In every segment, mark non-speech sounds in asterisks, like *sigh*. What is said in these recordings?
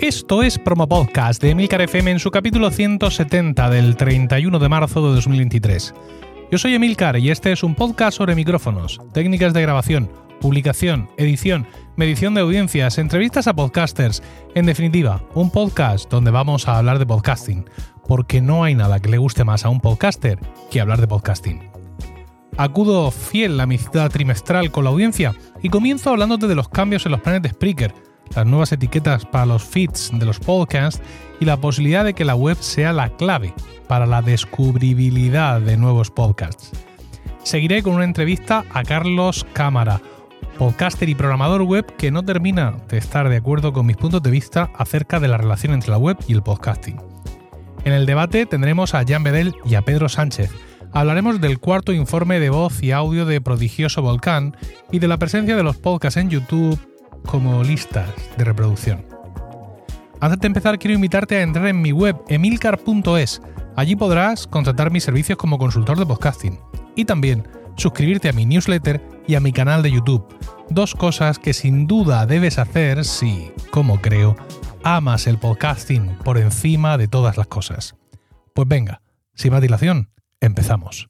Esto es Promo Podcast de Emilcar FM en su capítulo 170 del 31 de marzo de 2023. Yo soy Emilcar y este es un podcast sobre micrófonos, técnicas de grabación, publicación, edición, medición de audiencias, entrevistas a podcasters, en definitiva, un podcast donde vamos a hablar de podcasting, porque no hay nada que le guste más a un podcaster que hablar de podcasting. Acudo fiel a mi cita trimestral con la audiencia y comienzo hablándote de los cambios en los planes de Spreaker, las nuevas etiquetas para los feeds de los podcasts y la posibilidad de que la web sea la clave para la descubribilidad de nuevos podcasts. Seguiré con una entrevista a Carlos Cámara, podcaster y programador web que no termina de estar de acuerdo con mis puntos de vista acerca de la relación entre la web y el podcasting. En el debate tendremos a Jan Bedel y a Pedro Sánchez. Hablaremos del cuarto informe de voz y audio de Prodigioso Volcán y de la presencia de los podcasts en YouTube, como listas de reproducción. Antes de empezar quiero invitarte a entrar en mi web emilcar.es. Allí podrás contratar mis servicios como consultor de podcasting y también suscribirte a mi newsletter y a mi canal de YouTube. Dos cosas que sin duda debes hacer si, como creo, amas el podcasting por encima de todas las cosas. Pues venga, sin más dilación, empezamos.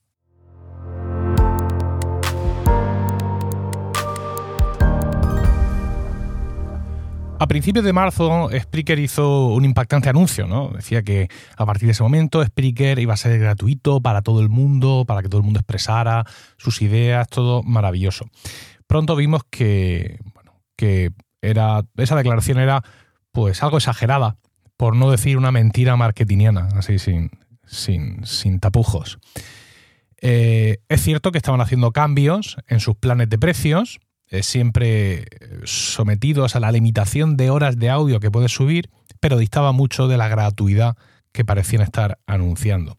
A principios de marzo, Spreaker hizo un impactante anuncio, ¿no? Decía que a partir de ese momento Spreaker iba a ser gratuito para todo el mundo, para que todo el mundo expresara sus ideas, todo maravilloso. Pronto vimos que, bueno, que era, esa declaración era pues algo exagerada, por no decir una mentira marketingiana, así sin, sin, sin tapujos. Eh, es cierto que estaban haciendo cambios en sus planes de precios, siempre sometidos a la limitación de horas de audio que puedes subir, pero distaba mucho de la gratuidad que parecían estar anunciando.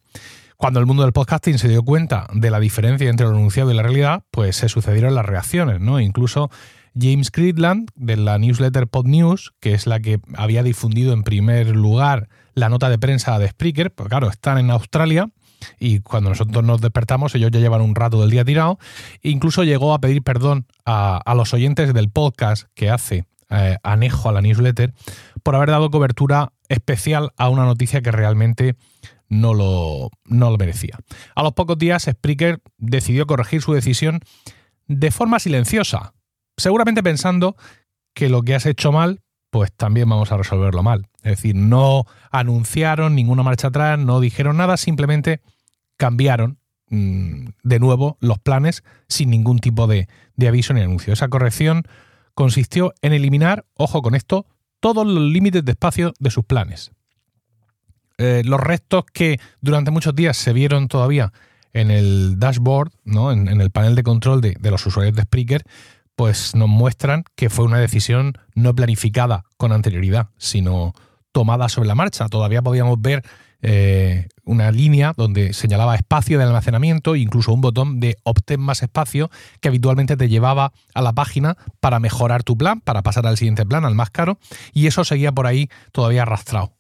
Cuando el mundo del podcasting se dio cuenta de la diferencia entre lo anunciado y la realidad, pues se sucedieron las reacciones, ¿no? Incluso James Creedland, de la newsletter Pod News, que es la que había difundido en primer lugar la nota de prensa de Spreaker, pues claro, están en Australia, y cuando nosotros nos despertamos ellos ya llevan un rato del día tirado. incluso llegó a pedir perdón a, los oyentes del podcast que hace eh, anejo a la newsletter por haber dado cobertura especial a una noticia que realmente no lo, no lo merecía. A los pocos días Spreaker decidió corregir su decisión de forma silenciosa, seguramente pensando que lo que has hecho mal, pues también vamos a resolverlo mal. Es decir, no anunciaron ninguna marcha atrás, no dijeron nada, simplemente cambiaron mm, de nuevo los planes sin ningún tipo de, aviso ni anuncio. Esa corrección consistió en eliminar, ojo con esto, todos los límites de espacio de sus planes. Eh, los restos que durante muchos días se vieron todavía en el dashboard, ¿no? en, el panel de control de, de, los usuarios de Spreaker, pues nos muestran que fue una decisión no planificada con anterioridad, sino tomada sobre la marcha. Todavía podíamos ver eh, una línea donde señalaba espacio de almacenamiento e incluso un botón de obtén más espacio que habitualmente te llevaba a la página para mejorar tu plan, para pasar al siguiente plan, al más caro, y eso seguía por ahí todavía arrastrado.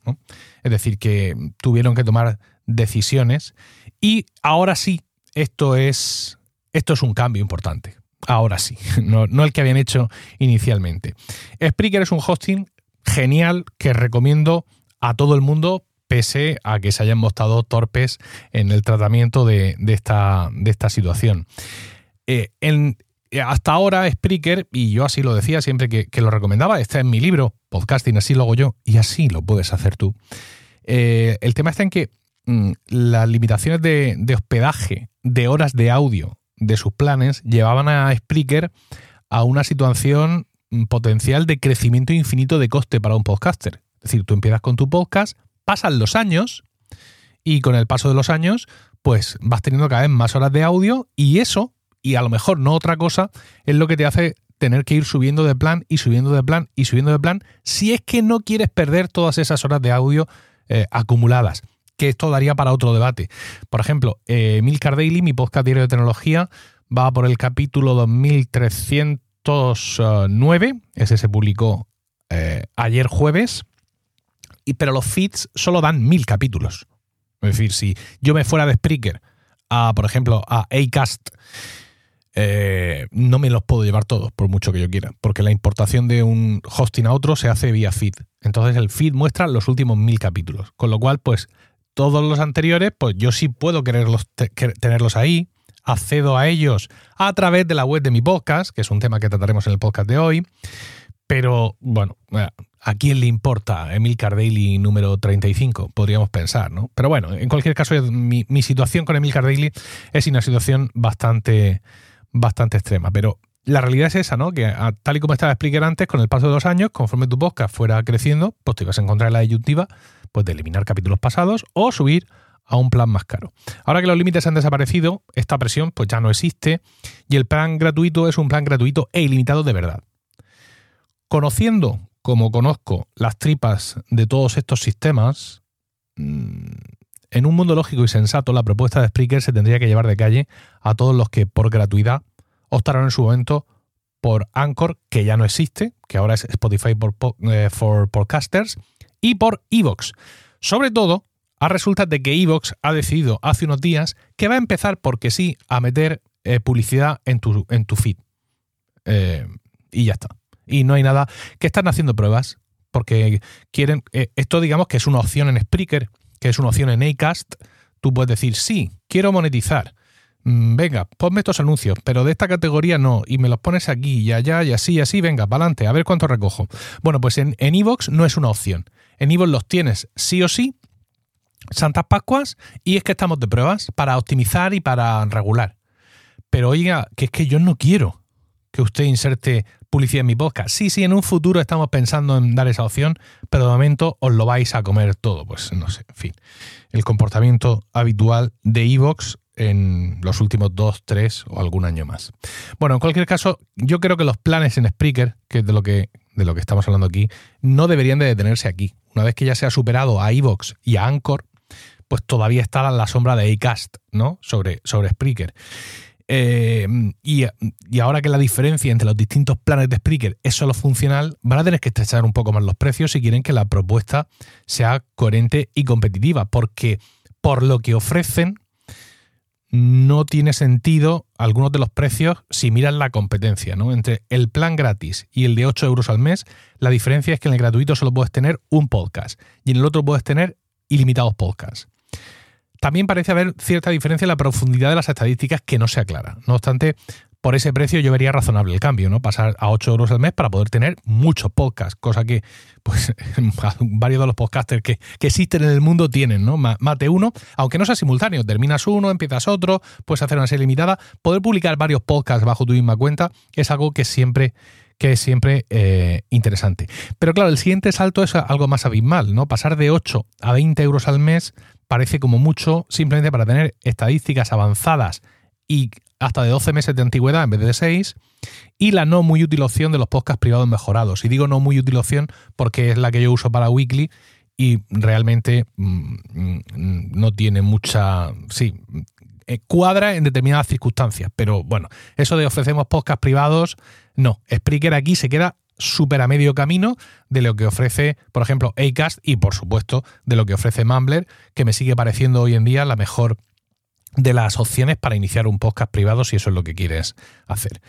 Es decir, que tuvieron que tomar decisiones y ahora sí, esto es, esto es un cambio importante. Ahora sí, *laughs* no, el que habían hecho inicialmente. Spreaker es un hosting genial que recomiendo a todo el mundo pese a que se hayan mostrado torpes en el tratamiento de, esta, situación. Eh, hasta ahora Spreaker, y yo así lo decía siempre que, lo recomendaba, está en mi libro, Podcasting, así lo hago yo, y así lo puedes hacer tú. Eh, el tema está en que mm, las limitaciones de, hospedaje, de horas de audio de sus planes, llevaban a Spreaker a una situación potencial de crecimiento infinito de coste para un podcaster. Es decir, tú empiezas con tu podcast, pasan los años y con el paso de los años, pues vas teniendo cada vez más horas de audio y eso, y a lo mejor no otra cosa, es lo que te hace tener que ir subiendo de plan y subiendo de plan y subiendo de plan si es que no quieres perder todas esas horas de audio eh, acumuladas que esto daría para otro debate. Por ejemplo, eh, Milcar Daily, mi podcast diario de tecnología, va por el capítulo 2300 9, ese se publicó eh, ayer jueves, y, pero los feeds solo dan mil capítulos. Es decir, si yo me fuera de Spreaker a, por ejemplo, a Acast, eh, no me los puedo llevar todos, por mucho que yo quiera, porque la importación de un hosting a otro se hace vía feed. Entonces el feed muestra los últimos mil capítulos, con lo cual, pues todos los anteriores, pues yo sí puedo quererlos, tenerlos ahí, accedo a ellos a través de la web de mi podcast, que es un tema que trataremos en el podcast de hoy. Pero bueno, ¿a quién le importa Emil Daily número 35? Podríamos pensar, ¿no? Pero bueno, en cualquier caso, mi, situación con Emil Daily es una situación bastante, bastante extrema. Pero la realidad es esa, ¿no? Que tal y como estaba explicando antes, con el paso de los años, conforme tu podcast fuera creciendo, pues te ibas a encontrar la disyuntiva pues, de eliminar capítulos pasados o subir a un plan más caro. Ahora que los límites han desaparecido, esta presión pues ya no existe y el plan gratuito es un plan gratuito e ilimitado de verdad. Conociendo, como conozco, las tripas de todos estos sistemas, mm, en un mundo lógico y sensato, la propuesta de Spreaker se tendría que llevar de calle a todos los que por gratuidad optaron en su momento por Anchor, que ya no existe, que ahora es Spotify for, eh, Podcasters, y por Evox. Sobre todo a resulta de que Evox ha decidido hace unos días que va a empezar, porque sí, a meter eh, publicidad en tu, en tu feed. Eh, y ya está. Y no hay nada. Que están haciendo pruebas, porque quieren. Eh, esto, digamos, que es una opción en Spreaker, que es una opción en Acast. Tú puedes decir, sí, quiero monetizar. Mm, venga, ponme estos anuncios, pero de esta categoría no, y me los pones aquí y allá y así y así, venga, para adelante, a ver cuánto recojo. Bueno, pues en Evox no es una opción. En Evox los tienes sí o sí, Santas Pascuas y es que estamos de pruebas para optimizar y para regular. Pero oiga, que es que yo no quiero que usted inserte publicidad en mi podcast. Sí, sí, en un futuro estamos pensando en dar esa opción, pero de momento os lo vais a comer todo. Pues no sé, en fin. El comportamiento habitual de Evox en los últimos dos, tres o algún año más. Bueno, en cualquier caso, yo creo que los planes en Spreaker, que es de lo que, de lo que estamos hablando aquí, no deberían de detenerse aquí. Una vez que ya se ha superado a Evox y a Anchor, pues todavía está la sombra de Acast, ¿no? Sobre, sobre Spreaker. Eh, y, ahora que la diferencia entre los distintos planes de Spreaker es solo funcional, van a tener que estrechar un poco más los precios si quieren que la propuesta sea coherente y competitiva, porque por lo que ofrecen no tiene sentido algunos de los precios si miran la competencia, ¿no? Entre el plan gratis y el de 8 euros al mes, la diferencia es que en el gratuito solo puedes tener un podcast y en el otro puedes tener ilimitados podcasts. También parece haber cierta diferencia en la profundidad de las estadísticas que no se aclara. No obstante, por ese precio yo vería razonable el cambio, ¿no? Pasar a 8 euros al mes para poder tener muchos podcasts, cosa que pues *laughs* varios de los podcasters que, existen en el mundo tienen, ¿no? Mate uno, aunque no sea simultáneo, terminas uno, empiezas otro, puedes hacer una serie limitada. Poder publicar varios podcasts bajo tu misma cuenta es algo que siempre que es siempre eh, interesante. Pero claro, el siguiente salto es algo más abismal, ¿no? Pasar de 8 a 20 euros al mes parece como mucho simplemente para tener estadísticas avanzadas y hasta de 12 meses de antigüedad en vez de 6 y la no muy útil opción de los podcasts privados mejorados. Y digo no muy útil opción porque es la que yo uso para Weekly y realmente mm, mm, no tiene mucha... Sí, eh, cuadra en determinadas circunstancias, pero bueno, eso de ofrecemos podcasts privados, no. Spreaker aquí se queda súper a medio camino de lo que ofrece, por ejemplo, Acast y, por supuesto, de lo que ofrece Mumbler, que me sigue pareciendo hoy en día la mejor de las opciones para iniciar un podcast privado si eso es lo que quieres hacer.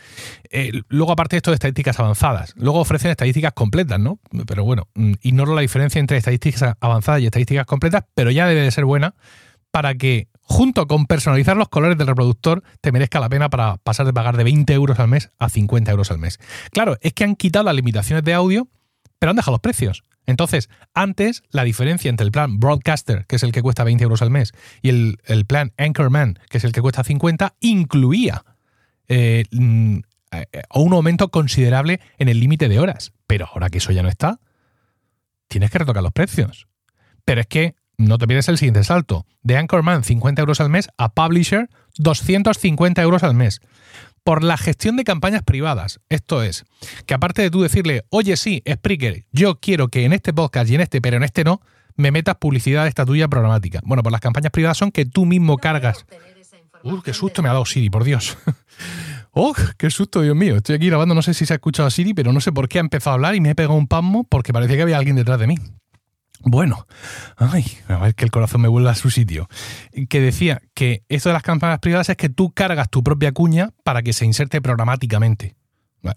Eh, luego, aparte de esto de estadísticas avanzadas, luego ofrecen estadísticas completas, ¿no? Pero bueno, mm, ignoro la diferencia entre estadísticas avanzadas y estadísticas completas, pero ya debe de ser buena para que junto con personalizar los colores del reproductor, te merezca la pena para pasar de pagar de 20 euros al mes a 50 euros al mes. Claro, es que han quitado las limitaciones de audio, pero han dejado los precios. Entonces, antes la diferencia entre el plan Broadcaster, que es el que cuesta 20 euros al mes, y el, plan Anchorman, que es el que cuesta 50, incluía eh, mm, eh, un aumento considerable en el límite de horas. Pero ahora que eso ya no está, tienes que retocar los precios. Pero es que no te pierdes el siguiente salto. De Anchorman 50 euros al mes a Publisher 250 euros al mes. Por la gestión de campañas privadas. Esto es, que aparte de tú decirle, oye sí, Spreaker, yo quiero que en este podcast y en este, pero en este no, me metas publicidad de esta tuya programática. Bueno, pues las campañas privadas son que tú mismo cargas. ¡Uh, qué susto me ha dado Siri, por Dios! *laughs* ¡Oh, qué susto, Dios mío! Estoy aquí grabando, no sé si se ha escuchado a Siri, pero no sé por qué ha empezado a hablar y me he pegado un pasmo porque parecía que había alguien detrás de mí. Bueno, ay, a ver que el corazón me vuelva a su sitio. Que decía que esto de las campanas privadas es que tú cargas tu propia cuña para que se inserte programáticamente.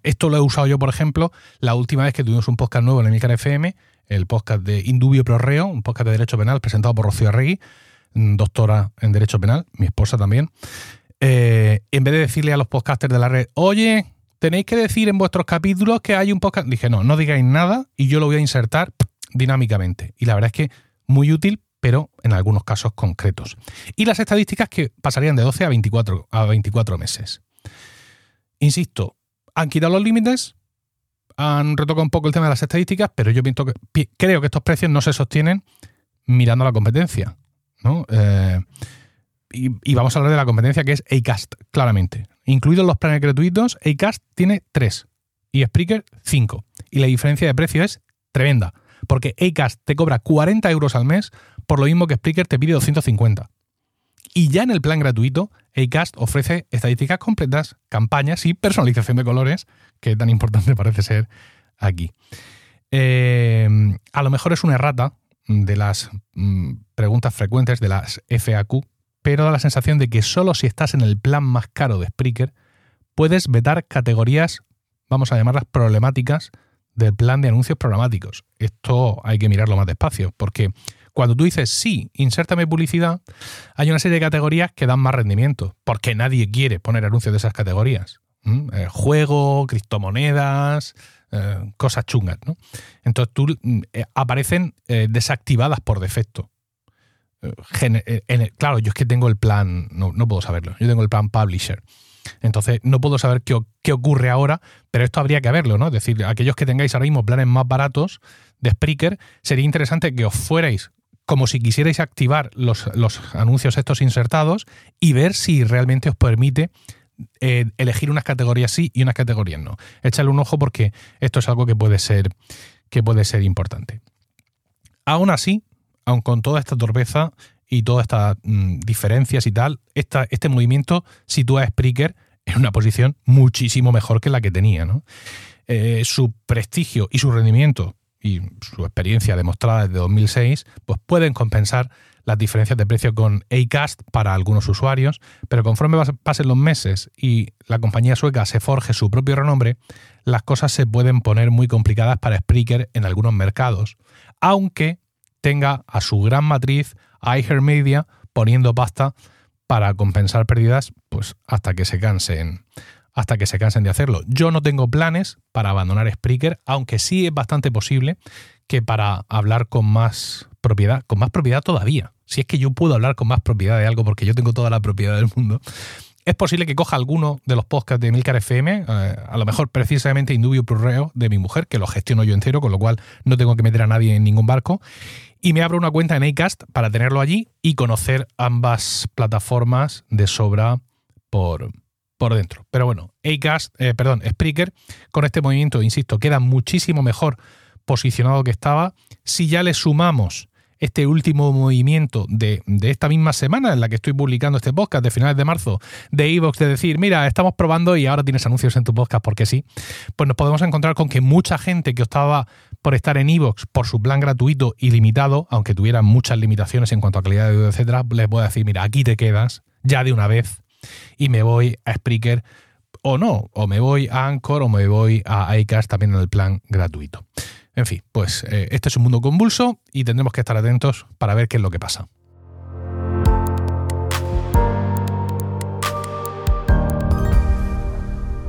Esto lo he usado yo, por ejemplo, la última vez que tuvimos un podcast nuevo en el FM, el podcast de Indubio Pro Reo, un podcast de Derecho Penal presentado por Rocío Arregui, doctora en Derecho Penal, mi esposa también. Eh, en vez de decirle a los podcasters de la red, oye, tenéis que decir en vuestros capítulos que hay un podcast. Dije, no, no digáis nada y yo lo voy a insertar dinámicamente. Y la verdad es que muy útil, pero en algunos casos concretos. Y las estadísticas que pasarían de 12 a 24, a 24 meses. Insisto, han quitado los límites, han retocado un poco el tema de las estadísticas, pero yo pienso que, creo que estos precios no se sostienen mirando la competencia. ¿no? Eh, y, vamos a hablar de la competencia que es Acast, claramente. Incluidos los planes gratuitos, Acast tiene 3 y Spreaker 5. Y la diferencia de precio es tremenda, porque Acast te cobra 40 euros al mes por lo mismo que Spreaker te pide 250. Y ya en el plan gratuito, Acast ofrece estadísticas completas, campañas y personalización de colores, que tan importante *laughs* parece ser aquí. Eh, a lo mejor es una errata de las mm, preguntas frecuentes de las FAQ, pero da la sensación de que solo si estás en el plan más caro de Spreaker puedes vetar categorías, vamos a llamarlas problemáticas, del plan de anuncios programáticos. Esto hay que mirarlo más despacio, porque cuando tú dices sí, insértame publicidad, hay una serie de categorías que dan más rendimiento, porque nadie quiere poner anuncios de esas categorías. Eh, juego, criptomonedas, eh, cosas chungas. ¿no? Entonces tú mm, eh, aparecen desactivadas por defecto. Claro, yo es que tengo el plan, no, puedo saberlo, yo tengo el plan publisher. Entonces, no puedo saber qué, ocurre ahora, pero esto habría que verlo, ¿no? Es decir, aquellos que tengáis ahora mismo planes más baratos de Spreaker, sería interesante que os fuerais como si quisierais activar los, anuncios estos insertados y ver si realmente os permite eh, elegir unas categorías sí y unas categorías no. Échale un ojo porque esto es algo que puede ser, que puede ser importante. Aún así, aun con toda esta torpeza y todas estas mm, diferencias y tal, este movimiento sitúa a Spreaker *laughs* en una posición muchísimo mejor que la que tenía. Eh, su prestigio y su rendimiento y su experiencia demostrada desde 2006 pues pueden compensar las diferencias de precio con Acast para algunos usuarios, pero conforme pasen los meses y la compañía sueca se forje su propio renombre, las cosas se pueden poner muy complicadas para Spreaker en algunos mercados, aunque tenga a su gran matriz, a Media, poniendo pasta para compensar pérdidas, pues hasta que se cansen, hasta que se cansen de hacerlo. Yo no tengo planes para abandonar Spreaker, aunque sí es bastante posible que para hablar con más propiedad, con más propiedad todavía. Si es que yo puedo hablar con más propiedad de algo porque yo tengo toda la propiedad del mundo, es posible que coja alguno de los podcasts de Milcar FM, eh, a lo mejor precisamente Indubio Pro de mi mujer, que lo gestiono yo entero, con lo cual no tengo que meter a nadie en ningún barco, y me abro una cuenta en Acast para tenerlo allí y conocer ambas plataformas de sobra por, por dentro. Pero bueno, Acast, eh, perdón, Spreaker, con este movimiento, insisto, queda muchísimo mejor posicionado que estaba. Si ya le sumamos este último movimiento de, esta misma semana en la que estoy publicando este podcast de finales de marzo de Evox, de decir, mira, estamos probando y ahora tienes anuncios en tu podcast porque sí, pues nos podemos encontrar con que mucha gente que estaba por estar en Evox por su plan gratuito y limitado, aunque tuviera muchas limitaciones en cuanto a calidad de audio, etcétera, les puede decir, mira, aquí te quedas ya de una vez y me voy a Spreaker o no, o me voy a Anchor o me voy a iCast también en el plan gratuito. En fin, pues eh, este es un mundo convulso y tendremos que estar atentos para ver qué es lo que pasa.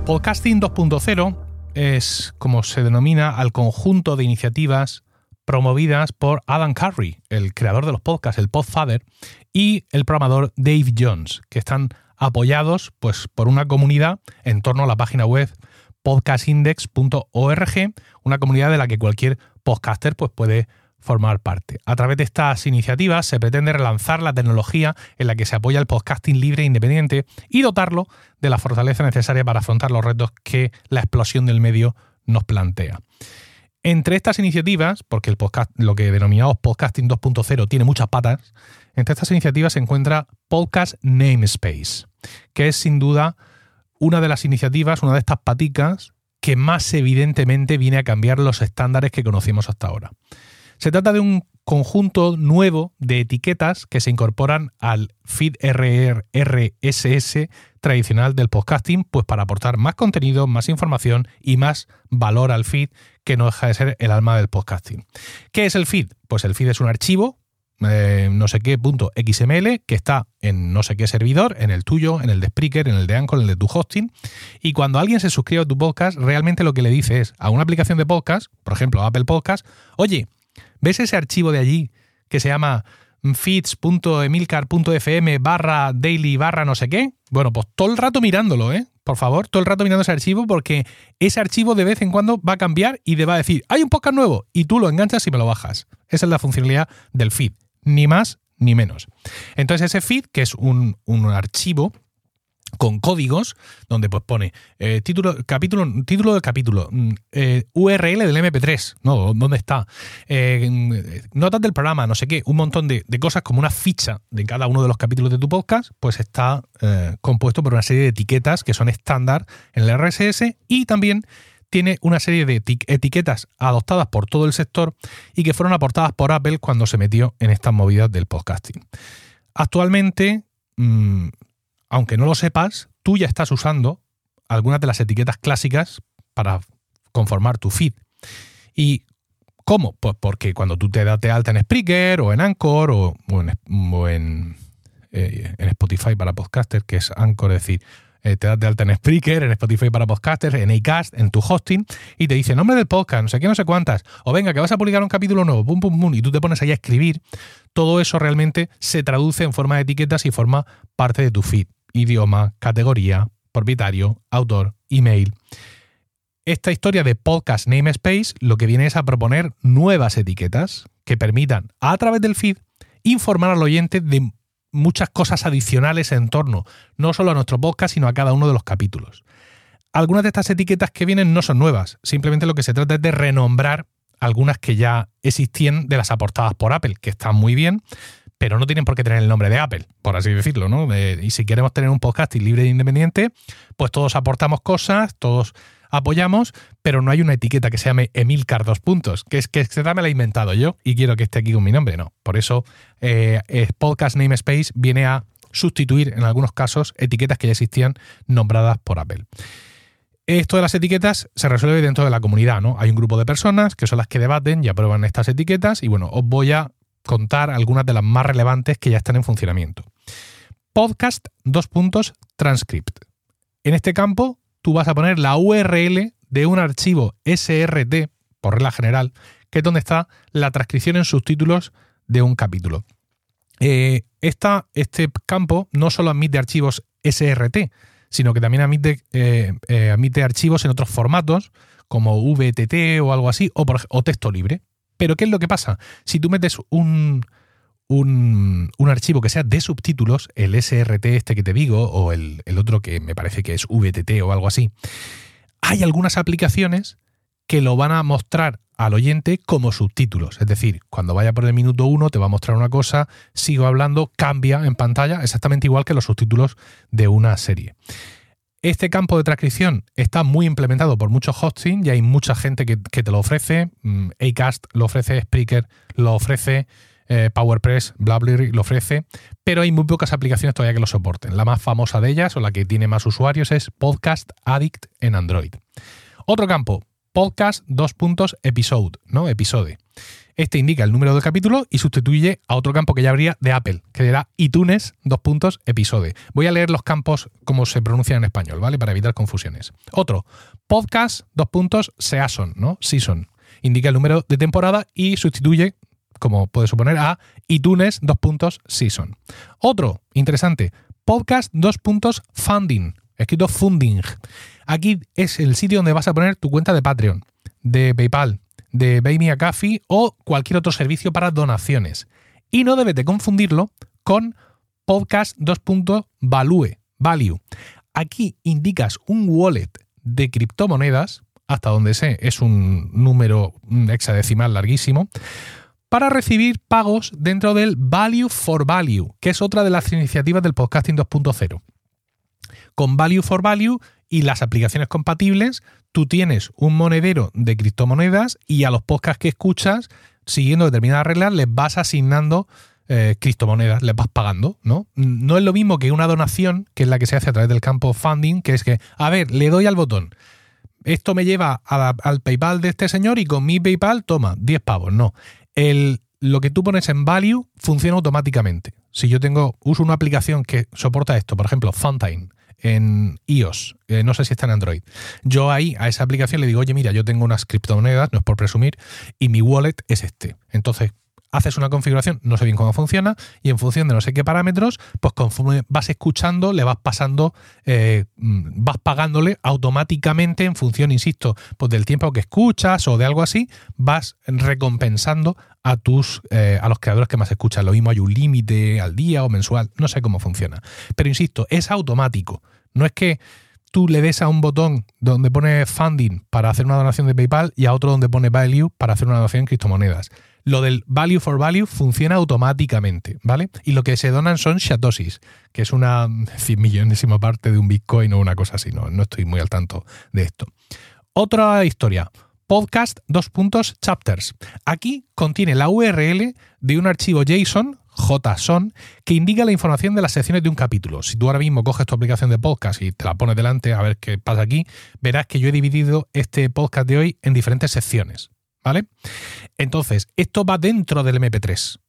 Podcasting 2.0 es como se denomina al conjunto de iniciativas promovidas por Adam Curry, el creador de los podcasts, el Podfather, y el programador Dave Jones, que están apoyados pues, por una comunidad en torno a la página web podcastindex.org, una comunidad de la que cualquier podcaster pues, puede formar parte. A través de estas iniciativas se pretende relanzar la tecnología en la que se apoya el podcasting libre e independiente y dotarlo de la fortaleza necesaria para afrontar los retos que la explosión del medio nos plantea. Entre estas iniciativas, porque el podcast, lo que denominamos podcasting 2.0 tiene muchas patas, entre estas iniciativas se encuentra Podcast Namespace, que es sin duda una de las iniciativas, una de estas paticas, que más evidentemente viene a cambiar los estándares que conocimos hasta ahora. Se trata de un conjunto nuevo de etiquetas que se incorporan al feed RSS tradicional del podcasting, pues para aportar más contenido, más información y más valor al feed, que no deja de ser el alma del podcasting. ¿Qué es el feed? Pues el feed es un archivo eh, no sé qué punto XML que está en no sé qué servidor, en el tuyo, en el de Spreaker, en el de Anchor, en el de tu hosting. Y cuando alguien se suscribe a tu podcast, realmente lo que le dice es a una aplicación de podcast, por ejemplo Apple Podcast, oye, ¿ves ese archivo de allí que se llama feeds.emilcar.fm barra daily barra no sé qué? Bueno, pues todo el rato mirándolo, ¿eh? Por favor, todo el rato mirando ese archivo porque ese archivo de vez en cuando va a cambiar y te va a decir, hay un podcast nuevo y tú lo enganchas y me lo bajas. Esa es la funcionalidad del feed ni más ni menos. Entonces ese feed, que es un, archivo con códigos donde pues pone eh, título, capítulo, título del capítulo, mm, eh, URL del MP3, ¿no? ¿Dónde está? Eh, notas del programa, no sé qué, un montón de, de, cosas como una ficha de cada uno de los capítulos de tu podcast, pues está compuesto por una serie de etiquetas que son estándar en el RSS y también tiene una serie de etiquetas adoptadas por todo el sector y que fueron aportadas por Apple cuando se metió en estas movidas del podcasting. Actualmente, mm, aunque no lo sepas, tú ya estás usando algunas de las etiquetas clásicas para conformar tu feed. ¿Y cómo? Pues porque cuando tú te das de alta en Spreaker o en Anchor o, en, eh, en Spotify para podcasters, que es Anchor, es decir, eh, te das de alta en Spreaker, en Spotify para podcasters, en Acast, en tu hosting, y te dice nombre del podcast, no sé qué, no sé cuántas, o venga, que vas a publicar un capítulo nuevo, pum, pum, pum, y tú te pones ahí a escribir, todo eso realmente se traduce en forma de etiquetas y forma parte de tu feed. Idioma, categoría, propietario, autor, email. Esta historia de podcast namespace lo que viene es a proponer nuevas etiquetas que permitan, a través del feed, informar al oyente de muchas cosas adicionales en torno, no solo a nuestro podcast, sino a cada uno de los capítulos. Algunas de estas etiquetas que vienen no son nuevas, simplemente lo que se trata es de renombrar algunas que ya existían de las aportadas por Apple, que están muy bien, pero no tienen por qué tener el nombre de Apple, por así decirlo, ¿no? y si queremos tener un podcast libre e independiente, pues todos aportamos cosas, todos apoyamos, pero no hay una etiqueta que se llame Emilcar dos puntos, que es que esta me la he inventado yo y quiero que esté aquí con mi nombre. No, por eso eh, Podcast Namespace viene a sustituir en algunos casos etiquetas que ya existían nombradas por Apple. Esto de las etiquetas se resuelve dentro de la comunidad, ¿no? Hay un grupo de personas que son las que debaten y aprueban estas etiquetas y bueno, os voy a contar algunas de las más relevantes que ya están en funcionamiento. Podcast dos puntos transcript. En este campo tú vas a poner la URL de un archivo SRT, por regla general, que es donde está la transcripción en subtítulos de un capítulo. Eh, este campo no solo admite archivos SRT, sino que también admite, eh, eh, admite archivos en otros formatos, como VTT o algo así, o, texto libre. Pero ¿qué es lo que pasa? Si tú metes un, un, archivo que sea de subtítulos, el SRT este que te digo, o el, otro que me parece que es VTT o algo así, hay algunas aplicaciones que lo van a mostrar al oyente como subtítulos. Es decir, cuando vaya por el minuto uno te va a mostrar una cosa, sigo hablando, cambia en pantalla, exactamente igual que los subtítulos de una serie. Este campo de transcripción está muy implementado por muchos hosting y hay mucha gente que, te lo ofrece. Mm, Acast lo ofrece, Spreaker lo ofrece, eh, PowerPress, BlaBlaBerry lo ofrece, pero hay muy pocas aplicaciones todavía que lo soporten. La más famosa de ellas, o la que tiene más usuarios, es Podcast Addict en Android. Otro campo, Podcast dos puntos episode, ¿no? Episode. Este indica el número del capítulo y sustituye a otro campo que ya habría de Apple, que era iTunes dos puntos episode. Voy a leer los campos como se pronuncian en español, ¿vale? Para evitar confusiones. Otro, podcast dos puntos season, ¿no? Season. Indica el número de temporada y sustituye como puede suponer, a iTunes dos puntos season. Otro interesante, podcast dos puntos funding, escrito funding. Aquí es el sitio donde vas a poner tu cuenta de Patreon, de PayPal, de Buy Me o cualquier otro servicio para donaciones. Y no debes de confundirlo con podcast dos puntos value, value. Aquí indicas un wallet de criptomonedas, hasta donde sé es un número hexadecimal larguísimo, para recibir pagos dentro del Value for Value, que es otra de las iniciativas del podcasting 2.0. Con Value for Value y las aplicaciones compatibles, tú tienes un monedero de criptomonedas y a los podcasts que escuchas siguiendo determinadas reglas, les vas asignando eh, criptomonedas, les vas pagando, ¿no? No es lo mismo que una donación, que es la que se hace a través del campo funding, que es que, a ver, le doy al botón. Esto me lleva al PayPal de este señor y con mi PayPal, toma, 10 pavos. No. El, lo que tú pones en value funciona automáticamente. Si yo tengo, uso una aplicación que soporta esto, por ejemplo, Fountain, en iOS, eh, no sé si está en Android. Yo ahí a esa aplicación le digo, oye, mira, yo tengo unas criptomonedas, no es por presumir, y mi wallet es este. Entonces, haces una configuración, no sé bien cómo funciona, y en función de no sé qué parámetros, pues conforme vas escuchando, le vas pasando, eh, mm, vas pagándole automáticamente en función, insisto, pues del tiempo que escuchas o de algo así, vas recompensando a tus eh, a los creadores que más escuchan. Lo mismo hay un límite al día o mensual, no sé cómo funciona. Pero insisto, es automático. No es que tú le des a un botón donde pone funding para hacer una donación de PayPal y a otro donde pone value para hacer una donación en criptomonedas lo del value for value funciona automáticamente, ¿vale? Y lo que se donan son satoshis, que es una cien millonésima parte de un Bitcoin o una cosa así, no, no estoy muy al tanto de esto. Otra historia, podcast dos puntos chapters. Aquí contiene la URL de un archivo JSON, JSON, que indica la información de las secciones de un capítulo. Si tú ahora mismo coges tu aplicación de podcast y te la pones delante a ver qué pasa aquí, verás que yo he dividido este podcast de hoy en diferentes secciones. ¿Vale? Entonces, esto va dentro del MP3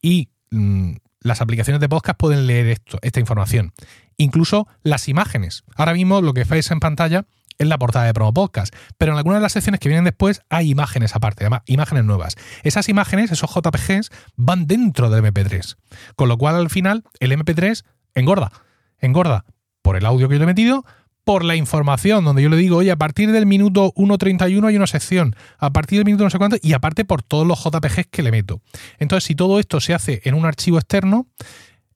y mm, las aplicaciones de podcast pueden leer esto, esta información. Incluso las imágenes. Ahora mismo lo que veis en pantalla es la portada de Promo Podcast, pero en algunas de las secciones que vienen después hay imágenes aparte, además, imágenes nuevas. Esas imágenes, esos JPGs, van dentro del MP3. Con lo cual, al final, el MP3 engorda. Engorda por el audio que yo he metido, por la información, donde yo le digo, oye, a partir del minuto 1.31 hay una sección, a partir del minuto no sé cuánto, y aparte por todos los JPGs que le meto. Entonces, si todo esto se hace en un archivo externo,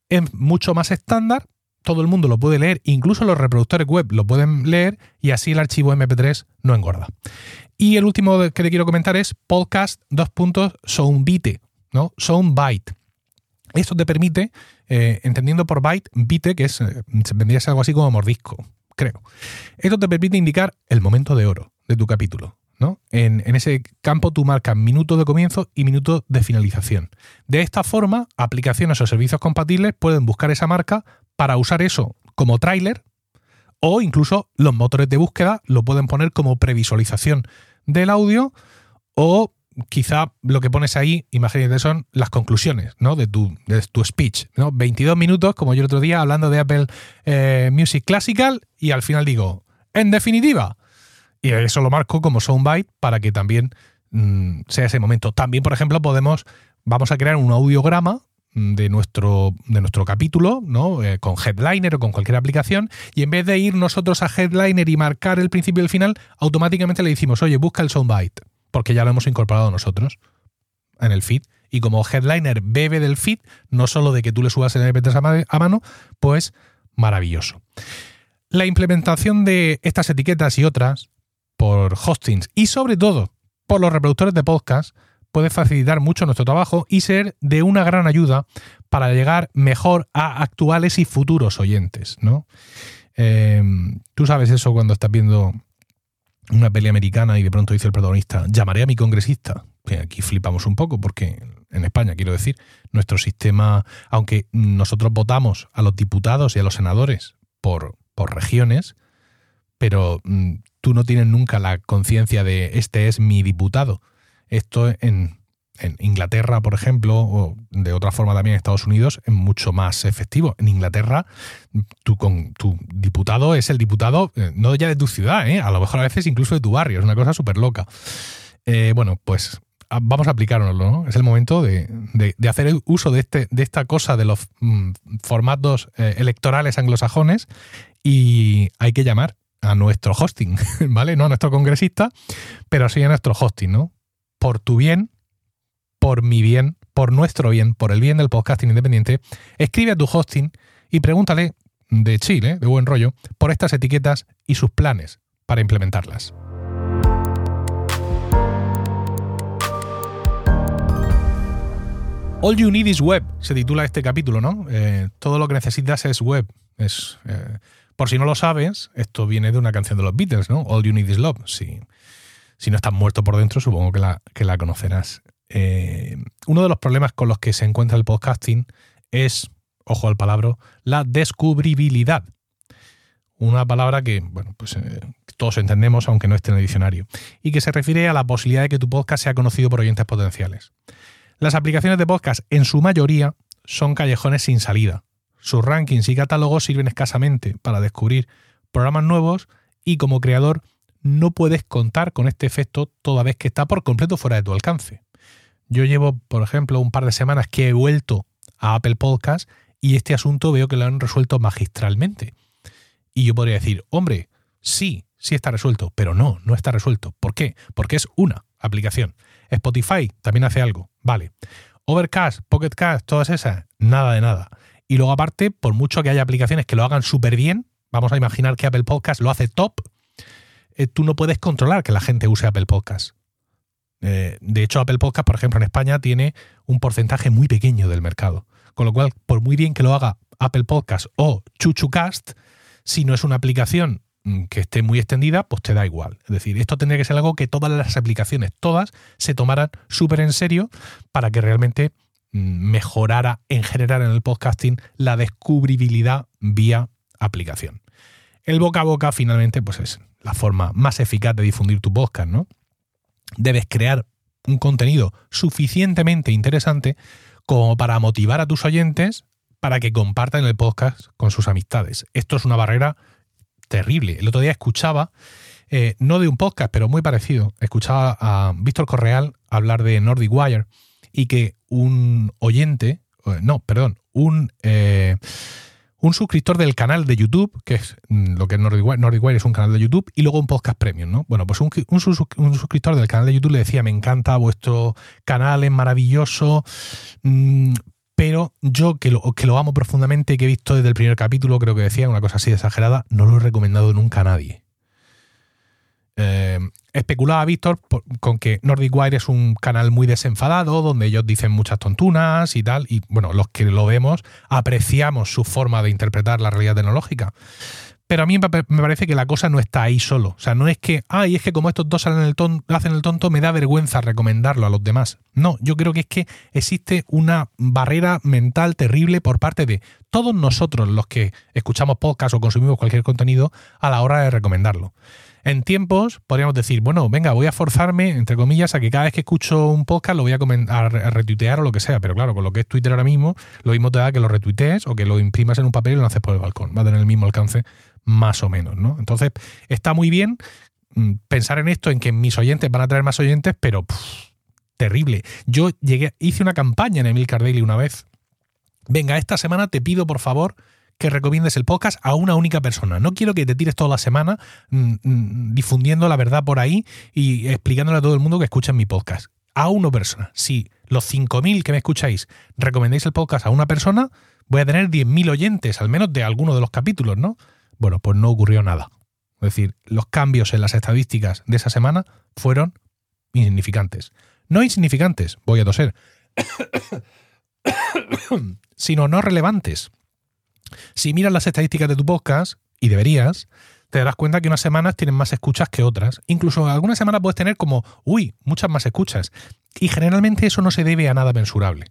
es mucho más estándar, todo el mundo lo puede leer, incluso los reproductores web lo pueden leer, y así el archivo MP3 no engorda. Y el último que te quiero comentar es podcast dos puntos soundbite, ¿no? Soundbite. Esto te permite, eh, entendiendo por byte, bite, que es, eh, vendría a ser algo así como mordisco, creo. Esto te permite indicar el momento de oro de tu capítulo. ¿no? En, ese campo tú marcas minuto de comienzo y minuto de finalización. De esta forma, aplicaciones o servicios compatibles pueden buscar esa marca para usar eso como tráiler o incluso los motores de búsqueda lo pueden poner como previsualización del audio o quizá lo que pones ahí, imagínate, son las conclusiones ¿no? de, tu, de tu speech. ¿no? 22 minutos, como yo el otro día, hablando de Apple eh, Music Classical, y al final digo, en definitiva. Y eso lo marco como soundbite para que también mm, sea ese momento. También, por ejemplo, podemos, vamos a crear un audiograma de nuestro, de nuestro capítulo, ¿no? Eh, con Headliner o con cualquier aplicación, y en vez de ir nosotros a Headliner y marcar el principio y el final, automáticamente le decimos, oye, busca el soundbite porque ya lo hemos incorporado nosotros en el feed. Y como headliner bebe del feed, no solo de que tú le subas el MP3 a mano, pues maravilloso. La implementación de estas etiquetas y otras por hostings y sobre todo por los reproductores de podcast puede facilitar mucho nuestro trabajo y ser de una gran ayuda para llegar mejor a actuales y futuros oyentes. ¿no? Eh, tú sabes eso cuando estás viendo una pelea americana y de pronto dice el protagonista, llamaré a mi congresista. aquí flipamos un poco porque en España, quiero decir, nuestro sistema, aunque nosotros votamos a los diputados y a los senadores por, por regiones, pero mm, tú no tienes nunca la conciencia de este es mi diputado. Esto en, en Inglaterra, por ejemplo, o de otra forma también en Estados Unidos, es mucho más efectivo. En Inglaterra, tu, con, tu diputado es el diputado, eh, no ya de tu ciudad, ¿eh? a lo mejor a veces incluso de tu barrio, es una cosa súper loca. Eh, bueno, pues vamos a aplicárnoslo, ¿no? Es el momento de, de, hacer uso de, este, de esta cosa de los mm, formatos electorales anglosajones y hay que llamar a nuestro hosting, *laughs* ¿vale? No a nuestro congresista, pero sí a nuestro hosting, ¿no? Por tu bien, por mi bien, por nuestro bien, por el bien del podcasting independiente, escribe a tu hosting y pregúntale de Chile, de buen rollo, por estas etiquetas y sus planes para implementarlas. All You Need is Web, se titula este capítulo, ¿no? Eh, todo lo que necesitas es web. Es, eh, por si no lo sabes, esto viene de una canción de los Beatles, ¿no? All You Need is Love. Si, si no estás muerto por dentro, supongo que la, que la conocerás. Eh, uno de los problemas con los que se encuentra el podcasting es, ojo al palabra, la descubribilidad. Una palabra que, bueno, pues eh, todos entendemos, aunque no esté en el diccionario, y que se refiere a la posibilidad de que tu podcast sea conocido por oyentes potenciales. Las aplicaciones de podcast, en su mayoría, son callejones sin salida. Sus rankings y catálogos sirven escasamente para descubrir programas nuevos y como creador no puedes contar con este efecto toda vez que está por completo fuera de tu alcance. Yo llevo, por ejemplo, un par de semanas que he vuelto a Apple Podcast y este asunto veo que lo han resuelto magistralmente. Y yo podría decir, hombre, sí, sí está resuelto, pero no, no está resuelto. ¿Por qué? Porque es una aplicación. Spotify también hace algo, vale. Overcast, Pocketcast, todas esas, nada de nada. Y luego aparte, por mucho que haya aplicaciones que lo hagan súper bien, vamos a imaginar que Apple Podcast lo hace top, eh, tú no puedes controlar que la gente use Apple Podcast. Eh, de hecho, Apple Podcast, por ejemplo, en España tiene un porcentaje muy pequeño del mercado. Con lo cual, por muy bien que lo haga Apple Podcast o ChuchuCast, si no es una aplicación mm, que esté muy extendida, pues te da igual. Es decir, esto tendría que ser algo que todas las aplicaciones, todas, se tomaran súper en serio para que realmente mm, mejorara en general en el podcasting la descubribilidad vía aplicación. El boca a boca finalmente pues es la forma más eficaz de difundir tu podcast, ¿no? Debes crear un contenido suficientemente interesante como para motivar a tus oyentes para que compartan el podcast con sus amistades. Esto es una barrera terrible. El otro día escuchaba, eh, no de un podcast, pero muy parecido, escuchaba a Víctor Correal hablar de Nordic Wire y que un oyente, eh, no, perdón, un... Eh, un suscriptor del canal de YouTube, que es mm, lo que es Nordic Wire, es un canal de YouTube, y luego un podcast premium, ¿no? Bueno, pues un, suscriptor del canal de YouTube le decía, me encanta vuestro canal, es maravilloso, mm, pero yo que lo, que lo amo profundamente, que he visto desde el primer capítulo, creo que decía una cosa así exagerada, no lo he recomendado nunca a nadie. Eh, especulaba Víctor con que Nordic Wire es un canal muy desenfadado, donde ellos dicen muchas tontunas y tal, y bueno, los que lo vemos apreciamos su forma de interpretar la realidad tecnológica. Pero a mí me parece que la cosa no está ahí solo. O sea, no es que, ay, es que como estos dos hacen el, hacen el tonto, me da vergüenza recomendarlo a los demás. No, yo creo que es que existe una barrera mental terrible por parte de todos nosotros los que escuchamos podcast o consumimos cualquier contenido a la hora de recomendarlo. En tiempos podríamos decir, bueno, venga, voy a forzarme, entre comillas, a que cada vez que escucho un podcast lo voy a, a retuitear o lo que sea. Pero claro, con lo que es Twitter ahora mismo, lo mismo te da que lo retuitees o que lo imprimas en un papel y lo haces por el balcón. Va a tener el mismo alcance, más o menos, ¿no? Entonces, está muy bien mm, pensar en esto, en que mis oyentes van a traer más oyentes, pero terrible. Yo llegué, hice una campaña en Emil Daily una vez. Venga, esta semana te pido, por favor, que recomiendes el podcast a una única persona. No quiero que te tires toda la semana mm, mm, difundiendo la verdad por ahí y explicándole a todo el mundo que escuchen mi podcast. A una persona. Si los 5.000 que me escucháis recomendéis el podcast a una persona, voy a tener 10.000 oyentes, al menos de alguno de los capítulos, ¿no? Bueno, pues no ocurrió nada. Es decir, los cambios en las estadísticas de esa semana fueron insignificantes. No insignificantes, voy a toser, *coughs* sino no relevantes. Si miras las estadísticas de tu podcast, y deberías, te darás cuenta que unas semanas tienen más escuchas que otras. Incluso algunas semanas puedes tener como, uy, muchas más escuchas. Y generalmente eso no se debe a nada mensurable.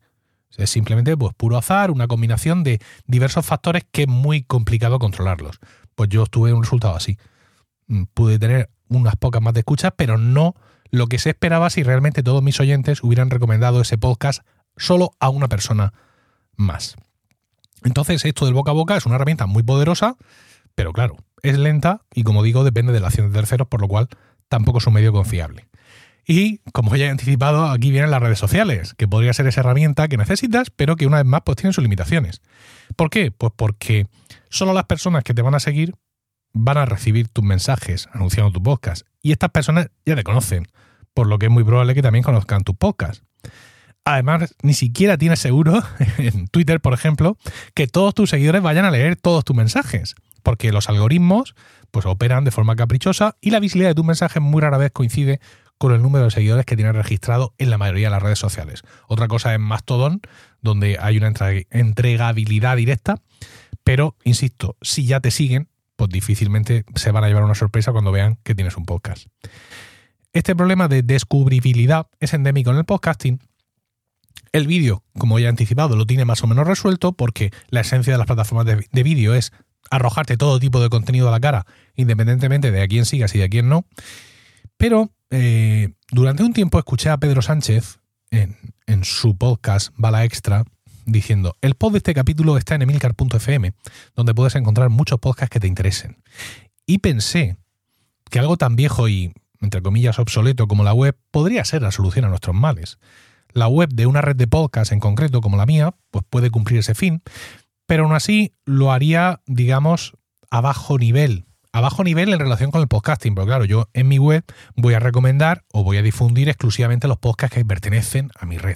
Es simplemente pues, puro azar, una combinación de diversos factores que es muy complicado controlarlos. Pues yo tuve un resultado así. Mm, pude tener unas pocas más de escuchas, pero no lo que se esperaba si realmente todos mis oyentes hubieran recomendado ese podcast solo a una persona más. Entonces, esto del boca a boca es una herramienta muy poderosa, pero claro, es lenta y como digo, depende de la acción de terceros, por lo cual tampoco es un medio confiable. Y como ya he anticipado, aquí vienen las redes sociales, que podría ser esa herramienta que necesitas, pero que una vez más pues tiene sus limitaciones. ¿Por qué? Pues porque solo las personas que te van a seguir van a recibir tus mensajes anunciando tu podcast. Y estas personas ya te conocen, por lo que es muy probable que también conozcan tus podcasts. Además, ni siquiera tienes seguro, *laughs* en Twitter, por ejemplo, que todos tus seguidores vayan a leer todos tus mensajes. Porque los algoritmos pues, operan de forma caprichosa y la visibilidad de tus mensajes muy rara vez coincide con el número de seguidores que tienes registrado en la mayoría de las redes sociales. Otra cosa es Mastodon, donde hay una entregabilidad directa, pero, insisto, si ya te siguen, pues difícilmente se van a llevar una sorpresa cuando vean que tienes un podcast. Este problema de descubribilidad es endémico en el podcasting. El vídeo, como ya he anticipado, lo tiene más o menos resuelto porque la esencia de las plataformas de, de vídeo es arrojarte todo tipo de contenido a la cara, independientemente de a quién sigas y de a quién no. Pero eh, durante un tiempo escuché a Pedro Sánchez en, en su podcast Bala Extra diciendo, el pod de este capítulo está en emilcar.fm, donde puedes encontrar muchos podcasts que te interesen. Y pensé que algo tan viejo y, entre comillas, obsoleto como la web podría ser la solución a nuestros males. La web de una red de podcasts en concreto como la mía, pues puede cumplir ese fin, pero aún así lo haría, digamos, a bajo nivel. A bajo nivel en relación con el podcasting, pero claro, yo en mi web voy a recomendar o voy a difundir exclusivamente los podcasts que pertenecen a mi red.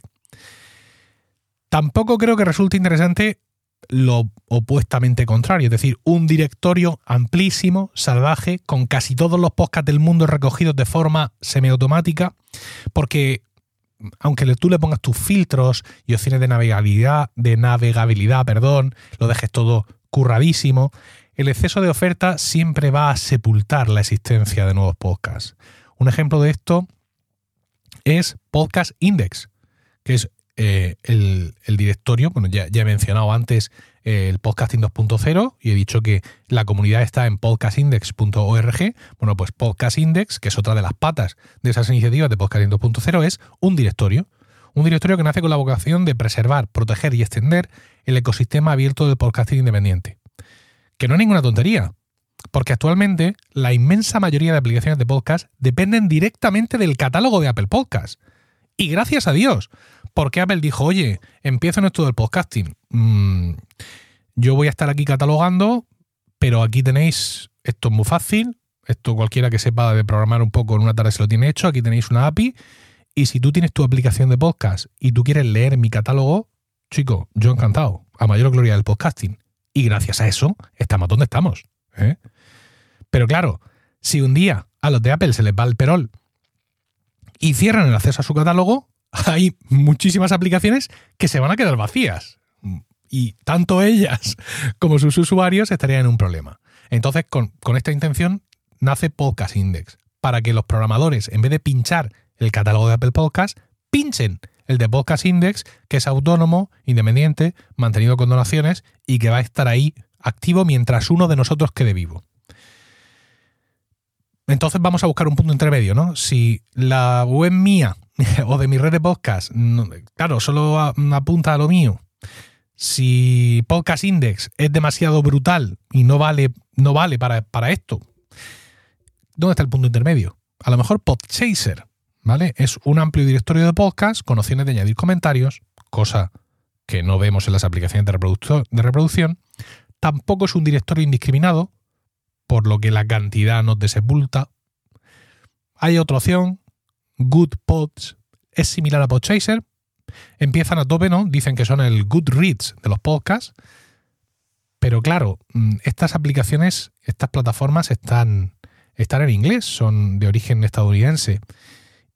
Tampoco creo que resulte interesante lo opuestamente contrario, es decir, un directorio amplísimo, salvaje, con casi todos los podcasts del mundo recogidos de forma semiautomática, porque aunque tú le pongas tus filtros y opciones de navegabilidad, de navegabilidad, perdón, lo dejes todo curradísimo, el exceso de oferta siempre va a sepultar la existencia de nuevos podcasts. Un ejemplo de esto es Podcast Index, que es eh, el, directorio, bueno, ya, ya he mencionado antes el podcasting 2.0 y he dicho que la comunidad está en podcastindex.org. Bueno, pues Podcast Index, que es otra de las patas de esas iniciativas de podcasting 2.0, es un directorio. Un directorio que nace con la vocación de preservar, proteger y extender el ecosistema abierto del podcasting independiente. Que no es ninguna tontería, porque actualmente la inmensa mayoría de aplicaciones de podcast dependen directamente del catálogo de Apple Podcasts. Y gracias a Dios, porque Apple dijo, oye, empiezo en esto del podcasting. Mm, yo voy a estar aquí catalogando, pero aquí tenéis, esto es muy fácil, esto cualquiera que sepa de programar un poco en una tarde se lo tiene hecho, aquí tenéis una API, y si tú tienes tu aplicación de podcast y tú quieres leer mi catálogo, chico, yo encantado, a mayor gloria del podcasting. Y gracias a eso, estamos donde estamos. ¿eh? Pero claro, si un día a los de Apple se les va el perol y cierran el acceso a su catálogo, *laughs* hay muchísimas aplicaciones que se van a quedar vacías. Y tanto ellas *laughs* como sus usuarios estarían en un problema. Entonces, con, esta intención, nace Podcast Index, para que los programadores, en vez de pinchar el catálogo de Apple Podcast, pinchen el de Podcast Index, que es autónomo, independiente, mantenido con donaciones y que va a estar ahí activo mientras uno de nosotros quede vivo. Entonces vamos a buscar un punto intermedio, ¿no? Si la web mía *laughs* o de mi red de podcast, claro, solo apunta a lo mío. Si Podcast Index es demasiado brutal y no vale, no vale para, para esto, ¿dónde está el punto intermedio? A lo mejor Podchaser, ¿vale? Es un amplio directorio de podcast con opciones de añadir comentarios, cosa que no vemos en las aplicaciones de, reproducción. Tampoco es un directorio indiscriminado, por lo que la cantidad no te sepulta. Hay otra opción, Good Pods, es similar a Podchaser. Empiezan a tope, ¿no? Dicen que son el Goodreads de los podcasts. Pero claro, mm, estas aplicaciones, estas plataformas están, están en inglés, son de origen estadounidense.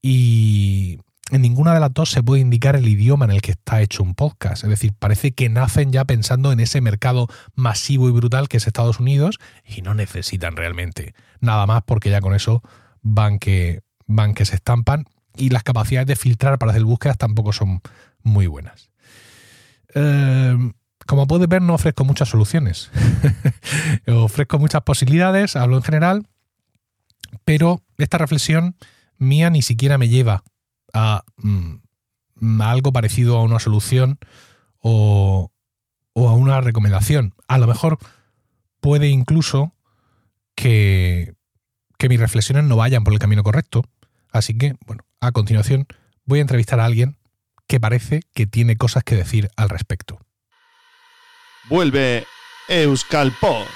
Y en ninguna de las dos se puede indicar el idioma en el que está hecho un podcast. Es decir, parece que nacen ya pensando en ese mercado masivo y brutal que es Estados Unidos y no necesitan realmente nada más porque ya con eso van que, van que se estampan y las capacidades de filtrar para hacer búsquedas tampoco son muy buenas. Eh, como puedes ver, no ofrezco muchas soluciones. *laughs* ofrezco muchas posibilidades, hablo en general, pero esta reflexión mía ni siquiera me lleva Mm, a, algo parecido a una solución o, a una recomendación. A lo mejor puede incluso que, que mis reflexiones no vayan por el camino correcto. Así que, bueno, a continuación voy a entrevistar a alguien que parece que tiene cosas que decir al respecto. Vuelve Euskalpod.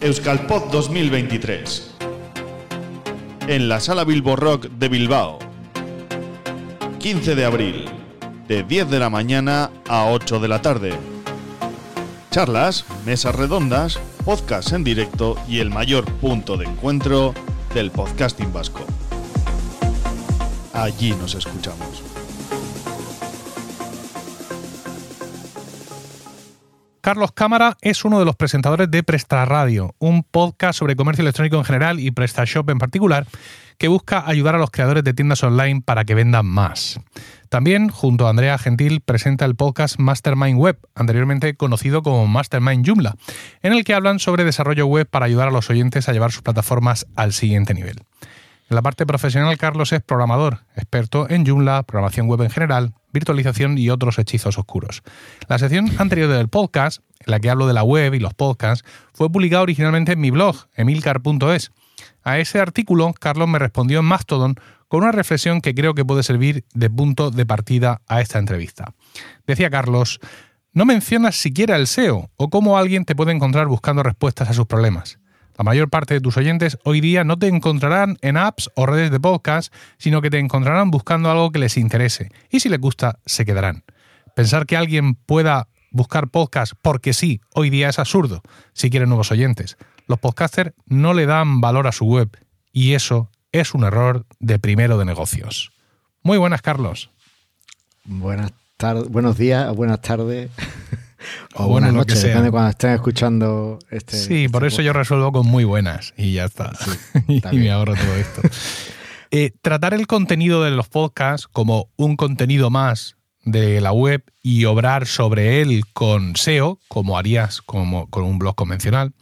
Euskalpod 2023 en la Sala Bilbo Rock de Bilbao. 15 de abril, de 10 de la mañana a 8 de la tarde. Charlas, mesas redondas, podcasts en directo y el mayor punto de encuentro del podcasting vasco. Allí nos escuchamos. Carlos Cámara es uno de los presentadores de Presta Radio, un podcast sobre comercio electrónico en general y PrestaShop en particular, que busca ayudar a los creadores de tiendas online para que vendan más. También, junto a Andrea Gentil, presenta el podcast Mastermind Web, anteriormente conocido como Mastermind Joomla, en el que hablan sobre desarrollo web para ayudar a los oyentes a llevar sus plataformas al siguiente nivel. En la parte profesional, Carlos es programador, experto en Joomla, programación web en general, virtualización y otros hechizos oscuros. La sección anterior del podcast, en la que hablo de la web y los podcasts, fue publicada originalmente en mi blog, emilcar.es. A ese artículo, Carlos me respondió en Mastodon con una reflexión que creo que puede servir de punto de partida a esta entrevista. Decía Carlos, no mencionas siquiera el SEO o cómo alguien te puede encontrar buscando respuestas a sus problemas. La mayor parte de tus oyentes hoy día no te encontrarán en apps o redes de podcast, sino que te encontrarán buscando algo que les interese. Y si les gusta, se quedarán. Pensar que alguien pueda buscar podcast porque sí, hoy día es absurdo, si quieren nuevos oyentes. Los podcasters no le dan valor a su web y eso es un error de primero de negocios. Muy buenas, Carlos. Buenas tardes, buenos días, buenas tardes. *laughs* O, buenas noches, depende cuando estén escuchando este. Sí, por eso yo resuelvo con muy buenas y ya está. *laughs* y me ahorro todo esto. Eh, tratar el contenido de los podcasts como un contenido más de la web y obrar sobre él con SEO, como harías como con un blog convencional,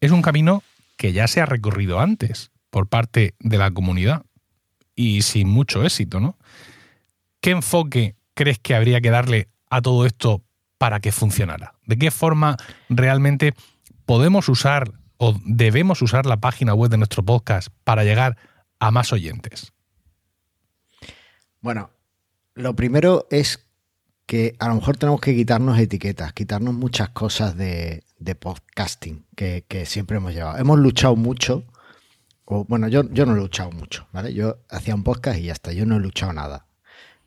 es un camino que ya se ha recorrido antes por parte de la comunidad y sin mucho éxito, ¿no? ¿Qué enfoque crees que habría que darle a todo esto para que funcionara? ¿De qué forma realmente podemos usar o debemos usar la página web de nuestro podcast para llegar a más oyentes? Bueno, lo primero es que a lo mejor tenemos que quitarnos etiquetas, quitarnos muchas cosas de, podcasting que, siempre hemos llevado. Hemos luchado mucho, o bueno, yo, yo no he luchado mucho, ¿vale? Yo hacía un podcast y ya está, yo no he luchado nada.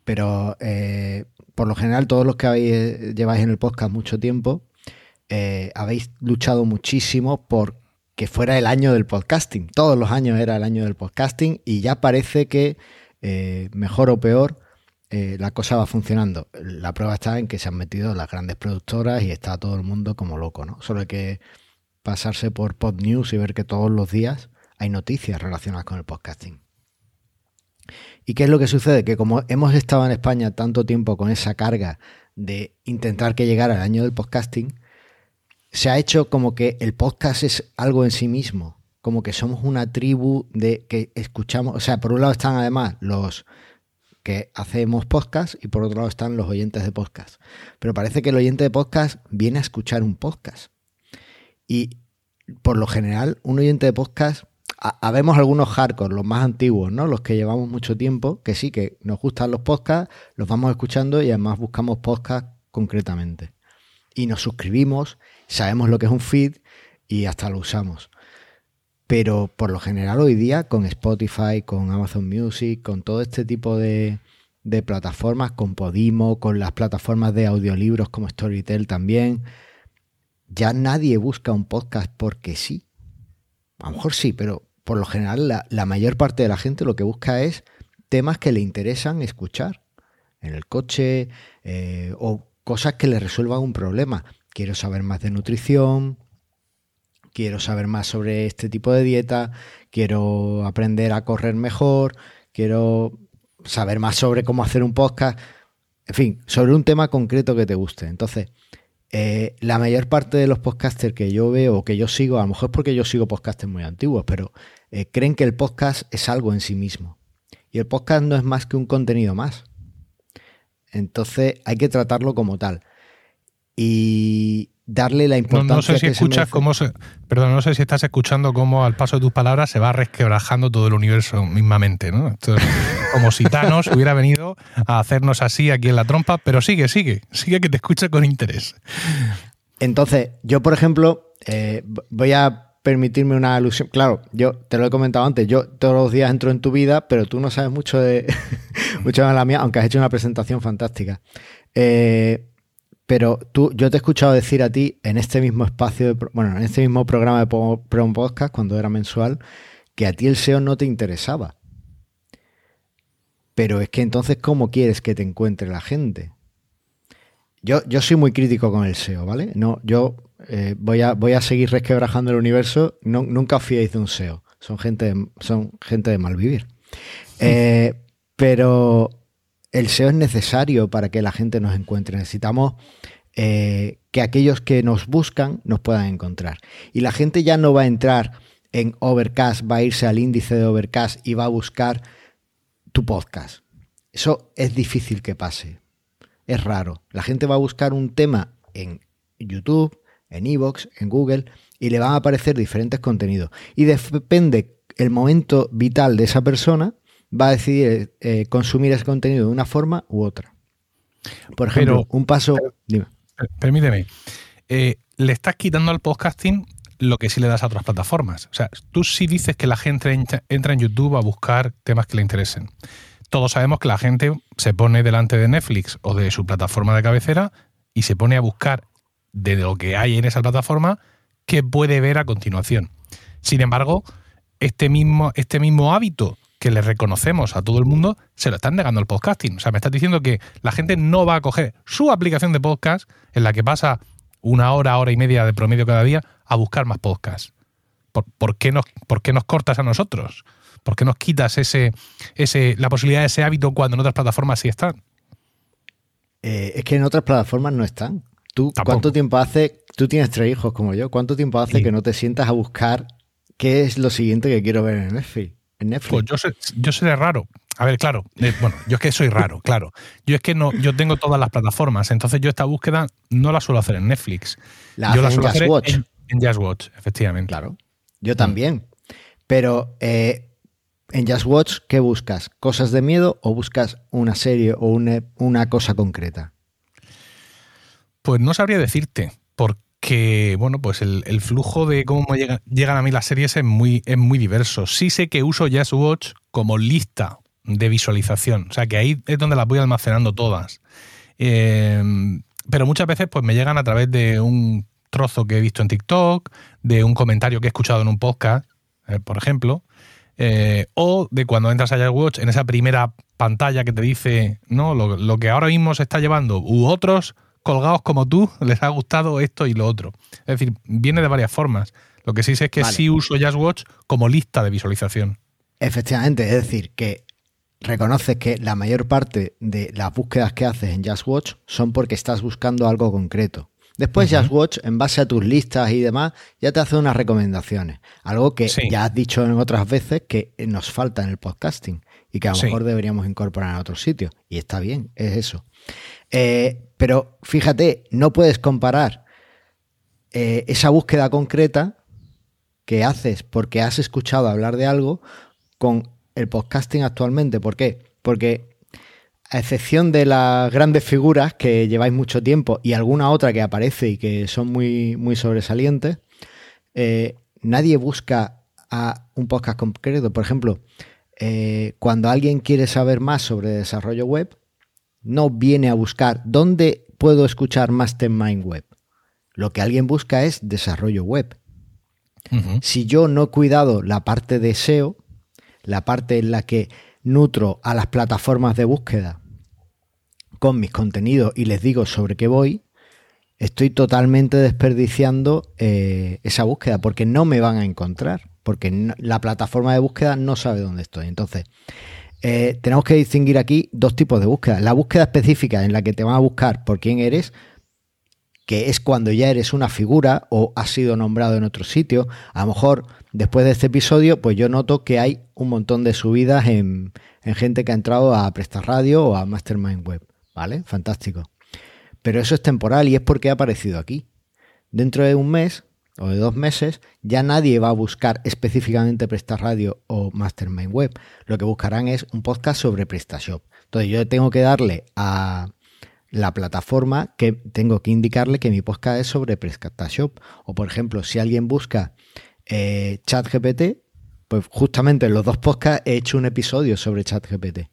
Pero eh, por lo general todos los que habéis, lleváis en el podcast mucho tiempo, eh, habéis luchado muchísimo por que fuera el año del podcasting. Todos los años era el año del podcasting y ya parece que, eh, mejor o peor, eh, la cosa va funcionando. La prueba está en que se han metido las grandes productoras y está todo el mundo como loco, ¿no? Solo hay que pasarse por Pod News y ver que todos los días hay noticias relacionadas con el podcasting. ¿Y qué es lo que sucede? Que como hemos estado en España tanto tiempo con esa carga de intentar que llegara el año del podcasting, se ha hecho como que el podcast es algo en sí mismo, como que somos una tribu de que escuchamos, o sea, por un lado están además los que hacemos podcast y por otro lado están los oyentes de podcast. Pero parece que el oyente de podcast viene a escuchar un podcast. Y por lo general, un oyente de podcast habemos algunos hardcore, los más antiguos, ¿no? Los que llevamos mucho tiempo, que sí, que nos gustan los podcasts, los vamos escuchando y además buscamos podcasts concretamente. Y nos suscribimos, sabemos lo que es un feed y hasta lo usamos. Pero por lo general hoy día con Spotify, con Amazon Music, con todo este tipo de, de plataformas, con Podimo, con las plataformas de audiolibros como Storytel también, ya nadie busca un podcast porque sí. A lo mejor sí, pero por lo general la, mayor parte de la gente lo que busca es temas que le interesan escuchar en el coche eh, o cosas que le resuelvan un problema. Quiero saber más de nutrición, quiero saber más sobre este tipo de dieta, quiero aprender a correr mejor, quiero saber más sobre cómo hacer un podcast, en fin, sobre un tema concreto que te guste. Entonces, eh, la mayor parte de los podcasters que yo veo o que yo sigo, a lo mejor es porque yo sigo podcasters muy antiguos, pero eh, creen que el podcast es algo en sí mismo. Y el podcast no es más que un contenido más. Entonces hay que tratarlo como tal. Y darle la importancia. No, sé si escuchas cómo se, perdón, no sé si estás escuchando cómo al paso de tus palabras se va resquebrajando todo el universo mismamente, ¿no? como si Thanos hubiera venido a hacernos así aquí en la trompa, pero sigue, sigue, sigue que te escucha con interés. Entonces, yo, por ejemplo, eh, voy a permitirme una alusión. Claro, yo te lo he comentado antes, yo todos los días entro en tu vida, pero tú no sabes mucho de, *laughs* mucho de la mía, aunque has hecho una presentación fantástica. Eh, pero tú, yo te he escuchado decir a ti en este mismo espacio, bueno, en este mismo programa de Pro Podcast, cuando era mensual, que a ti el SEO no te interesaba. Pero es que entonces, ¿cómo quieres que te encuentre la gente? Yo, yo soy muy crítico con el SEO, ¿vale? No, yo eh, voy, a, voy a seguir resquebrajando el universo. No, nunca os fiéis de un SEO. Son gente, son gente de mal vivir. Eh, pero el SEO es necesario para que la gente nos encuentre. Necesitamos eh, que aquellos que nos buscan nos puedan encontrar. Y la gente ya no va a entrar en Overcast, va a irse al índice de Overcast y va a buscar tu podcast. Eso es difícil que pase. Es raro. La gente va a buscar un tema en YouTube, en Evox, en Google, y le van a aparecer diferentes contenidos. Y depende el momento vital de esa persona, va a decidir eh, consumir ese contenido de una forma u otra. Por ejemplo, un paso. Permíteme. Eh, le estás quitando al podcasting lo que sí le das a otras plataformas. O sea, tú sí dices que la gente entra en YouTube a buscar temas que le interesen. Todos sabemos que la gente se pone delante de Netflix o de su plataforma de cabecera y se pone a buscar de lo que hay en esa plataforma que puede ver a continuación. Sin embargo, este mismo, este mismo hábito que le reconocemos a todo el mundo, se lo están negando al podcasting. O sea, me estás diciendo que la gente no va a coger su aplicación de podcast en la que pasa una hora, hora y media de promedio cada día a buscar más podcasts. ¿Por, qué, nos, ¿Por qué nos cortas a nosotros? ¿Por qué nos quitas ese, ese, la posibilidad de ese hábito cuando en otras plataformas sí están? Eh, es que en otras plataformas no están. ¿Tú cuánto tiempo hace, tú tienes tres hijos como yo, cuánto tiempo hace que no te sientas a buscar qué es lo siguiente que quiero ver en Netflix? En Netflix? Pues yo, sé, yo seré raro. A ver, claro, eh, bueno, yo es que soy raro, claro. Yo es que no, yo tengo todas las plataformas, entonces yo esta búsqueda no la suelo hacer en Netflix. La yo la suelo en Watch. En, Just Watch, efectivamente. Claro. Yo también. Pero eh, en Just Watch, ¿qué buscas? ¿Cosas de miedo o buscas una serie o una, una cosa concreta? Pues no sabría decirte, porque bueno, pues el, flujo de cómo llegan, a mí las series es muy, es muy diverso. Sí sé que uso Just Watch como lista de visualización, o sea que ahí es donde las voy almacenando todas. Em, pero muchas veces pues me llegan a través de un trozo que he visto en TikTok, de un comentario que he escuchado en un podcast, eh, por ejemplo, eh, o de cuando entras a Watch en esa primera pantalla que te dice no lo, lo, que ahora mismo se está llevando u otros colgados como tú les ha gustado esto y lo otro. Es decir, viene de varias formas. Lo que sí sé es que sí uso Just Watch como lista de visualización. Efectivamente, es decir, que reconoces que la mayor parte de las búsquedas que haces en Just Watch son porque estás buscando algo concreto. Después Just Watch, en base a tus listas y demás, ya te hace unas recomendaciones. Algo que ya has dicho en otras veces que nos falta en el podcasting y que a lo mejor deberíamos incorporar en otros sitios. Y está bien, es eso. Eh, pero fíjate, no puedes comparar eh, esa búsqueda concreta que haces porque has escuchado hablar de algo con el podcasting actualmente. ¿Por qué? Porque a excepción de las grandes figuras que lleváis mucho tiempo y alguna otra que aparece y que son muy, muy sobresalientes, eh, nadie busca a un podcast concreto. Por ejemplo, cuando alguien quiere saber más sobre desarrollo web, no viene a buscar dónde puedo escuchar Mastermind Web. Lo que alguien busca es desarrollo web. Si yo no he cuidado la parte de SEO, la parte en la que nutro a las plataformas de búsqueda con mis contenidos y les digo sobre qué voy, estoy totalmente desperdiciando eh, esa búsqueda porque no me van a encontrar, porque la plataforma de búsqueda no sabe dónde estoy. Entonces, eh, tenemos que distinguir aquí dos tipos de búsqueda. La búsqueda específica en la que te van a buscar por quién eres, que es cuando ya eres una figura o has sido nombrado en otro sitio. A lo mejor después de este episodio, pues yo noto que hay un montón de subidas en, en gente que ha entrado a Prestar Radio o a Mastermind Web. ¿Vale? Fantástico. Pero eso es temporal y es porque ha aparecido aquí. Dentro de un mes o de dos meses, ya nadie va a buscar específicamente Presta Radio o Mastermind Web. Lo que buscarán es un podcast sobre PrestaShop. Entonces yo tengo que darle a la plataforma que tengo que indicarle que mi podcast es sobre PrestaShop. O por ejemplo, si alguien busca eh, ChatGPT, pues justamente en los dos podcasts he hecho un episodio sobre ChatGPT.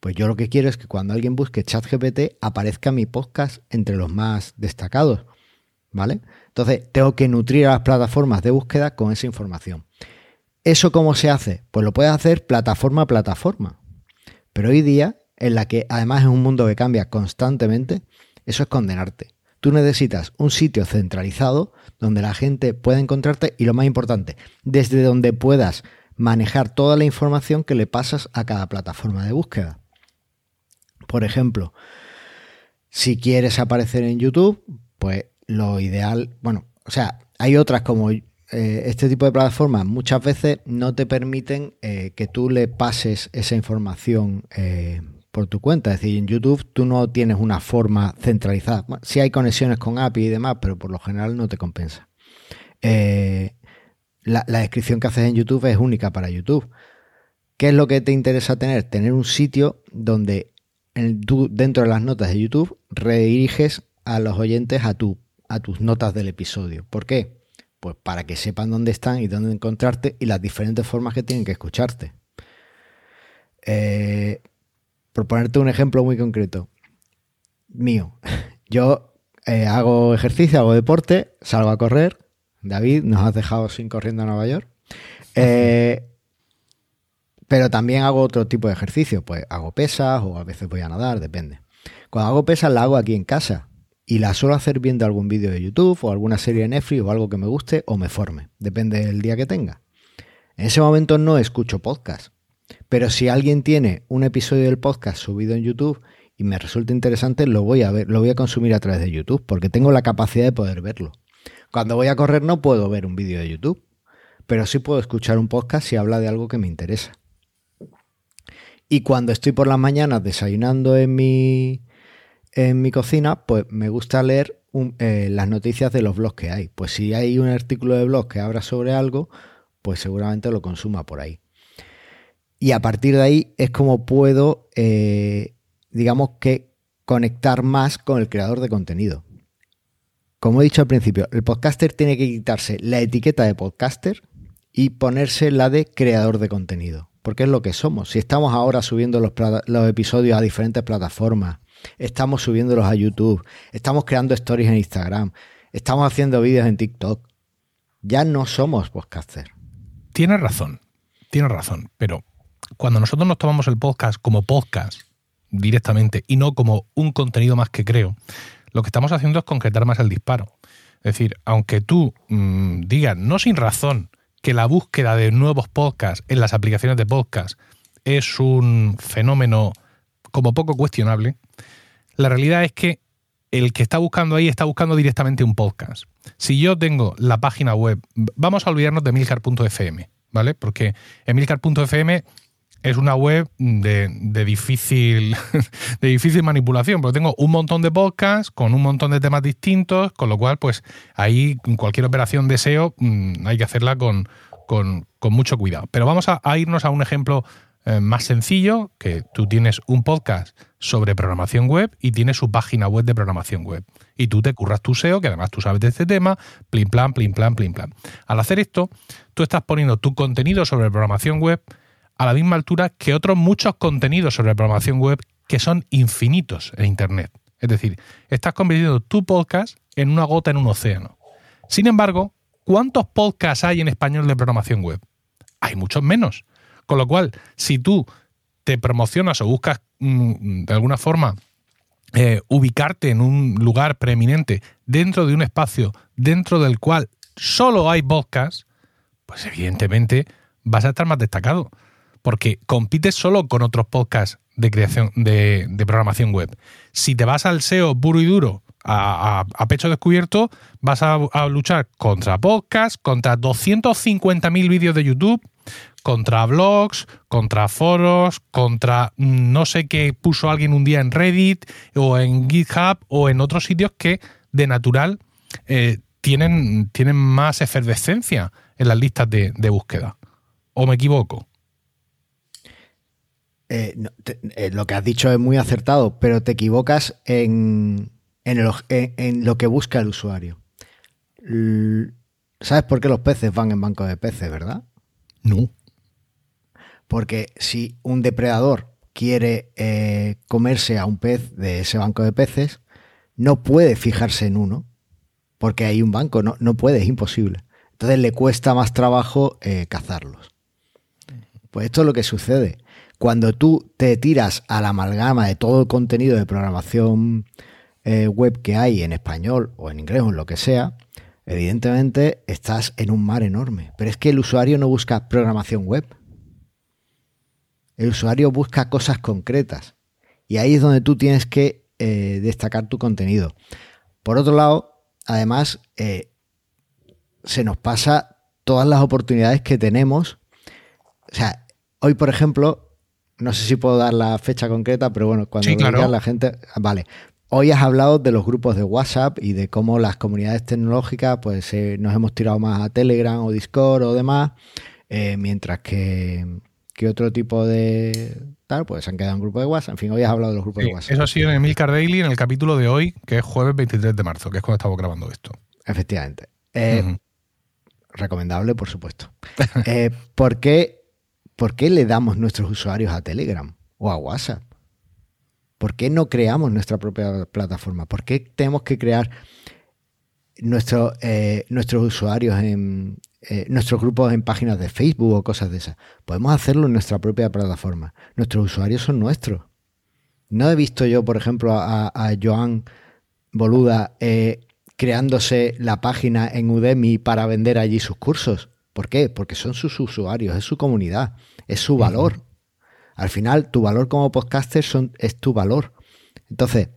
Pues yo lo que quiero es que cuando alguien busque ChatGPT aparezca mi podcast entre los más destacados. ¿Vale? Entonces, tengo que nutrir a las plataformas de búsqueda con esa información. ¿Eso cómo se hace? Pues lo puedes hacer plataforma a plataforma. Pero hoy día, en la que además es un mundo que cambia constantemente, eso es condenarte. Tú necesitas un sitio centralizado donde la gente pueda encontrarte y lo más importante, desde donde puedas manejar toda la información que le pasas a cada plataforma de búsqueda. Por ejemplo, si quieres aparecer en YouTube, pues lo ideal, bueno, o sea, hay otras como eh, este tipo de plataformas muchas veces no te permiten eh, que tú le pases esa información eh, por tu cuenta. Es decir, en YouTube tú no tienes una forma centralizada. Si sí hay conexiones con API y demás, pero por lo general no te compensa. La, la, descripción que haces en YouTube es única para YouTube. ¿Qué es lo que te interesa tener? Tener un sitio donde dentro de las notas de YouTube rediriges a los oyentes a, tu, a tus notas del episodio. ¿Por qué? Pues para que sepan dónde están y dónde encontrarte y las diferentes formas que tienen que escucharte. Eh, por ponerte un ejemplo muy concreto, mío, *laughs* yo eh, hago ejercicio, hago deporte, salgo a correr. David, nos has dejado sin corriendo a Nueva York. Eh, pero también hago otro tipo de ejercicio, pues hago pesas o a veces voy a nadar, depende. Cuando hago pesas la hago aquí en casa y la suelo hacer viendo algún vídeo de YouTube o alguna serie de Netflix o algo que me guste o me forme, depende del día que tenga. En ese momento no escucho podcast, pero si alguien tiene un episodio del podcast subido en YouTube y me resulta interesante, lo voy a ver, lo voy a consumir a través de YouTube porque tengo la capacidad de poder verlo. Cuando voy a correr no puedo ver un vídeo de YouTube, pero sí puedo escuchar un podcast si habla de algo que me interesa. Y cuando estoy por las mañanas desayunando en mi, en mi cocina, pues me gusta leer eh, las noticias de los blogs que hay. Pues si hay un artículo de blog que habla sobre algo, pues seguramente lo consuma por ahí. Y a partir de ahí es como puedo, eh, digamos que, conectar más con el creador de contenido. Como he dicho al principio, el podcaster tiene que quitarse la etiqueta de podcaster y ponerse la de creador de contenido porque es lo que somos. Si estamos ahora subiendo los, episodios a diferentes plataformas, estamos subiéndolos a YouTube, estamos creando stories en Instagram, estamos haciendo vídeos en TikTok, ya no somos podcasters. Tienes razón, tienes razón, pero cuando nosotros nos tomamos el podcast como podcast directamente y no como un contenido más que creo, lo que estamos haciendo es concretar más el disparo. Es decir, aunque tú mm, digas, no sin razón, que la búsqueda de nuevos podcasts en las aplicaciones de podcast es un fenómeno como poco cuestionable, la realidad es que el que está buscando ahí está buscando directamente un podcast. Si yo tengo la página web, vamos a olvidarnos de emilcar.fm, ¿vale? Porque emilcar.fm es una web de, difícil, *laughs* de difícil manipulación, porque tengo un montón de podcasts con un montón de temas distintos, con lo cual, pues ahí cualquier operación de SEO mm, hay que hacerla con, con, mucho cuidado. Pero vamos a, irnos a un ejemplo eh, más sencillo, que tú tienes un podcast sobre programación web y tienes su página web de programación web. Y tú te curras tu SEO, que además tú sabes de este tema, plim plan, plim plan, plim plan. Al hacer esto, tú estás poniendo tu contenido sobre programación web a la misma altura que otros muchos contenidos sobre programación web que son infinitos en Internet. Es decir, estás convirtiendo tu podcast en una gota en un océano. Sin embargo, ¿cuántos podcasts hay en español de programación web? Hay muchos menos. Con lo cual, si tú te promocionas o buscas mm, de alguna forma eh, ubicarte en un lugar preeminente dentro de un espacio dentro del cual solo hay podcasts, pues evidentemente vas a estar más destacado porque compites solo con otros podcasts de creación de, programación web. Si te vas al SEO puro y duro, a, pecho descubierto, vas a, luchar contra podcasts, contra 250.000 vídeos de YouTube, contra blogs, contra foros, contra mm, no sé qué puso alguien un día en Reddit o en GitHub o en otros sitios que de natural eh, tienen, tienen más efervescencia en las listas de búsqueda. ¿O me equivoco? Eh, eh, lo que has dicho es muy acertado, pero te equivocas en, en, lo que busca el usuario. ¿Sabes por qué los peces van en banco de peces, verdad? No. Porque si un depredador quiere eh, comerse a un pez de ese banco de peces, no puede fijarse en uno, porque hay un banco, no, no puede, es imposible. Entonces le cuesta más trabajo cazarlos. Pues esto es lo que sucede cuando tú te tiras a la amalgama de todo el contenido de programación eh, web que hay en español o en inglés o en lo que sea, evidentemente estás en un mar enorme. Pero es que el usuario no busca programación web. El usuario busca cosas concretas. Y ahí es donde tú tienes que eh, destacar tu contenido. Por otro lado, además, eh, se nos pasa todas las oportunidades que tenemos. O sea, hoy, por ejemplo, no sé si puedo dar la fecha concreta, pero bueno, cuando Sí, claro. la gente. Vale. Hoy has hablado de los grupos de WhatsApp y de cómo las comunidades tecnológicas, pues eh, nos hemos tirado más a Telegram o Discord o demás, mientras que, que otro tipo de tal, pues se han quedado en grupo de WhatsApp. En fin, hoy has hablado de los grupos Sí, de WhatsApp. eso ha sido en Emilcar Daily, en el capítulo de hoy, que es jueves 23 de marzo, que es cuando estamos grabando esto. Efectivamente. Eh. Recomendable, por supuesto. *laughs* Eh, ¿por, qué, por qué le damos nuestros usuarios a Telegram o a WhatsApp? ¿Por qué no creamos nuestra propia plataforma? ¿Por qué tenemos que crear nuestro, eh, nuestros usuarios en eh, nuestros grupos en páginas de Facebook o cosas de esas? Podemos hacerlo en nuestra propia plataforma. Nuestros usuarios son nuestros. No he visto yo, por ejemplo, a, a Joan Boluda eh, creándose la página en Udemy para vender allí sus cursos. ¿Por qué? Porque son sus usuarios, es su comunidad, es su valor. Al final, tu valor como podcaster son, es tu valor. Entonces,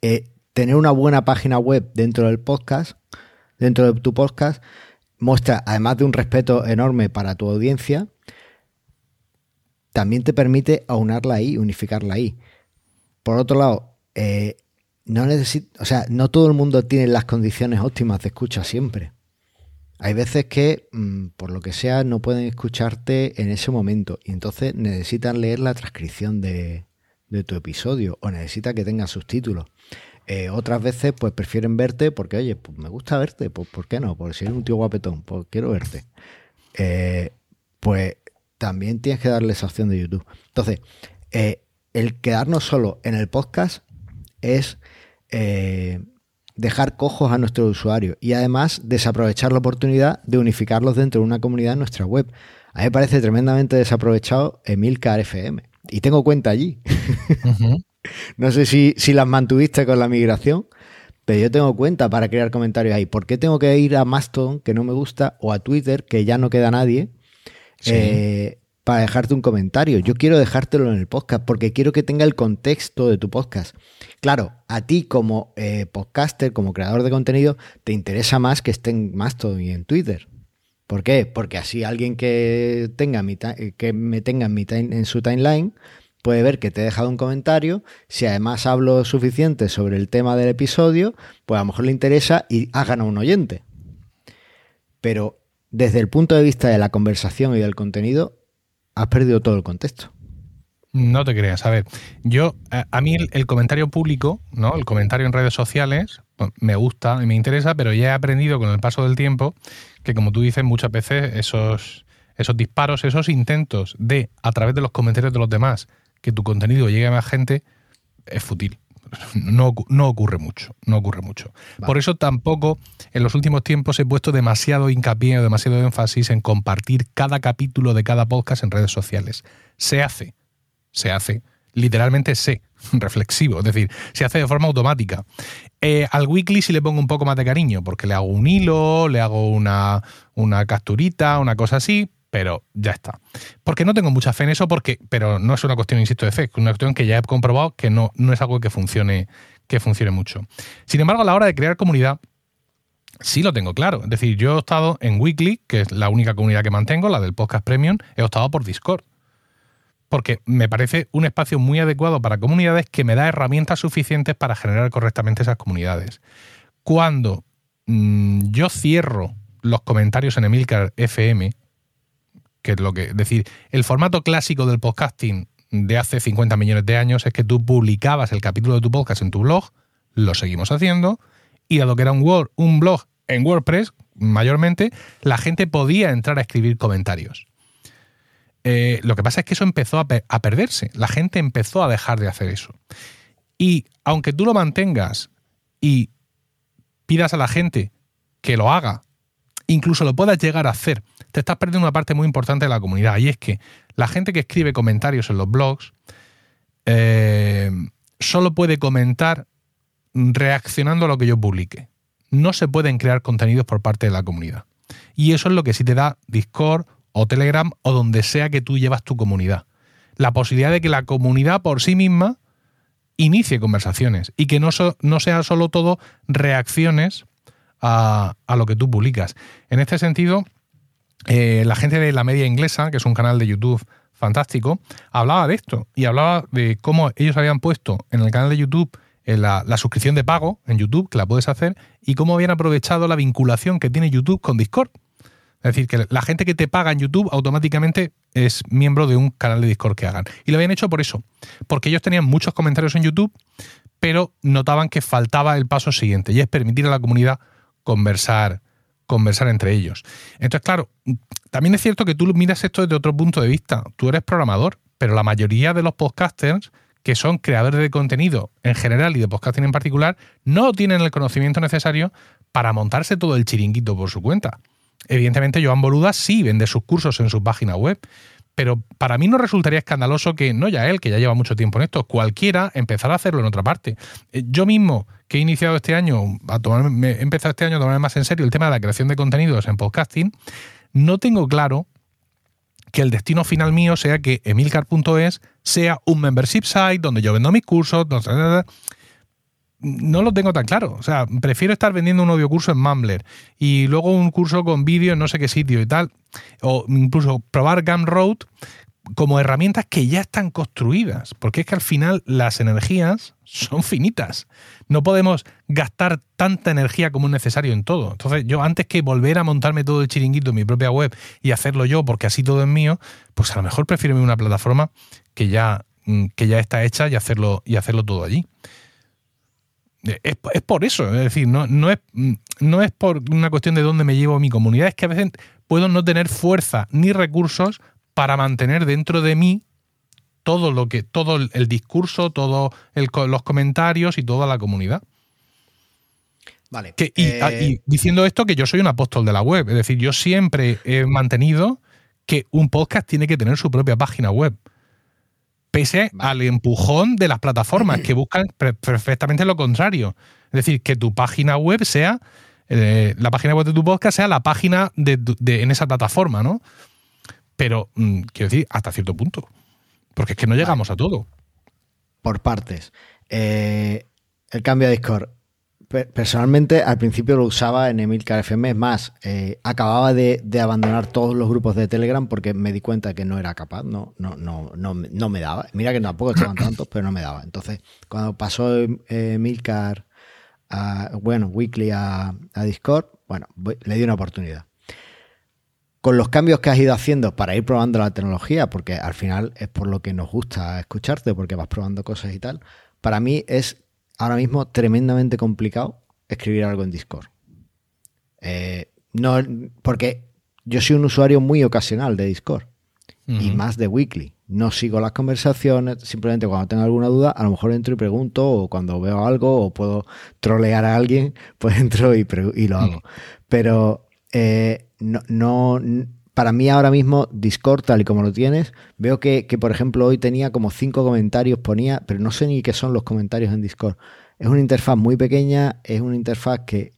eh, tener una buena página web dentro del podcast, dentro de tu podcast, muestra, además de un respeto enorme para tu audiencia, también te permite aunarla ahí, unificarla ahí. Por otro lado, eh, no necesito, o sea, no todo el mundo tiene las condiciones óptimas de escucha siempre. Hay veces que, mm, por lo que sea, no pueden escucharte en ese momento y entonces necesitan leer la transcripción de, de tu episodio o necesitan que tenga subtítulos. Eh, otras veces, pues prefieren verte porque, oye, pues me gusta verte, pues ¿por qué no? Porque si eres un tío guapetón, pues quiero verte. Eh, pues también tienes que darle esa opción de YouTube. Entonces, eh, el quedarnos solo en el podcast es dejar cojos a nuestros usuarios y además desaprovechar la oportunidad de unificarlos dentro de una comunidad en nuestra web. A mí me parece tremendamente desaprovechado Emilcar FM. Y tengo cuenta allí. Ujú. No sé si, si las mantuviste con la migración, pero yo tengo cuenta para crear comentarios ahí. ¿Por qué tengo que ir a Mastodon, que no me gusta, o a Twitter, que ya no queda nadie, Sí. eh, para dejarte un comentario? Yo quiero dejártelo en el podcast porque quiero que tenga el contexto de tu podcast. Claro, a ti como eh, podcaster, como creador de contenido, te interesa más que esté en Mastodon y en Twitter. ¿Por qué? Porque así alguien que tenga mi que me tenga en, mi en su timeline puede ver que te he dejado un comentario. Si además hablo suficiente sobre el tema del episodio, pues a lo mejor le interesa y ha ganado un oyente. Pero desde el punto de vista de la conversación y del contenido, has perdido todo el contexto. No te creas, a ver, yo, a, mí el, el comentario público, ¿no? El comentario en redes sociales, pues, me gusta y me interesa, pero ya he aprendido con el paso del tiempo que, como tú dices, muchas veces esos, esos disparos, esos intentos de, a través de los comentarios de los demás, que tu contenido llegue a más gente, es fútil. No, no ocurre mucho, no ocurre mucho. Vale. Por eso tampoco en los últimos tiempos he puesto demasiado hincapié o demasiado énfasis en compartir cada capítulo de cada podcast en redes sociales. Se hace, se hace, literalmente sé, *laughs* reflexivo, es decir, se hace de forma automática. Eh, al weekly sí le pongo un poco más de cariño, porque le hago un hilo, le hago una, una capturita, una cosa así, pero ya está. Porque no tengo mucha fe en eso, porque, pero no es una cuestión, insisto, de fe, es una cuestión que ya he comprobado que no, no es algo que funcione, que funcione mucho. Sin embargo, a la hora de crear comunidad, sí lo tengo claro. Es decir, yo he optado en Weekly, que es la única comunidad que mantengo, la del podcast Premium, he optado por Discord. Porque me parece un espacio muy adecuado para comunidades que me da herramientas suficientes para generar correctamente esas comunidades. Cuando mm, yo cierro los comentarios en Emilcar FM, que es lo que. Es decir, el formato clásico del podcasting de hace 50 millones de años es que tú publicabas el capítulo de tu podcast en tu blog, lo seguimos haciendo, y dado que era un, Word, un blog en WordPress, mayormente, la gente podía entrar a escribir comentarios. Eh, lo que pasa es que eso empezó a, a perderse. La gente empezó a dejar de hacer eso. Y aunque tú lo mantengas y pidas a la gente que lo haga, incluso lo puedas llegar a hacer, te estás perdiendo una parte muy importante de la comunidad. Y es que la gente que escribe comentarios en los blogs eh, solo puede comentar reaccionando a lo que yo publique. No se pueden crear contenidos por parte de la comunidad. Y eso es lo que sí te da Discord o Telegram o donde sea que tú llevas tu comunidad. La posibilidad de que la comunidad por sí misma inicie conversaciones y que no, no sea solo todo reacciones a, lo que tú publicas. En este sentido, eh, la gente de la media inglesa, que es un canal de YouTube fantástico, hablaba de esto y hablaba de cómo ellos habían puesto en el canal de YouTube eh, la, la, suscripción de pago en YouTube, que la puedes hacer, y cómo habían aprovechado la vinculación que tiene YouTube con Discord. Es decir, que la gente que te paga en YouTube automáticamente es miembro de un canal de Discord que hagan. Y lo habían hecho por eso, porque ellos tenían muchos comentarios en YouTube, pero notaban que faltaba el paso siguiente, y es permitir a la comunidad conversar, conversar entre ellos. Entonces, claro, también es cierto que tú miras esto desde otro punto de vista. Tú eres programador, pero la mayoría de los podcasters que son creadores de contenido en general y de podcasting en particular, no tienen el conocimiento necesario para montarse todo el chiringuito por su cuenta. Evidentemente, Joan Boluda sí vende sus cursos en su página web, pero para mí no resultaría escandaloso que, no ya él, que ya lleva mucho tiempo en esto, cualquiera empezara a hacerlo en otra parte. Eh, yo mismo, que he iniciado este año, a tomarme, he empezado este año a tomarme más en serio el tema de la creación de contenidos en podcasting, no tengo claro que el destino final mío sea que emilcar.es sea un membership site donde yo vendo mis cursos, no lo tengo tan claro. O sea, prefiero estar vendiendo un audio curso en Mumbler y luego un curso con vídeo en no sé qué sitio y tal. O incluso probar Gumroad como herramientas que ya están construidas. Porque es que al final las energías son finitas. No podemos gastar tanta energía como es necesario en todo. Entonces, yo antes que volver a montarme todo el chiringuito en mi propia web y hacerlo yo porque así todo es mío, pues a lo mejor prefiero una plataforma que ya, mm, que ya está hecha y hacerlo, y hacerlo todo allí. Es, por eso, es decir, no, no, es, no es por una cuestión de dónde me llevo mi comunidad, es que a veces puedo no tener fuerza ni recursos para mantener dentro de mí todo lo que, todo el discurso, todos los comentarios y toda la comunidad. Vale. Ah, y, diciendo esto, que yo soy un apóstol de la web. Es decir, yo siempre he mantenido que un podcast tiene que tener su propia página web pese al empujón de las plataformas que buscan perfectamente lo contrario. Es decir, que tu página web sea, eh, la página web de tu podcast sea la página de, en esa plataforma, ¿no? Pero, mm, quiero decir, hasta cierto punto. Porque es que no llegamos a todo. Por partes. Eh, el cambio de Discord personalmente al principio lo usaba en Emilcar FM, es más, eh, acababa de, abandonar todos los grupos de Telegram porque me di cuenta que no era capaz, no, no, no, no, no me daba. Mira que tampoco estaban *coughs* tantos, pero no me daba. Entonces, cuando pasó Emilcar, bueno, Weekly a, Discord, bueno, le di una oportunidad. Con los cambios que has ido haciendo para ir probando la tecnología, porque al final es por lo que nos gusta escucharte, porque vas probando cosas y tal, para mí es ahora mismo tremendamente complicado escribir algo en Discord. Eh, no, porque yo soy un usuario muy ocasional de Discord y más de Weekly. No sigo las conversaciones, simplemente cuando tengo alguna duda, a lo mejor entro y pregunto, o cuando veo algo, o puedo trolear a alguien, *laughs* pues entro y, lo hago. Pero eh, no, no para mí ahora mismo Discord, tal y como lo tienes, veo que, por ejemplo, hoy tenía como cinco comentarios, ponía, pero no sé ni qué son los comentarios en Discord. Es una interfaz muy pequeña, es una interfaz que,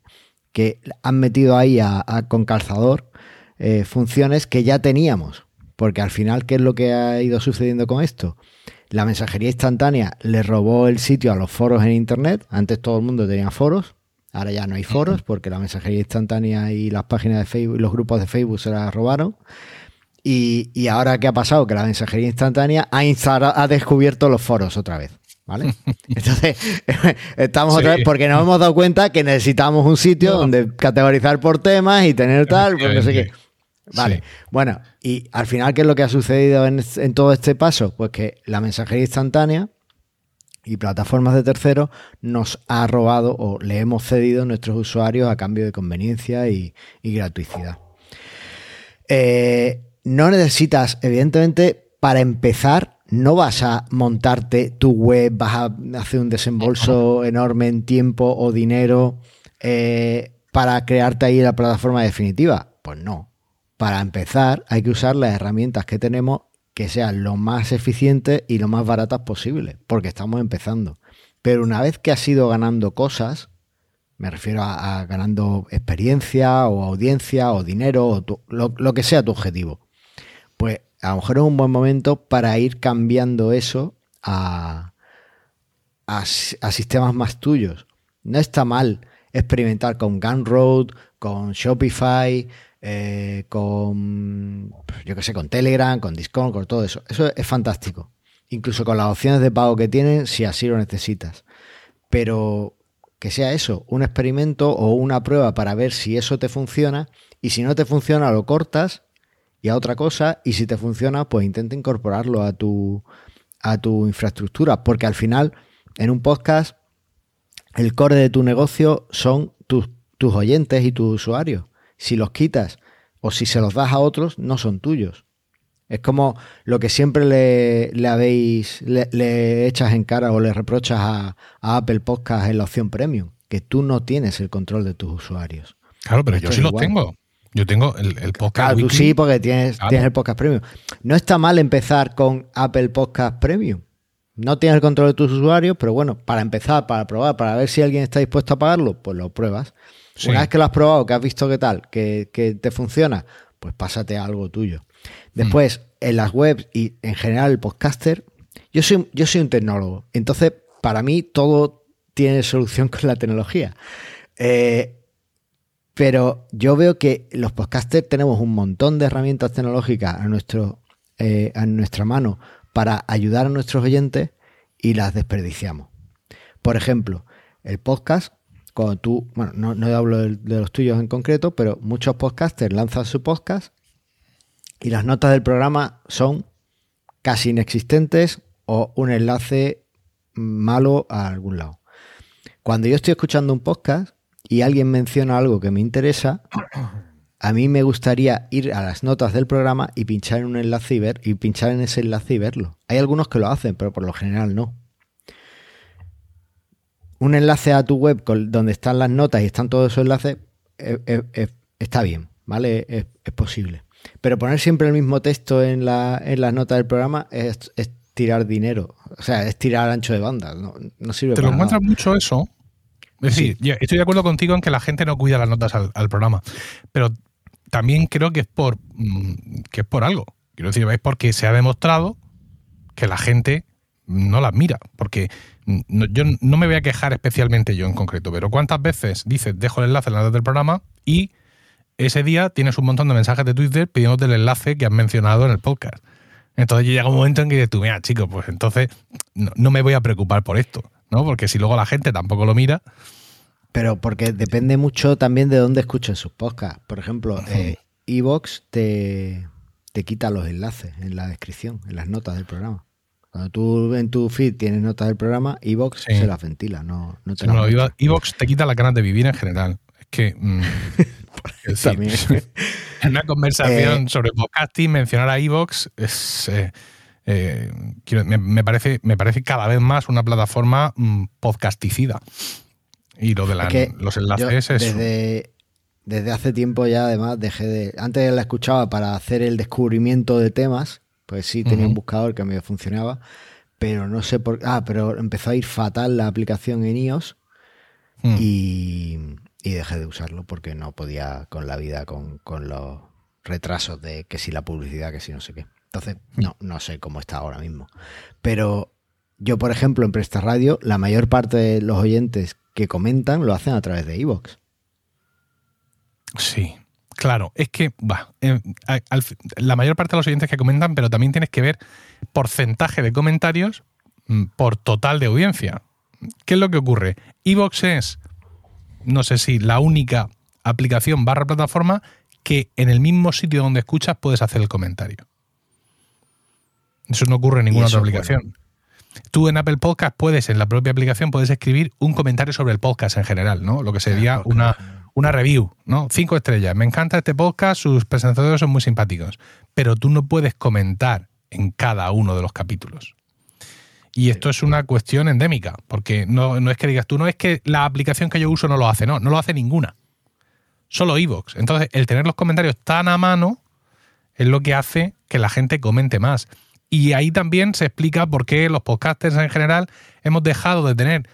que han metido ahí a, con calzador eh, funciones que ya teníamos. Porque al final, ¿qué es lo que ha ido sucediendo con esto? La mensajería instantánea le robó el sitio a los foros en Internet. Antes todo el mundo tenía foros Ahora ya no hay foros porque la mensajería instantánea y las páginas de Facebook y los grupos de Facebook se las robaron. Y, ahora qué ha pasado? Que la mensajería instantánea ha, ha descubierto los foros otra vez. ¿Vale? *laughs* Entonces, *laughs* estamos otra vez porque nos hemos dado cuenta que necesitamos un sitio donde categorizar por temas y tener tal, pues no sé qué. Vale, bueno, y al final, ¿qué es lo que ha sucedido en, en todo este paso? Pues que la mensajería instantánea y plataformas de terceros nos ha robado o le hemos cedido a nuestros usuarios a cambio de conveniencia y, gratuidad. Eh, no necesitas, evidentemente, para empezar, no vas a montarte tu web, vas a hacer un desembolso enorme en tiempo o dinero eh, para crearte ahí la plataforma definitiva. Pues no. Para empezar, hay que usar las herramientas que tenemos que sean lo más eficientes y lo más baratas posible, porque estamos empezando. Pero una vez que has ido ganando cosas, me refiero a, ganando experiencia o audiencia o dinero o lo, que sea tu objetivo, pues a lo mejor es un buen momento para ir cambiando eso a, a, sistemas más tuyos. No está mal experimentar con Gunroad, con Shopify, eh, con, yo que sé, con Telegram, con Discord, con todo eso. Eso es fantástico. Incluso con las opciones de pago que tienen, si así lo necesitas. Pero que sea eso, un experimento o una prueba para ver si eso te funciona y si no te funciona lo cortas y a otra cosa y si te funciona pues intenta incorporarlo a tu, a tu infraestructura porque al final en un podcast el core de tu negocio son tus, tus oyentes y tus usuarios. Si los quitas o si se los das a otros no son tuyos. Es como lo que siempre le, habéis, le, echas en cara o le reprochas a, Apple Podcast en la opción premium, que tú no tienes el control de tus usuarios. Claro, pero yo sí los tengo. Yo tengo el, podcast. Claro, tú sí, porque tienes, tienes el podcast premium. No está mal empezar con Apple Podcast Premium. No tienes el control de tus usuarios, pero bueno, para empezar, para probar, para ver si alguien está dispuesto a pagarlo, pues lo pruebas. Una vez que lo has probado, que has visto qué tal, que, que te funciona, pues pásate a algo tuyo. Después, en las webs y en general el podcaster, yo soy, yo soy un tecnólogo. Entonces, para mí todo tiene solución *laughs* con la tecnología. Eh, pero yo veo que los podcasters tenemos un montón de herramientas tecnológicas a, nuestro, eh, a nuestra mano para ayudar a nuestros oyentes y las desperdiciamos. Por ejemplo, el podcast, cuando tú, bueno, no, hablo de, de, los tuyos en concreto, pero muchos podcasters lanzan su podcast y las notas del programa son casi inexistentes o un enlace malo a algún lado. Cuando yo estoy escuchando un podcast y alguien menciona algo que me interesa, a mí me gustaría ir a las notas del programa y pinchar en un enlace y ver y pinchar en ese enlace y verlo. Hay algunos que lo hacen, pero por lo general no. Un enlace a tu web donde están las notas y están todos esos enlaces eh, eh, eh, está bien, ¿vale? es posible. Pero poner siempre el mismo texto en, la, en las notas del programa es, tirar dinero. O sea, es tirar ancho de banda. No, no sirve ¿Te lo encuentras mucho eso? Es decir, estoy de acuerdo contigo en que la gente no cuida las notas al, programa. Pero también creo que es por mm, que es por algo. Quiero decir, es porque se ha demostrado que la gente no las mira. Porque yo no me voy a quejar especialmente yo en concreto, pero ¿cuántas veces dices dejo el enlace en las notas del programa y ese día tienes un montón de mensajes de Twitter pidiéndote el enlace que has mencionado en el podcast. Entonces llega un momento en que dices tú, mira, chico, pues entonces no, me voy a preocupar por esto, ¿no? Porque si luego la gente tampoco lo mira. Pero porque depende mucho también de dónde escuchen sus podcasts. Por ejemplo, eh, Evox te, te quita los enlaces en la descripción, en las notas del programa. Cuando tú en tu feed tienes notas del programa, Evox se las ventila, no, no te Evox te quita la ganas de vivir en general. Es que. Mm, *laughs* *laughs* en una conversación eh, sobre podcasting, mencionar a Evox es. Eh, eh, me, parece, me parece cada vez más una plataforma mm, podcasticida. Y lo de los enlaces es. Desde, desde hace tiempo ya, además, dejé de. Antes la escuchaba para hacer el descubrimiento de temas, pues sí, tenía un buscador que me funcionaba, pero no sé por Ah, pero empezó a ir fatal la aplicación en iOS. Mm. Y, y dejé de usarlo porque no podía con la vida, con, los retrasos de que si la publicidad, que si no sé qué. Entonces, no, no sé cómo está ahora mismo. Pero yo, por ejemplo, en Presta Radio, la mayor parte de los oyentes que comentan lo hacen a través de iVoox. Sí, claro. Es que, va, eh, la mayor parte de los oyentes que comentan, pero también tienes que ver porcentaje de comentarios mm, por total de audiencia. ¿Qué es lo que ocurre? iVoox es no sé si la única aplicación barra plataforma que en el mismo sitio donde escuchas puedes hacer el comentario. Eso no ocurre en ninguna otra aplicación. Tú en Apple Podcast puedes, en la propia aplicación, puedes escribir un comentario sobre el podcast en general, ¿no? Lo que sería una, una review, ¿no? Cinco estrellas. Me encanta este podcast, sus presentadores son muy simpáticos. Pero tú no puedes comentar en cada uno de los capítulos. Y esto es una cuestión endémica, porque no, es que digas tú, no es que la aplicación que yo uso no lo hace, no, no lo hace ninguna. Solo Evox. Entonces, el tener los comentarios tan a mano es lo que hace que la gente comente más. Y ahí también se explica por qué los podcasters en general hemos dejado de tener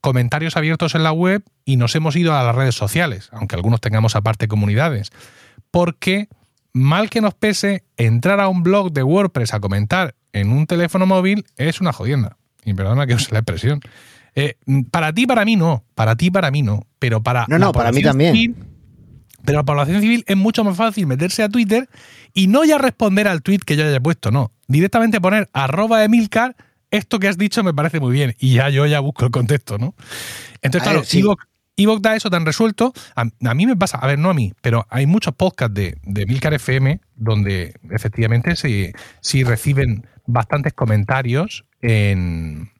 comentarios abiertos en la web y nos hemos ido a las redes sociales, aunque algunos tengamos aparte comunidades. Porque, mal que nos pese, entrar a un blog de WordPress a comentar en un teléfono móvil es una jodienda. Y perdona que use la expresión. Eh, para ti, para mí no. Para ti, para mí no. Pero para. No, no, para mí también. pero para la población civil es mucho más fácil meterse a Twitter y no ya responder al tweet que yo haya puesto, no. Directamente poner arroba Emilcar esto que has dicho me parece muy bien y ya yo ya busco el contexto, ¿no? Entonces, claro, ver, da eso tan resuelto. A, mí me pasa, a ver, no a mí, pero hay muchos podcasts de, de Milcar FM donde efectivamente sí, reciben bastantes comentarios en,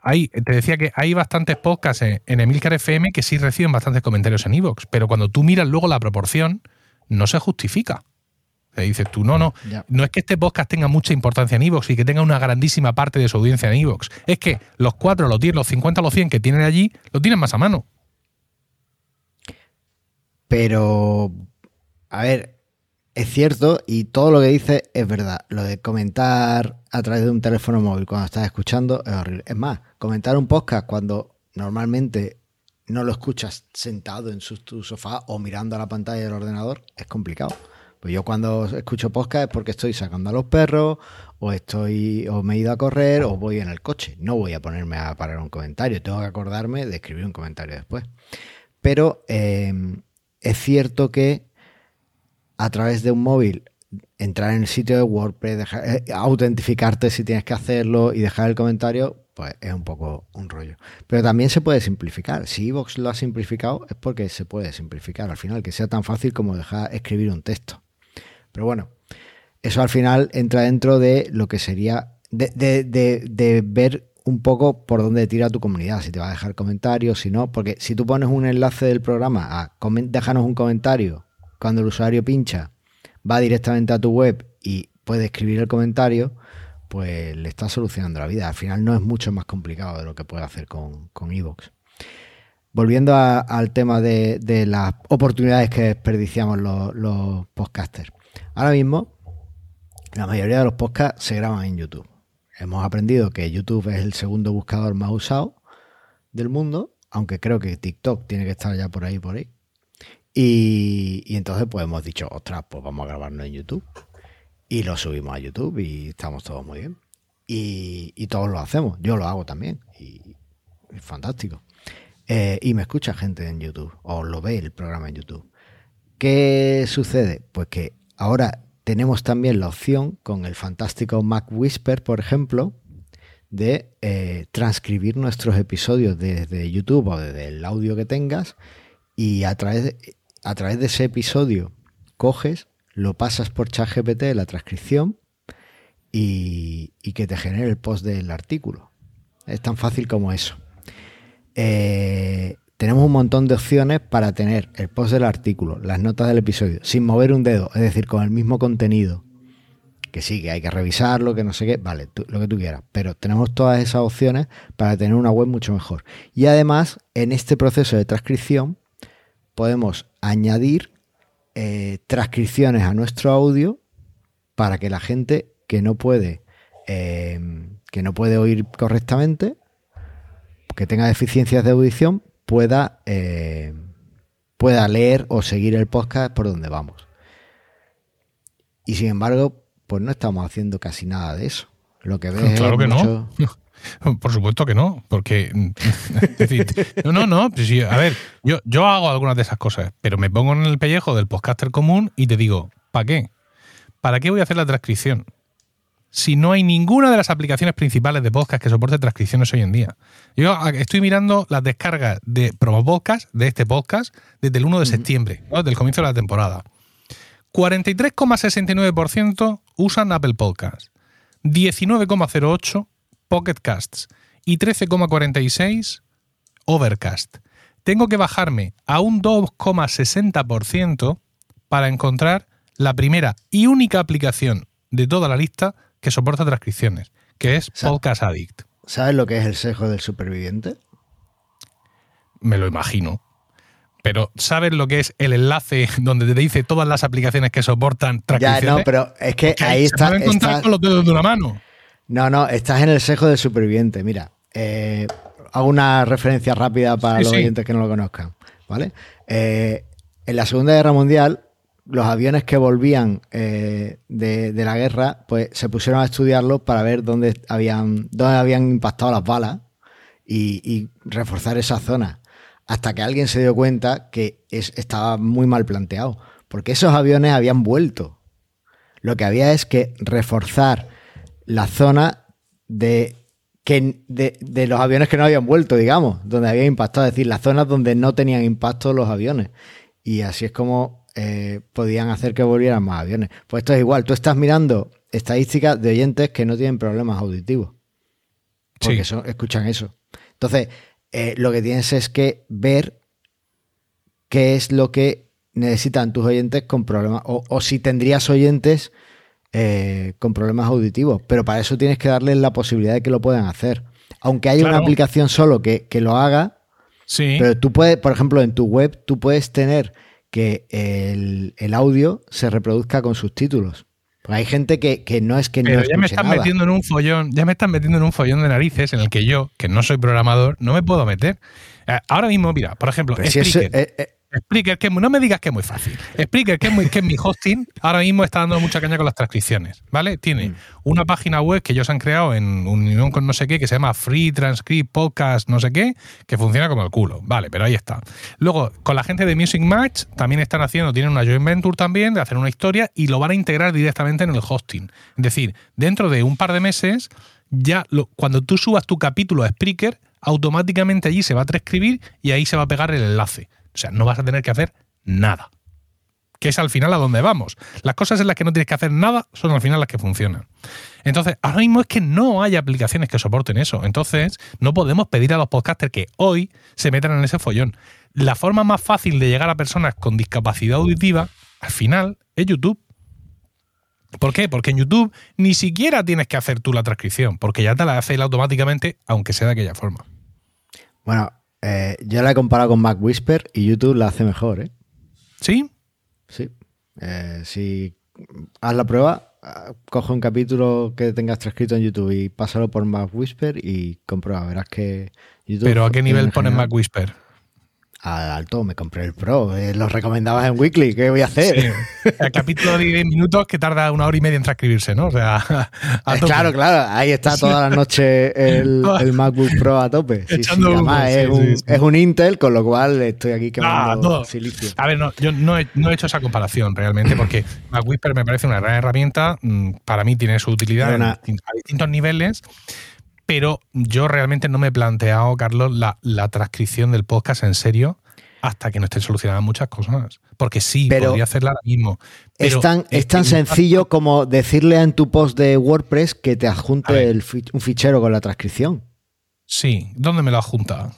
hay, te decía que hay bastantes podcasts en, en Emilcar FM que sí reciben bastantes comentarios en Evox, pero cuando tú miras luego la proporción, no se justifica. Dices tú, no, no, no es que este podcast tenga mucha importancia en Evox y que tenga una grandísima parte de su audiencia en Evox. Es que los 4, los 10, los 50, los 100 que tienen allí, lo tienen más a mano. Pero, a ver, es cierto y todo lo que dice es verdad. Lo de comentar a través de un teléfono móvil cuando estás escuchando es horrible. Es más, comentar un podcast cuando normalmente no lo escuchas sentado en tu sofá o mirando a la pantalla del ordenador es complicado. Pues yo cuando escucho podcast es porque estoy sacando a los perros, o estoy, o me he ido a correr, o voy en el coche. No voy a ponerme a parar un comentario. Tengo que acordarme de escribir un comentario después. Pero em, es cierto que a través de un móvil entrar en el sitio de WordPress, eh, autentificarte si tienes que hacerlo y dejar el comentario, pues es un poco un rollo. Pero también se puede simplificar. Si Evox lo ha simplificado, es porque se puede simplificar. Al final, que sea tan fácil como dejar escribir un texto. Pero bueno, eso al final entra dentro de lo que sería de, ver un poco por dónde tira tu comunidad, si te va a dejar comentarios, si no, porque si tú pones un enlace del programa a déjanos un comentario, cuando el usuario pincha, va directamente a tu web y puede escribir el comentario, pues le está solucionando la vida. Al final no es mucho más complicado de lo que puede hacer con, con Evox. Volviendo al tema de, las oportunidades que desperdiciamos los podcasters. Ahora mismo, la mayoría de los podcasts se graban en YouTube. Hemos aprendido que YouTube es el segundo buscador más usado del mundo, aunque creo que TikTok tiene que estar ya por ahí, por ahí. Y, entonces pues hemos dicho, ostras, pues vamos a grabarlo en YouTube. Y lo subimos a YouTube y estamos todos muy bien. Y, todos lo hacemos. Yo lo hago también. Y es fantástico. Eh, y me escucha gente en YouTube o lo ve el programa en YouTube. ¿Qué sucede? Pues que Ahora tenemos también la opción con el fantástico Mac Whisper, por ejemplo, de eh, transcribir nuestros episodios desde YouTube o desde el audio que tengas y a través de, a través de ese episodio coges, lo pasas por ChatGPT, la transcripción, y, y, que te genere el post del artículo. Es tan fácil como eso. Eh, tenemos un montón de opciones para tener el post del artículo, las notas del episodio, sin mover un dedo, es decir, con el mismo contenido. Que sí, que hay que revisarlo, que no sé qué, vale, lo que tú quieras. Pero tenemos todas esas opciones para tener una web mucho mejor. Y además, en este proceso de transcripción, podemos añadir eh, transcripciones a nuestro audio para que la gente que no puede, eh, que no puede oír correctamente, que tenga deficiencias de audición, pueda, eh, pueda leer o seguir el podcast por donde vamos. Y sin embargo, pues no estamos haciendo casi nada de eso. Lo que ves *laughs* claro que no. *laughs* Por supuesto que no, porque *laughs* no, no, no. Pues a ver, yo, yo hago algunas de esas cosas, pero me pongo en el pellejo del podcaster común y te digo, ¿para qué? ¿Para qué voy a hacer la transcripción? Si no hay ninguna de las aplicaciones principales de podcast que soporte transcripciones hoy en día. Yo estoy mirando las descargas de promo podcast, de este podcast, desde el 1 de septiembre, desde el comienzo de la temporada. 43,69% usan Apple Podcasts, 19,08% Pocket Casts y 13,46% Overcast. Tengo que bajarme a un 2,60% para encontrar la primera y única aplicación de toda la lista que soporta transcripciones, que es Podcast Addict. ¿Sabes lo que es el sesgo del superviviente? Me lo imagino. pero ¿sabes lo que es el enlace donde te dice todas las aplicaciones que soportan Ya, no, pero es que ahí está. Se encontrar con los dedos de una mano. No, no, estás en el sesgo del superviviente. Mira, eh, hago una referencia rápida para los oyentes que no lo conozcan. ¿Vale? Eh, en la Segunda Guerra Mundial, los aviones que volvían eh, de, la guerra, pues se pusieron a estudiarlos para ver dónde habían, dónde habían impactado las balas y, reforzar esa zona. Hasta que alguien se dio cuenta que estaba muy mal planteado. Porque esos aviones habían vuelto. Lo que había es que reforzar la zona de, que, de, los aviones que no habían vuelto, digamos, donde habían impactado, es decir, las zonas donde no tenían impacto los aviones. Y así es como eh, podían hacer que volvieran más aviones. Pues esto es igual, tú estás mirando estadísticas de oyentes que no tienen problemas auditivos. Porque escuchan eso. Entonces, eh, lo que tienes es que ver qué es lo que necesitan tus oyentes con problemas, o, si tendrías oyentes eh, con problemas auditivos, pero para eso tienes que darles la posibilidad de que lo puedan hacer. Aunque haya una aplicación solo que, que lo haga, sí. pero tú puedes, por ejemplo, en tu web, tú puedes tener que el, audio se reproduzca con subtítulos. Porque hay gente que, no es que Pero no ya me están metiendo en un follón, ya me están metiendo en un follón de narices en el que yo, que no soy programador, no me puedo meter. Eh, ahora mismo, mira, por ejemplo, Spreaker, que no me digas que es muy fácil. Spreaker, que es, muy, que es mi hosting, ahora mismo está dando mucha caña con las transcripciones, ¿vale? Tiene mm. una página web que ellos han creado en unión con no sé qué, que se llama Free Transcript Podcast, no sé qué, que funciona como el culo, ¿vale? Pero ahí está. Luego, con la gente de Music Match, también están haciendo, tienen una joint venture también de hacer una historia y lo van a integrar directamente en el hosting. Es decir, dentro de un par de meses, ya cuando tú subas tu capítulo a Spreaker, automáticamente allí se va a transcribir y ahí se va a pegar el enlace. O sea, no vas a tener que hacer nada. Que es al final a donde vamos. Las cosas en las que no tienes que hacer nada son al final las que funcionan. Entonces, ahora mismo es que no hay aplicaciones que soporten eso. Entonces, no podemos pedir a los podcasters que hoy se metan en ese follón. La forma más fácil de llegar a personas con discapacidad auditiva, al final, es YouTube. ¿Por qué? Porque en YouTube ni siquiera tienes que hacer tú la transcripción, porque ya te la hace él automáticamente, aunque sea de aquella forma. Bueno, eh, yo la he comparado con Mac Whisper y YouTube la hace mejor, ¿eh? ¿Sí? Sí. Eh, si haz la prueba, coge un capítulo que tengas transcrito en YouTube y pásalo por Mac Whisper y comprueba. Verás que YouTube. ¿Pero a qué nivel pone Mac Whisper? Alto, me compré el Pro. Eh, lo recomendabas en Weekly, ¿qué voy a hacer? El capítulo de 10 minutos que tarda una hora y media en transcribirse, ¿no? O sea, *laughs* eh, claro, claro, ahí está toda la noche *laughs* el, MacBook Pro a tope. Sí, sí, además es, un, es, un, Intel, con lo cual estoy aquí quemando ah, silicio. A ver, no, yo no he, no he, hecho esa comparación realmente, porque *clears throat* Mac Whisper me parece una gran herramienta. Mm, para mí tiene su utilidad a distintos niveles pero yo realmente no me he planteado, Carlos, la, transcripción del podcast en serio hasta que no estén solucionadas muchas cosas. Porque sí, podría hacerla ahora mismo. es tan, es tan sencillo como decirle en tu post de WordPress que te adjunte un fichero con la transcripción. Sí, ¿dónde me lo adjunta?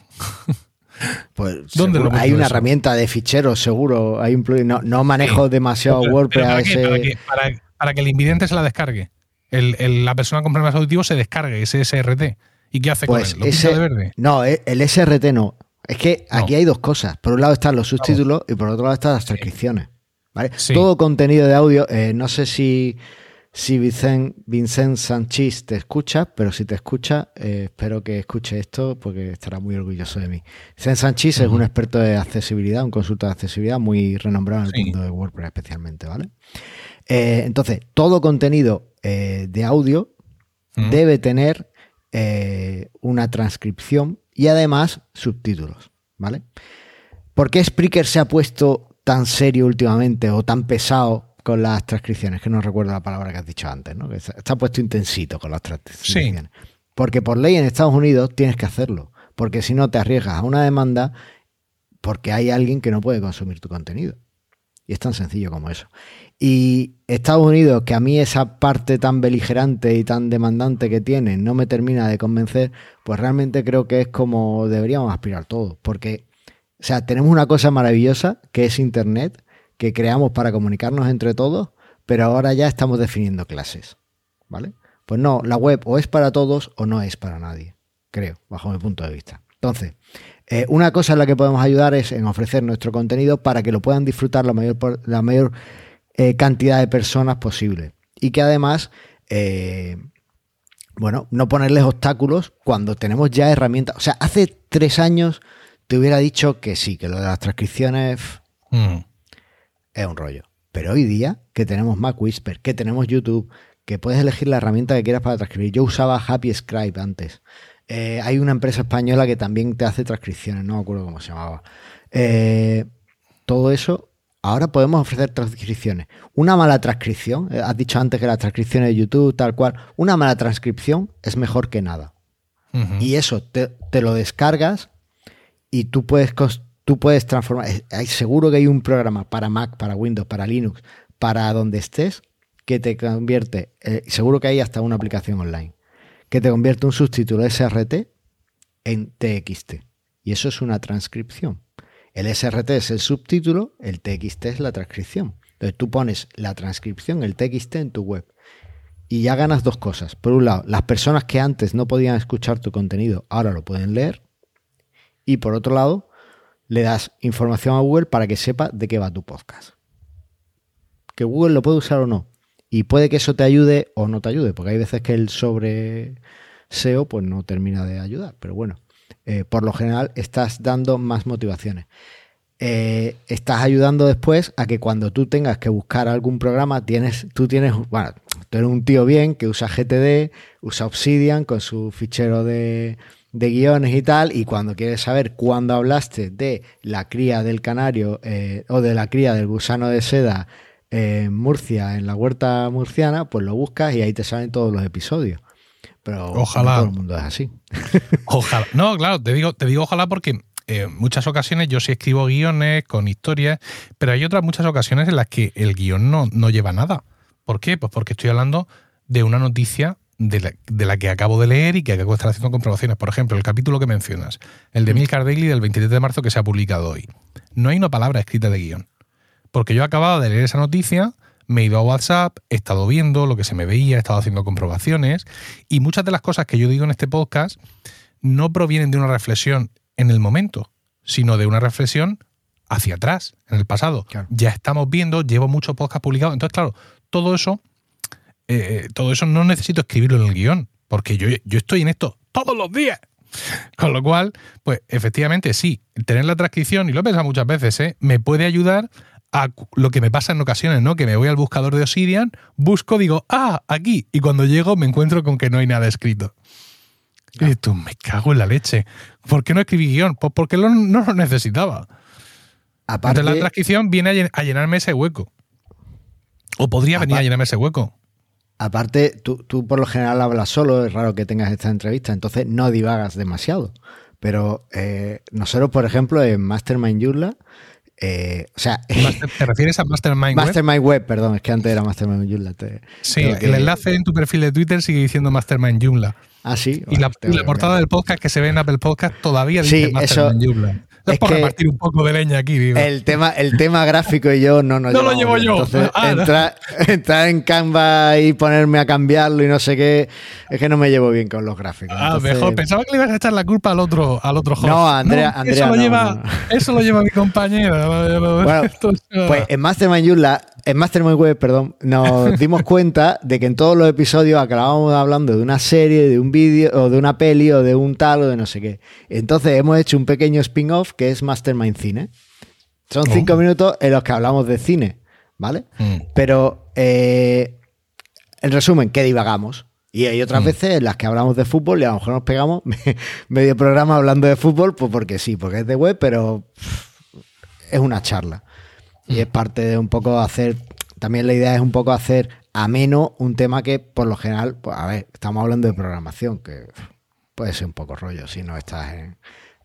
Pues *laughs* ¿Dónde hay una herramienta de ficheros, seguro. Hay un no, no manejo demasiado WordPress para, para, para, que el invidente se la descargue la persona con problemas auditivos se descargue ese SRT. ¿Y qué hace pues con él? ¿Lo de verde? No, eh, el SRT no. Es que aquí hay dos cosas. Por un lado están los subtítulos y por otro lado están las transcripciones. ¿vale? Todo contenido de audio, eh, no sé si, si Vicent, Vincent Sanchis te escucha, pero si te escucha, eh, espero que escuche esto porque estará muy orgulloso de mí. Vicent Sanchis es un experto de accesibilidad, un consultor de accesibilidad muy renombrado en el mundo de WordPress especialmente, ¿vale? entonces, todo contenido eh, de audio debe tener eh, una transcripción y además subtítulos, ¿vale? ¿Por qué Spreaker se ha puesto tan serio últimamente o tan pesado con las transcripciones? Que no recuerdo la palabra que has dicho antes, ¿no? Que está puesto intensito con las transcripciones. Porque por ley en Estados Unidos tienes que hacerlo, porque si no te arriesgas a una demanda porque hay alguien que no puede consumir tu contenido. Y es tan sencillo como eso. Y Estados Unidos, que a mí esa parte tan beligerante y tan demandante que tiene no me termina de convencer, pues realmente creo que es como deberíamos aspirar todos. Porque, o sea, tenemos una cosa maravillosa que es Internet, que creamos para comunicarnos entre todos, pero ahora ya estamos definiendo clases. ¿Vale? Pues no, la web o es para todos o no es para nadie, creo, bajo mi punto de vista. Entonces, Eh, una cosa en la que podemos ayudar es en ofrecer nuestro contenido para que lo puedan disfrutar la mayor, la mayor eh, cantidad de personas posible. Y que además, eh, bueno, no ponerles obstáculos cuando tenemos ya herramientas. O sea, hace tres años te hubiera dicho que sí, que lo de las transcripciones mm. es un rollo. Pero hoy día, que tenemos Mac Whisper, que tenemos YouTube, que puedes elegir la herramienta que quieras para transcribir. Yo usaba Happy Scribe antes. Eh, hay una empresa española que también te hace transcripciones, no me acuerdo cómo se llamaba. Eh, todo eso, ahora podemos ofrecer transcripciones. Una mala transcripción, eh, has dicho antes que las transcripciones de YouTube, tal cual, una mala transcripción es mejor que nada. Y eso te, lo descargas y tú puedes, tú puedes transformar. Hay, seguro que hay un programa para Mac, para Windows, para Linux, para donde estés, que te convierte, seguro que hay hasta una aplicación online que te convierte un subtítulo SRT en TXT. Y eso es una transcripción. El SRT es el subtítulo, el TXT es la transcripción. Entonces tú pones la transcripción, el TXT en tu web. Y ya ganas dos cosas. Por un lado, las personas que antes no podían escuchar tu contenido ahora lo pueden leer. Y por otro lado, le das información a Google para que sepa de qué va tu podcast. Que Google lo puede usar o no. Y puede que eso te ayude o no te ayude, porque hay veces que el sobre SEO pues no termina de ayudar. Pero bueno, eh, por lo general estás dando más motivaciones. Eh, estás ayudando después a que cuando tú tengas que buscar algún programa, tienes, tú tienes, bueno, tú eres un tío bien que usa GTD, usa Obsidian con su fichero de, de guiones y tal, y cuando quieres saber cuándo hablaste de la cría del canario eh, o de la cría del gusano de seda en Murcia, en la huerta murciana, pues lo buscas y ahí te salen todos los episodios. Pero ojalá. todo el mundo es así. *laughs* Ojalá. No, claro, te digo, te digo ojalá porque en eh, muchas ocasiones yo sí escribo guiones con historias, pero hay otras muchas ocasiones en las que el guion no, no lleva nada. ¿Por qué? Pues porque estoy hablando de una noticia de la, que acabo de leer y que acabo de estar haciendo comprobaciones. Por ejemplo, el capítulo que mencionas, el de Milcar Daily del 23 de marzo que se ha publicado hoy. No hay una palabra escrita de guion. Porque yo acababa de leer esa noticia, me he ido a WhatsApp, he estado viendo lo que se me veía, he estado haciendo comprobaciones y muchas de las cosas que yo digo en este podcast no provienen de una reflexión en el momento, sino de una reflexión hacia atrás, en el pasado. Ya estamos viendo, llevo muchos podcasts publicados, entonces claro, todo eso, eh, eh, todo eso no necesito escribirlo en el guion, porque yo, yo estoy en esto todos los días. Con lo cual, pues efectivamente sí, tener la transcripción, y lo he pensado muchas veces, ¿eh? me puede ayudar lo que me pasa en ocasiones, ¿no? Que me voy al buscador de Obsidian, busco, digo, ah, aquí. Y cuando llego me encuentro con que no hay nada escrito. Y tú, me cago en la leche. ¿Por qué no escribí guion? Pues porque no lo necesitaba. Aparte, la transcripción viene a llenarme ese hueco. O podría venir a llenarme ese hueco. Aparte, tú, por lo general hablas solo, es raro que tengas esta entrevista, entonces no divagas demasiado. Pero eh, nosotros, por ejemplo, en Mastermind Yula eh, o sea, *laughs* ¿Te refieres a Mastermind? Mastermind Web, perdón, es que antes era Mastermind Joomla. sí, el enlace en tu perfil de Twitter sigue diciendo Mastermind Joomla. Ah, sí. y, la, portada del podcast que se ve en Apple Podcast todavía dice Mastermind Joomla es por repartir un poco de leña aquí, digo. El tema, el tema gráfico y yo no nos *laughs* No lo llevo yo. Entonces, *laughs* ah, entrar, en Canva y ponerme a cambiarlo y no sé qué, es que no me llevo bien con los gráficos. Ah, mejor. Pensaba que le ibas a echar la culpa al otro, al otro host. No, Andrea, Andrea eso, lo lleva, *laughs* eso lo lleva mi compañera. Bueno, pues en Mastermind Joomla en Mastermind Web, perdón, nos dimos cuenta de que en todos los episodios acabábamos hablando de una serie, de un vídeo, o de una peli, o de un tal, o de no sé qué. Entonces hemos hecho un pequeño spin-off que es Mastermind Cine. Son cinco oh. minutos en los que hablamos de cine, ¿vale? Mm. Pero, eh, en resumen, que divagamos. Y hay otras mm. veces en las que hablamos de fútbol y a lo mejor nos pegamos *laughs* medio programa hablando de fútbol, pues porque sí, porque es de web, pero es una charla. Y es parte de un poco hacer, también la idea es un poco hacer ameno un tema que por lo general, pues a ver, estamos hablando de programación, que puede ser un poco rollo si no estás en,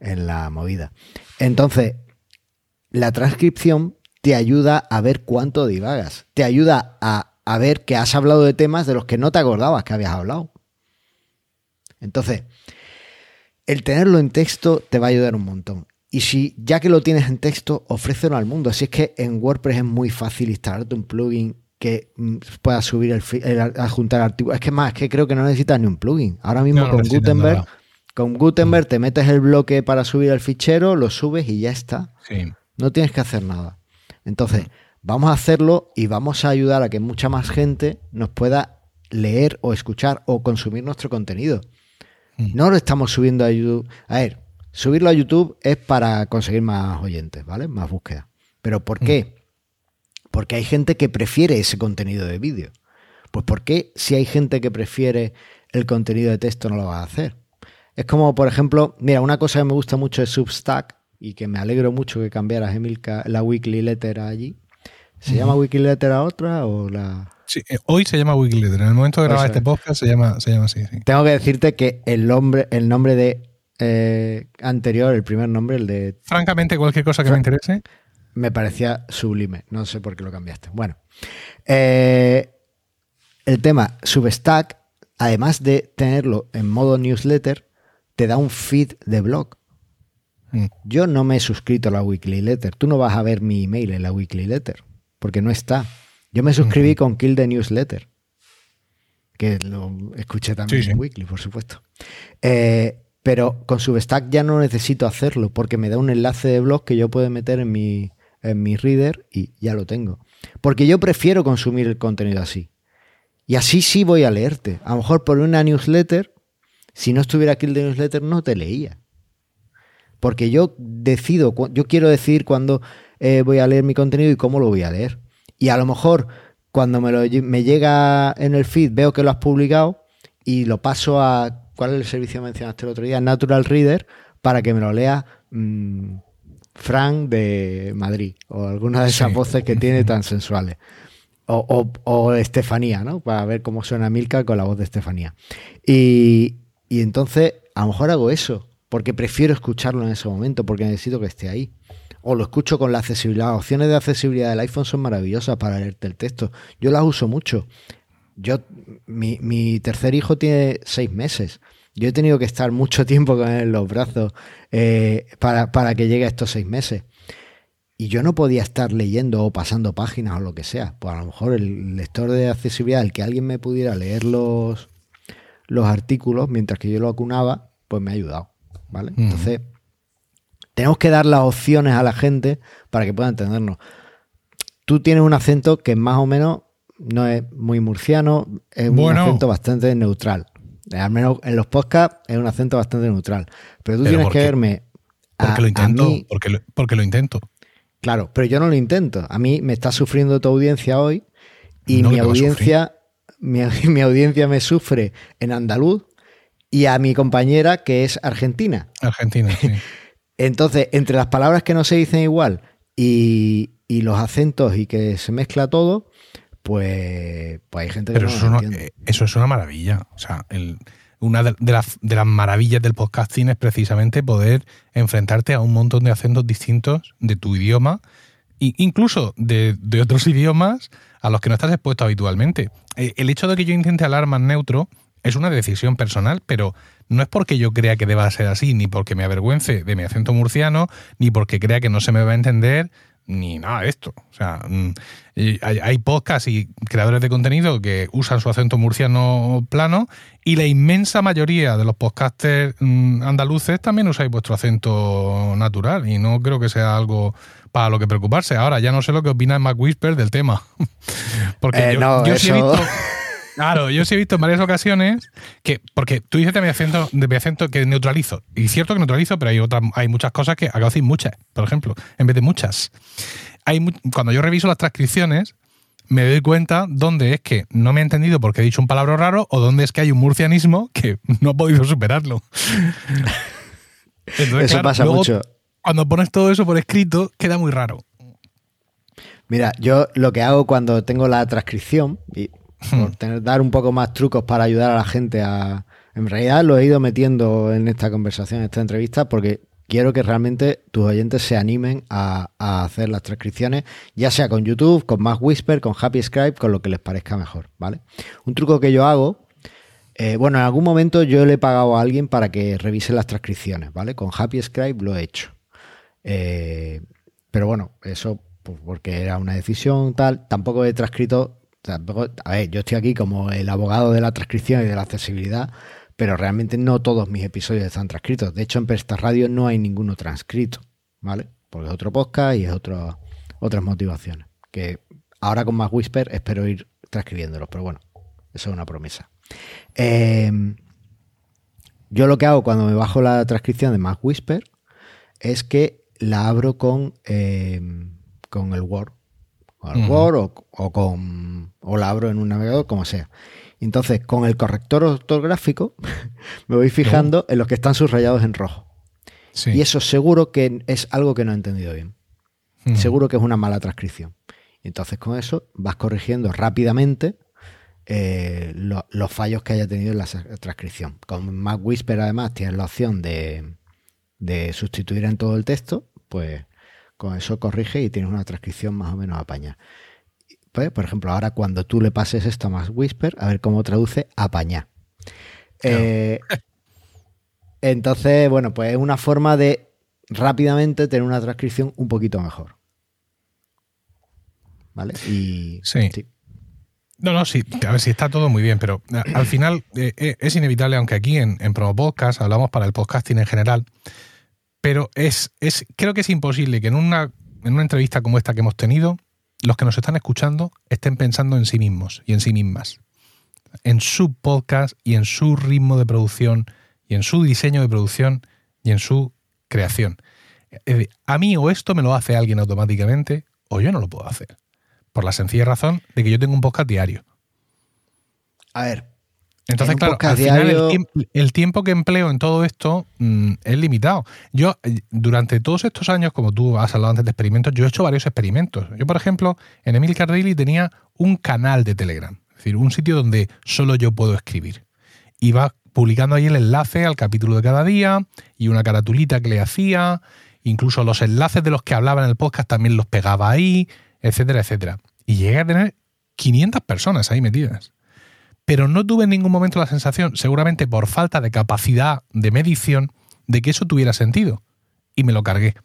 en la movida. Entonces, la transcripción te ayuda a ver cuánto divagas, te ayuda a, a ver que has hablado de temas de los que no te acordabas que habías hablado. Entonces, el tenerlo en texto te va a ayudar un montón. Y si ya que lo tienes en texto, ofrécelo al mundo. Así es que en WordPress es muy fácil instalarte un plugin que mm, pueda subir el, el adjuntar artículos. Es que más, es que creo que no necesitas ni un plugin. Ahora mismo con Gutenberg, Con Gutenberg te metes el bloque para subir el fichero, lo subes y ya está. Sí. No tienes que hacer nada. Entonces, vamos a hacerlo y vamos a ayudar a que mucha más gente nos pueda leer o escuchar o consumir nuestro contenido. Mm. No lo estamos subiendo a YouTube. A ver, subirlo a YouTube es para conseguir más oyentes, ¿vale? Más búsqueda. ¿Pero por qué? Porque hay gente que prefiere ese contenido de vídeo. Pues ¿por qué si hay gente que prefiere el contenido de texto no lo va a hacer? Es como, por ejemplo, mira, una cosa que me gusta mucho es Substack y que me alegro mucho que cambiaras, Emilka, la weekly letter allí. ¿Se llama weekly letter a otra o la...? Sí, eh, hoy se llama Wikiletter. En el momento de grabar este es. podcast se llama, se llama así. sí. Tengo que decirte que el nombre, el nombre de eh, anterior, el primer nombre, el de Francamente, cualquier cosa que me interese. me parecía sublime. No sé por qué lo cambiaste. Bueno, eh, el tema Substack, además de tenerlo en modo newsletter, te da un feed de blog. Mm. Yo no me he suscrito a la weekly letter. Tú no vas a ver mi email en la weekly letter, porque no está. Yo me suscribí con Kill the Newsletter, que lo escuché también Sí, sí. en weekly, por supuesto. Eh, pero con Substack ya no necesito hacerlo, porque me da un enlace de blog que yo puedo meter en mi, en mi reader y ya lo tengo. Porque yo prefiero consumir el contenido así. Y así sí voy a leerte. A lo mejor por una newsletter, si no estuviera Kill the Newsletter, no te leía. Porque yo decido, yo quiero decidir cuándo eh, voy a leer mi contenido y cómo lo voy a leer. Y a lo mejor cuando me, lo me llega en el feed, veo que lo has publicado y lo paso a. ¿Cuál es el servicio que mencionaste el otro día? Natural Reader, para que me lo lea mm, Frank de Madrid o alguna de esas Sí. voces que tiene tan sensuales. O, o- o Estefanía, ¿no? Para ver cómo suena Milka con la voz de Estefanía. Y, y entonces, a lo mejor hago eso, porque prefiero escucharlo en ese momento, porque necesito que esté ahí. O lo escucho con la accesibilidad. Las opciones de accesibilidad del iPhone son maravillosas para leerte el texto. Yo las uso mucho. Yo, mi, mi tercer hijo tiene seis meses. Yo he tenido que estar mucho *laughs* tiempo con él en los brazos eh, para, para que llegue a estos seis meses. Y yo no podía estar leyendo o pasando páginas o lo que sea. Pues a lo mejor el lector de accesibilidad, el que alguien me pudiera leer los, los artículos mientras que yo lo acunaba, pues me ha ayudado. ¿Vale? Entonces, tenemos que dar las opciones a la gente para que pueda entendernos. Tú tienes un acento que más o menos no es muy murciano, es un acento bastante neutral. Al menos en los podcasts es un acento bastante neutral. Pero tú Pero tienes ¿por que qué? verme. a- Porque lo a intento. mí- porque, lo, porque lo intento. Claro, pero yo no lo intento. A mí me está sufriendo tu audiencia hoy y No, mi audiencia, mi, *laughs* mi audiencia me sufre en andaluz y a mi compañera que es argentina. Argentina, sí. *laughs* Entonces, entre las palabras que no se dicen igual y, y los acentos y que se mezcla todo, pues, pues hay gente que Pero no eso, no- eh, eso es una maravilla. O sea, el- una de, de las, de las maravillas del podcasting es precisamente poder enfrentarte a un montón de acentos distintos de tu idioma e incluso de, de otros *laughs* idiomas a los que no estás expuesto habitualmente. Eh, El hecho de que yo intente hablar más neutro es una decisión personal, pero no es porque yo crea que deba ser así, ni porque me avergüence de mi acento murciano, ni porque crea que no se me va a entender, ni nada de esto. O sea, mm, hay, podcasts y creadores de contenido que usan su acento murciano plano y la inmensa mayoría de los podcasters mm, andaluces también usáis vuestro acento natural y no creo que sea algo para lo que preocuparse. Ahora ya no sé lo que opina Mac Whisper del tema. *laughs* Porque Eh, yo, no, yo sí he visto... *laughs* Claro, yo sí he visto en varias ocasiones que, porque tú dices de mi acento, de mi acento que neutralizo. Y cierto que neutralizo, pero hay otras, hay muchas cosas que acabo de decir muchas, por ejemplo, en vez de muchas. Hay cuando yo reviso las transcripciones, me doy cuenta dónde es que no me he entendido porque he dicho un palabra raro o dónde es que hay un murcianismo que no he podido superarlo. Entonces, Eso claro, pasa luego, mucho. Cuando pones todo eso por escrito, queda muy raro. Mira, yo lo que hago cuando tengo la transcripción, y. *laughs* por tener, dar un poco más trucos para ayudar a la gente a... En realidad lo he ido metiendo en esta conversación, en esta entrevista, porque quiero que realmente tus oyentes se animen a, a hacer las transcripciones, ya sea con YouTube, con Mac Whisper, con Happy Scribe, con lo que les parezca mejor, ¿vale? Un truco que yo hago, eh, bueno, en algún momento yo le he pagado a alguien para que revise las transcripciones, ¿vale? Con Happy Scribe lo he hecho. Eh, pero bueno, eso pues, porque era una decisión tal, tampoco he transcrito, tampoco, a ver, yo estoy aquí como el abogado de la transcripción y de la accesibilidad, pero realmente no todos mis episodios están transcritos. De hecho, en Presta Radio no hay ninguno transcrito, ¿vale? Porque es otro podcast y es otro, otras motivaciones. Que ahora con más Whisper espero ir transcribiéndolos, pero bueno, eso es una promesa. Em, yo lo que hago cuando me bajo la transcripción de Mac Whisper es que la abro con, em, con el Word. Con el Word o, con. O la abro en un navegador, como sea. Entonces, con el corrector ortográfico, *laughs* me voy fijando en los que están subrayados en rojo. Y eso seguro que es algo que no he entendido bien. Seguro que es una mala transcripción. Entonces, con eso vas corrigiendo rápidamente eh, los fallos que haya tenido en la transcripción. Con Mac Whisper, además, tienes la opción de, sustituir en todo el texto, pues con eso corrige y tienes una transcripción más o menos apañada. Por ejemplo, ahora cuando tú le pases esto a Mac Whisper, a ver cómo traduce apañar. Eh, *laughs* entonces, bueno, pues es una forma de rápidamente tener una transcripción un poquito mejor. ¿Vale? Y, sí. No, no, sí, a ver si está todo muy bien, pero eh, al final eh, es inevitable, aunque aquí en, en Promo Podcast hablamos para el podcasting en general, pero es, es, creo que es imposible que en una, en una entrevista como esta que hemos tenido, los que nos están escuchando estén pensando en sí mismos y en sí mismas, en su podcast y en su ritmo de producción y en su diseño de producción y en su creación. A mí o esto me lo hace alguien automáticamente o yo no lo puedo hacer. Por la sencilla razón de que yo tengo un podcast diario. A ver. Entonces, claro, al final el, tiempo, que empleo en todo esto mm, es limitado. Yo, eh, durante todos estos años, como tú has hablado antes de experimentos, yo he hecho varios experimentos. Yo, por ejemplo, en Emil Daily tenía un canal de Telegram, es decir, un sitio donde solo yo puedo escribir. Iba publicando ahí el enlace al capítulo de cada día y una caratulita que le hacía, incluso los enlaces de los que hablaba en el podcast también los pegaba ahí, etcétera, etcétera. Y llegué a tener 500 personas ahí metidas. Pero no tuve en ningún momento la sensación, seguramente por falta de capacidad de medición, de que eso tuviera sentido. Y me lo cargué.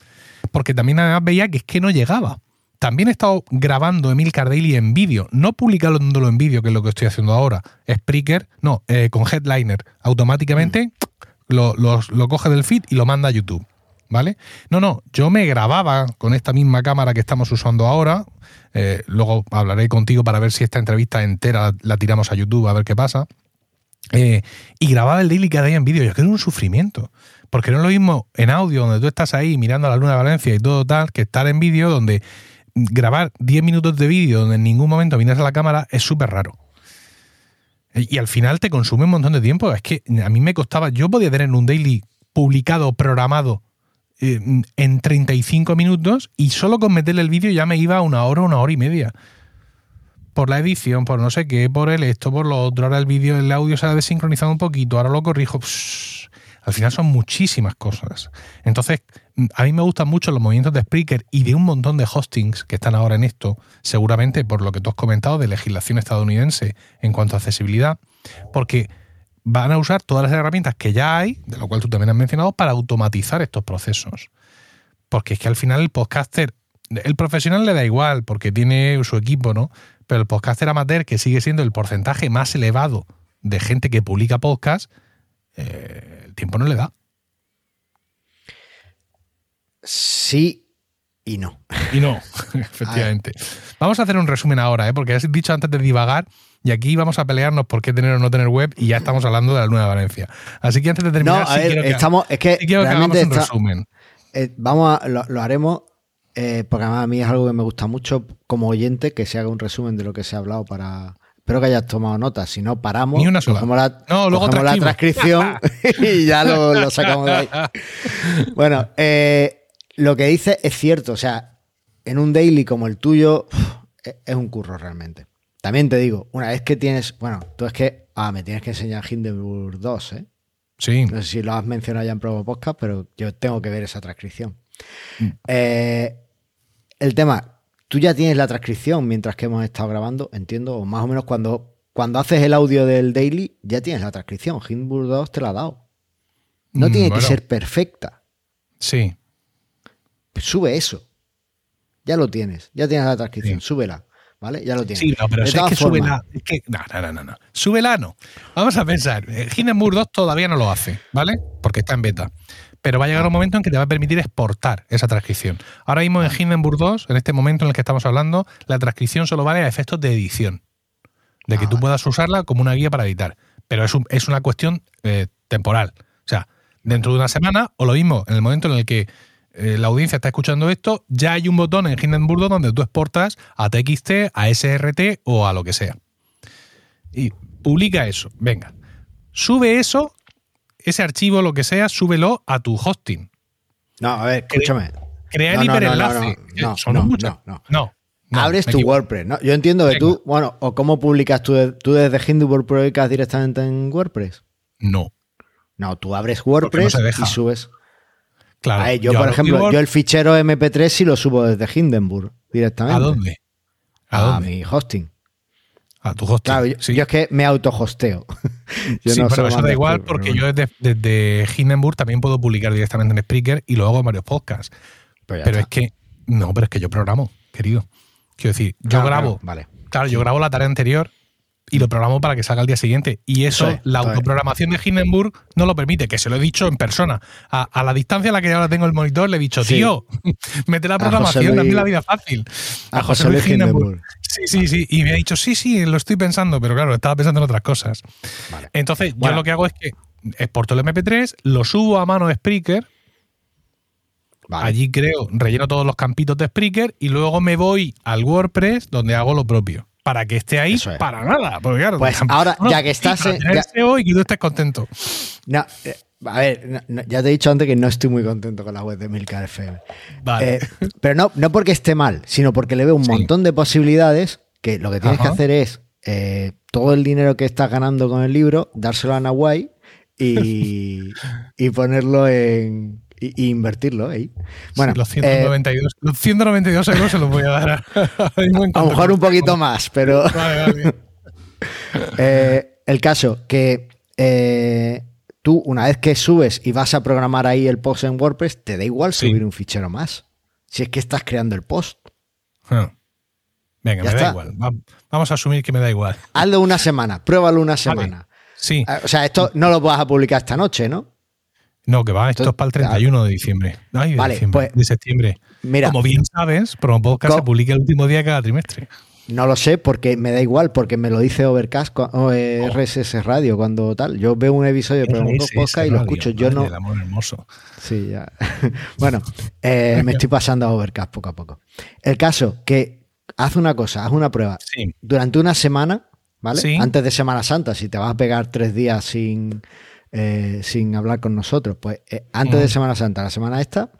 Porque también además veía que es que no llegaba. También he estado grabando Emil Cardelli en vídeo, no publicándolo en vídeo, que es lo que estoy haciendo ahora. Spreaker, no, eh, con Headliner. Automáticamente mm. lo, lo coge del feed y lo manda a YouTube. ¿Vale? No, no, yo me grababa con esta misma cámara que estamos usando ahora. Eh, luego hablaré contigo para ver si esta entrevista entera la, tiramos a YouTube a ver qué pasa. Eh, y grababa el daily cada día en vídeo. Yo es que era un sufrimiento. Porque no es lo mismo en audio, donde tú estás ahí mirando a la luna de Valencia y todo tal, que estar en vídeo donde grabar 10 minutos de vídeo donde en ningún momento miras a la cámara es súper raro. Y al final te consume un montón de tiempo. Es que a mí me costaba, yo podía tener un daily publicado, programado eh, en 35 minutos y solo con meterle el vídeo ya me iba una hora, una hora y media. Por la edición, por no sé qué, por el esto, por lo otro. Ahora el vídeo, el audio se ha desincronizado un poquito, ahora lo corrijo. al final son muchísimas cosas. Entonces, a mí me gustan mucho los movimientos de Spreaker y de un montón de hostings que están ahora en esto, seguramente por lo que tú has comentado de legislación estadounidense en cuanto a accesibilidad, porque van a usar todas las herramientas que ya hay, de lo cual tú también has mencionado, para automatizar estos procesos. Porque es que al final el podcaster, el profesional le da igual porque tiene su equipo, ¿no? Pero el podcaster amateur, que sigue siendo el porcentaje más elevado de gente que publica podcast, eh, el tiempo no le da. Sí y no. Y no, *laughs* efectivamente. Vamos a hacer un resumen ahora, ¿eh? porque has dicho antes de divagar y aquí vamos a pelearnos por qué tener o no tener web y ya estamos hablando de la Nueva Valencia. Así que antes de terminar, no, a ver, estamos, es que, realmente un resumen. Eh, vamos a, lo, haremos eh, porque además a mí es algo que me gusta mucho como oyente que se haga un resumen de lo que se ha hablado para. Espero que hayas tomado nota, si no paramos, Ni una sola. la, no, luego la transcripción *laughs* y ya lo, sacamos de ahí. *laughs* Bueno, eh, lo que dice es cierto, o sea, en un daily como el tuyo es un curro realmente. También te digo, una vez que tienes. Bueno, tú es que. Ah, me tienes que enseñar Hindenburg 2, ¿eh? Sí. No sé si lo has mencionado ya en Provo Podcast, pero yo tengo que ver esa transcripción. Mm. Eh, el tema, tú ya tienes la transcripción mientras que hemos estado grabando, entiendo, o más o menos cuando, cuando haces el audio del daily, ya tienes la transcripción. Hindenburg 2 te la ha dado. No mm, tiene que ser perfecta. Sí. sube eso. Ya lo tienes, ya tienes la transcripción, súbela. ¿Vale? Ya lo tienes. Sí, no, pero De si es que sube formas- la. Es que, no, no, no, no. Súbela no. Vamos a pensar. eh, Hindenburg 2 todavía no lo hace, ¿vale? Porque está en beta. Pero va a llegar un momento en que te va a permitir exportar esa transcripción. Ahora mismo en Hindenburg 2, en este momento en el que estamos hablando, la transcripción solo vale a efectos de edición. De que Ah, tú puedas usarla como una guía para editar. Pero es, un- es una cuestión eh, temporal. O sea, dentro de una semana, o lo mismo, en el momento en el que eh, la audiencia está escuchando esto, ya hay un botón en Hindenburg 2 donde tú exportas a TXT, a SRT o a lo que sea. Y publica eso. Venga. Sube eso, ese archivo, lo que sea, súbelo a tu hosting. No, a ver, escúchame. Crea No, el no, no, hiperenlace. no, no, no, son no, muchas. no, no. No, no, Abres tu. WordPress, ¿no? Yo entiendo que Venga. tú, bueno, o cómo publicas tú, tú desde Hindenburg publicas directamente en WordPress. No, No, tú abres WordPress deja. y subes. Claro. Yo, por ejemplo, yo el fichero MP3 sí lo subo desde Hindenburg directamente. ¿A dónde? ¿A A dónde? mi hosting. A tu hosting. Claro, yo, sí. yo es que me autohosteo. *laughs* Yo sí, no pero eso da igual porque yo desde, desde Hindenburg también puedo publicar directamente en Spreaker y lo hago en varios podcasts. Pues Pero es que, no, pero es que yo programo, querido. Quiero decir, yo Claro, grabo, claro, vale. claro, yo grabo la tarea anterior y lo programo para que salga al día siguiente. Y eso, Eso es, la autoprogramación de Hindenburg no lo permite, que se lo he dicho en persona. A, a la distancia a la que ahora tengo el monitor le he dicho, Sí. tío, *laughs* mete la José programación, dame la vida fácil. A José Luis Hindenburg. Sí, sí, sí. Y me ha dicho, sí, sí, lo estoy pensando, pero claro, estaba pensando en otras cosas. Vale. Entonces, yo lo que hago es que exporto el MP3, lo subo a mano de Spreaker, Vale. allí creo, relleno todos los campitos de Spreaker y luego me voy al WordPress donde hago lo propio. Para que esté ahí es. para nada. Porque claro, Pues ahora, ya que estás en- ya- y que tú estés contento. No, eh, a ver, no- ya te he dicho antes que no estoy muy contento con la web de Milcar FM. Vale. Eh, pero no, no porque esté mal, sino porque le veo un Sí. montón de posibilidades que lo que tienes que hacer es eh, todo el dinero que estás ganando con el libro, dárselo a Nawai y, *laughs* y ponerlo en. Y, y invertirlo ahí. Bueno, Sí, los, eh, 192, los 192 euros se los voy a dar a, *laughs* lo mejor un poquito más, pero. *laughs* Vale, vale. *laughs* Eh, el caso que eh, tú, una vez que subes y vas a programar ahí el post en WordPress, te da igual Sí. subir un fichero más. Si es que estás creando el post. Ah. Venga, Ya me da igual. Va- Vamos a asumir que me da igual. Hazlo una semana, pruébalo una semana. Sí. Ah, O sea, esto no lo vas a publicar esta noche, ¿no? No, que va, esto Entonces, es para el 31 de diciembre. Ay, de Vale, diciembre, pues, de septiembre. Mira, Como bien sabes, Promo Podcast se publica el último día de cada trimestre. no lo sé porque me da igual, porque me lo dice Overcast o eh, Oh. RSS Radio cuando tal. Yo veo un episodio de Promo Podcast y lo escucho. Yo no. del amor hermoso. Sí, ya. *laughs* bueno, eh, me estoy pasando a Overcast poco a poco. El caso que haz una cosa, haz una prueba. Sí. durante una semana, ¿vale? Sí. Antes de Semana Santa, si te vas a pegar tres días sin, eh, sin hablar con nosotros, pues eh, antes de Mm. Semana Santa, la semana esta,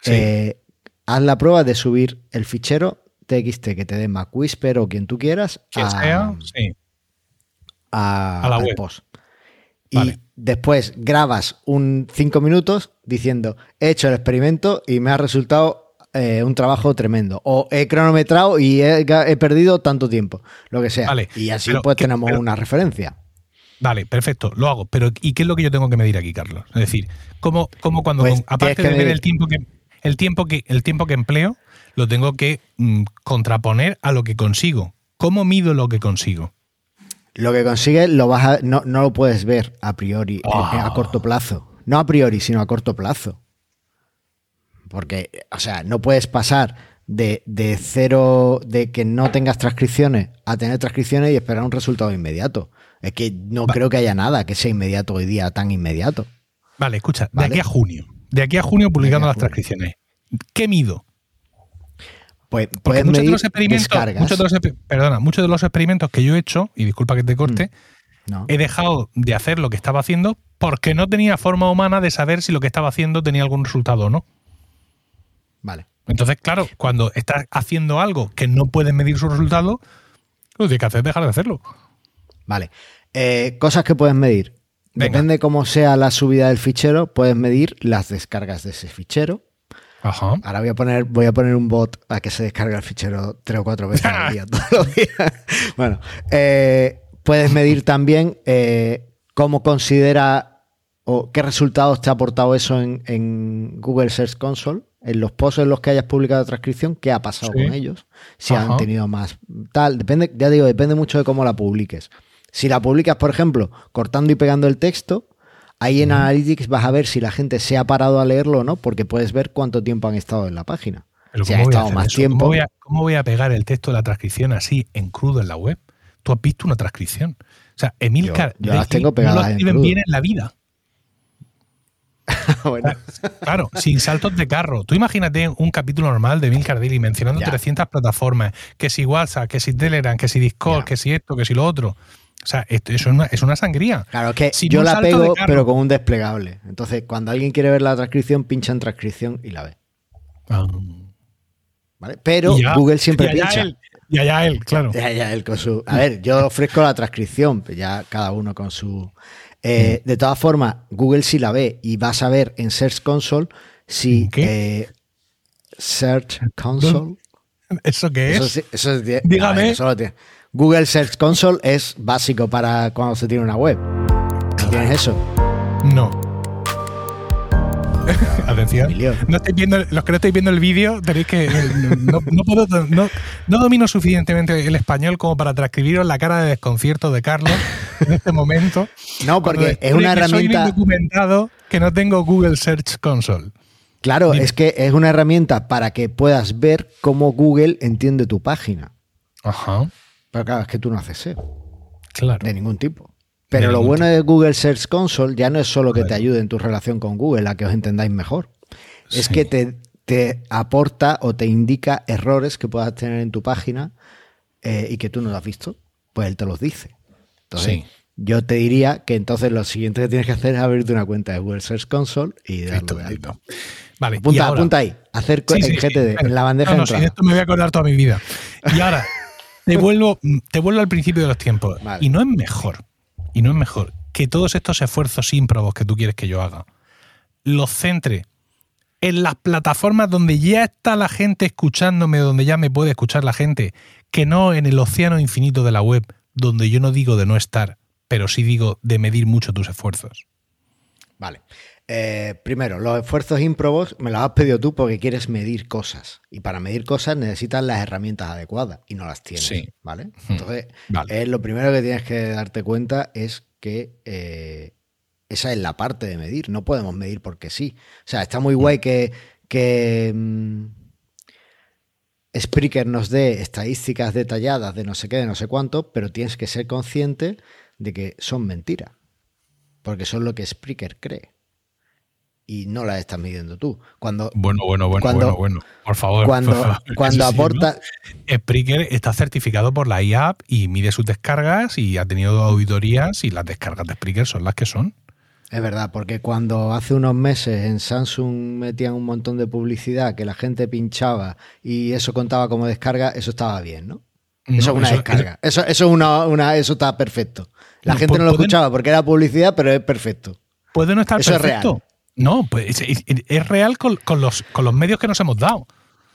Sí. eh, haz la prueba de subir el fichero TXT que te dé Mac Whisper o quien tú quieras Quien a, sea, sí. a- a la web. post. Y después grabas un cinco minutos diciendo, he hecho el experimento y me ha resultado eh, un trabajo tremendo. O he cronometrado y he, perdido tanto tiempo, lo que sea. Vale, y así pero pues ¿qué- tenemos pero- una referencia. Vale, perfecto, lo hago. Pero ¿y qué es lo que yo tengo que medir aquí, Carlos? Es decir, ¿cómo, cómo cuando, Pues con- aparte de ver el tiempo que el tiempo que el tiempo que empleo, lo tengo que mm, contraponer a lo que consigo. ¿Cómo mido lo que consigo? Lo que consigues lo vas a- no, no lo puedes ver a priori, eh, Ah. a corto plazo. No a priori, sino a corto plazo. Porque, o sea, no puedes pasar de, de cero, de que no tengas transcripciones, a tener transcripciones y esperar un resultado inmediato. Es que no Va- creo que haya nada que sea inmediato hoy día, tan inmediato. Vale, escucha, Vale. de aquí a junio. De aquí a junio publicando a las junio. transcripciones. ¿Qué mido? Pues Porque muchos de los experimentos, descargas. muchos de los, exper- perdona, muchos de los experimentos que yo he hecho, y disculpa que te corte, No. he dejado de hacer lo que estaba haciendo porque no tenía forma humana de saber si lo que estaba haciendo tenía algún resultado o no. Vale. Entonces, claro, cuando estás haciendo algo que no puedes medir su resultado, lo que tienes que hacer es dejar de hacerlo. Vale. Eh, cosas que puedes medir. Venga. Depende cómo sea la subida del fichero, puedes medir las descargas de ese fichero. Ajá. Ahora voy a poner, voy a poner un bot a que se descargue el fichero tres o cuatro veces al *laughs* día, todos los días. *laughs* Bueno, eh, puedes medir también eh, cómo considera o qué resultados te ha aportado eso en, en Google Search Console, en los posts en los que hayas publicado transcripción, qué ha pasado Sí. con ellos, si Ajá. han tenido más tal, depende, ya digo, depende mucho de cómo la publiques. Si la publicas, por ejemplo, cortando y pegando el texto, ahí en Analytics vas a ver si la gente se ha parado a leerlo o no, porque puedes ver cuánto tiempo han estado en la página. Pero si ¿cómo han voy a estado más eso? tiempo. ¿Cómo voy, a, cómo voy a pegar el texto de la transcripción así en crudo en la web? Tú has visto una transcripción. O sea, Emilcar Yo- yo las tengo pegadas no lo en escriben bien en la vida. *laughs* Bueno, Claro, sin saltos de carro. Tú imagínate un capítulo normal de Emilcar Daily mencionando Ya. 300 plataformas, que si WhatsApp, que si Telegram, que si Discord, Ya. que si esto, que si lo otro. O sea, esto, eso es una, es una sangría. Claro, es que yo la pego, pero con un desplegable. Entonces, cuando alguien quiere ver la transcripción, pincha en transcripción y la ve. Ah. ¿vale? Pero Y ya- Google siempre y allá pincha. él, y allá él, claro. Ya, ya, él con su. A ver, yo ofrezco la transcripción, pues ya cada uno con su. Eh, Mm. de todas formas, Google sí la ve y vas a ver en Search Console si. ¿Qué? eh, Search Console. ¿Eso qué es? Eso, sí- eso sí- Dígame. ver, eso lo tiene. Google Search Console es básico para cuando se tiene una web. ¿No ¿Tienes eso? No. *laughs* Atención. No estáis viendo, los que no estáis viendo el vídeo, tenéis que. eh, No, no puedo, no, no domino suficientemente el español como para transcribiros la cara de desconcierto de Carlos en este momento. No, porque es una que Soy herramienta. indocumentado que no tengo Google Search Console. Claro, Dime. es que es una herramienta para que puedas ver cómo Google entiende tu página. Ajá. Pero claro, es que tú no haces SEO. Claro. De ningún tipo. Pero De lo bueno de Google Search Console ya no es solo que te ayude en tu relación con Google, a que os entendáis mejor. Es que te, te aporta o te indica errores que puedas tener en tu página eh, y que tú no lo has visto. Pues él te los dice. Entonces, Sí. yo te diría que entonces lo siguiente que tienes que hacer es abrirte una cuenta de Google Search Console y darlo de listo. Vale, y Apunta, ahora- apunta ahí. Hacer Sí, en. GTD, en la bandeja No, no, de sí, de entrada. esto me voy a acordar toda mi vida. Y ahora, te vuelvo, te vuelvo al principio de los tiempos. Vale. Y no es mejor, y no es mejor que todos estos esfuerzos ímprobos que tú quieres que yo haga, los centre en las plataformas donde ya está la gente escuchándome, donde ya me puede escuchar la gente, que no en el océano infinito de la web, donde yo no digo de no estar, pero sí digo de medir mucho tus esfuerzos. Vale. Eh, primero, los esfuerzos ímprobos me los has pedido tú porque quieres medir cosas. Y para medir cosas necesitas las herramientas adecuadas y no las tienes. Sí. ¿Vale? Hmm. Entonces, Vale. eh, lo primero que tienes que darte cuenta es que eh, esa es la parte de medir. No podemos medir porque sí. O sea, está muy guay que, que mm, Spreaker nos dé estadísticas detalladas de no sé qué, de no sé cuánto, pero tienes que ser consciente de que son mentiras. Porque son lo que Spreaker cree. Y no las estás midiendo tú. Cuando, Bueno, bueno, bueno, Cuando- bueno, bueno. Por favor. cuando, por favor. *laughs* cuando Eso sí, ¿no? aporta. Spreaker está certificado por la IAP y mide sus descargas y ha tenido auditorías y las descargas de Spreaker son las que son. Es verdad, porque cuando hace unos meses en Samsung metían un montón de publicidad que la gente pinchaba y eso contaba como descarga, eso estaba bien, ¿no? No, Eso es una eso- descarga. Eso, eso, es una, una- eso está perfecto. La No, gente no lo pueden- escuchaba porque era publicidad, pero es perfecto. Puede no estar Eso es perfecto. real. No, pues es, es- es real con, con los, con los medios que nos hemos dado.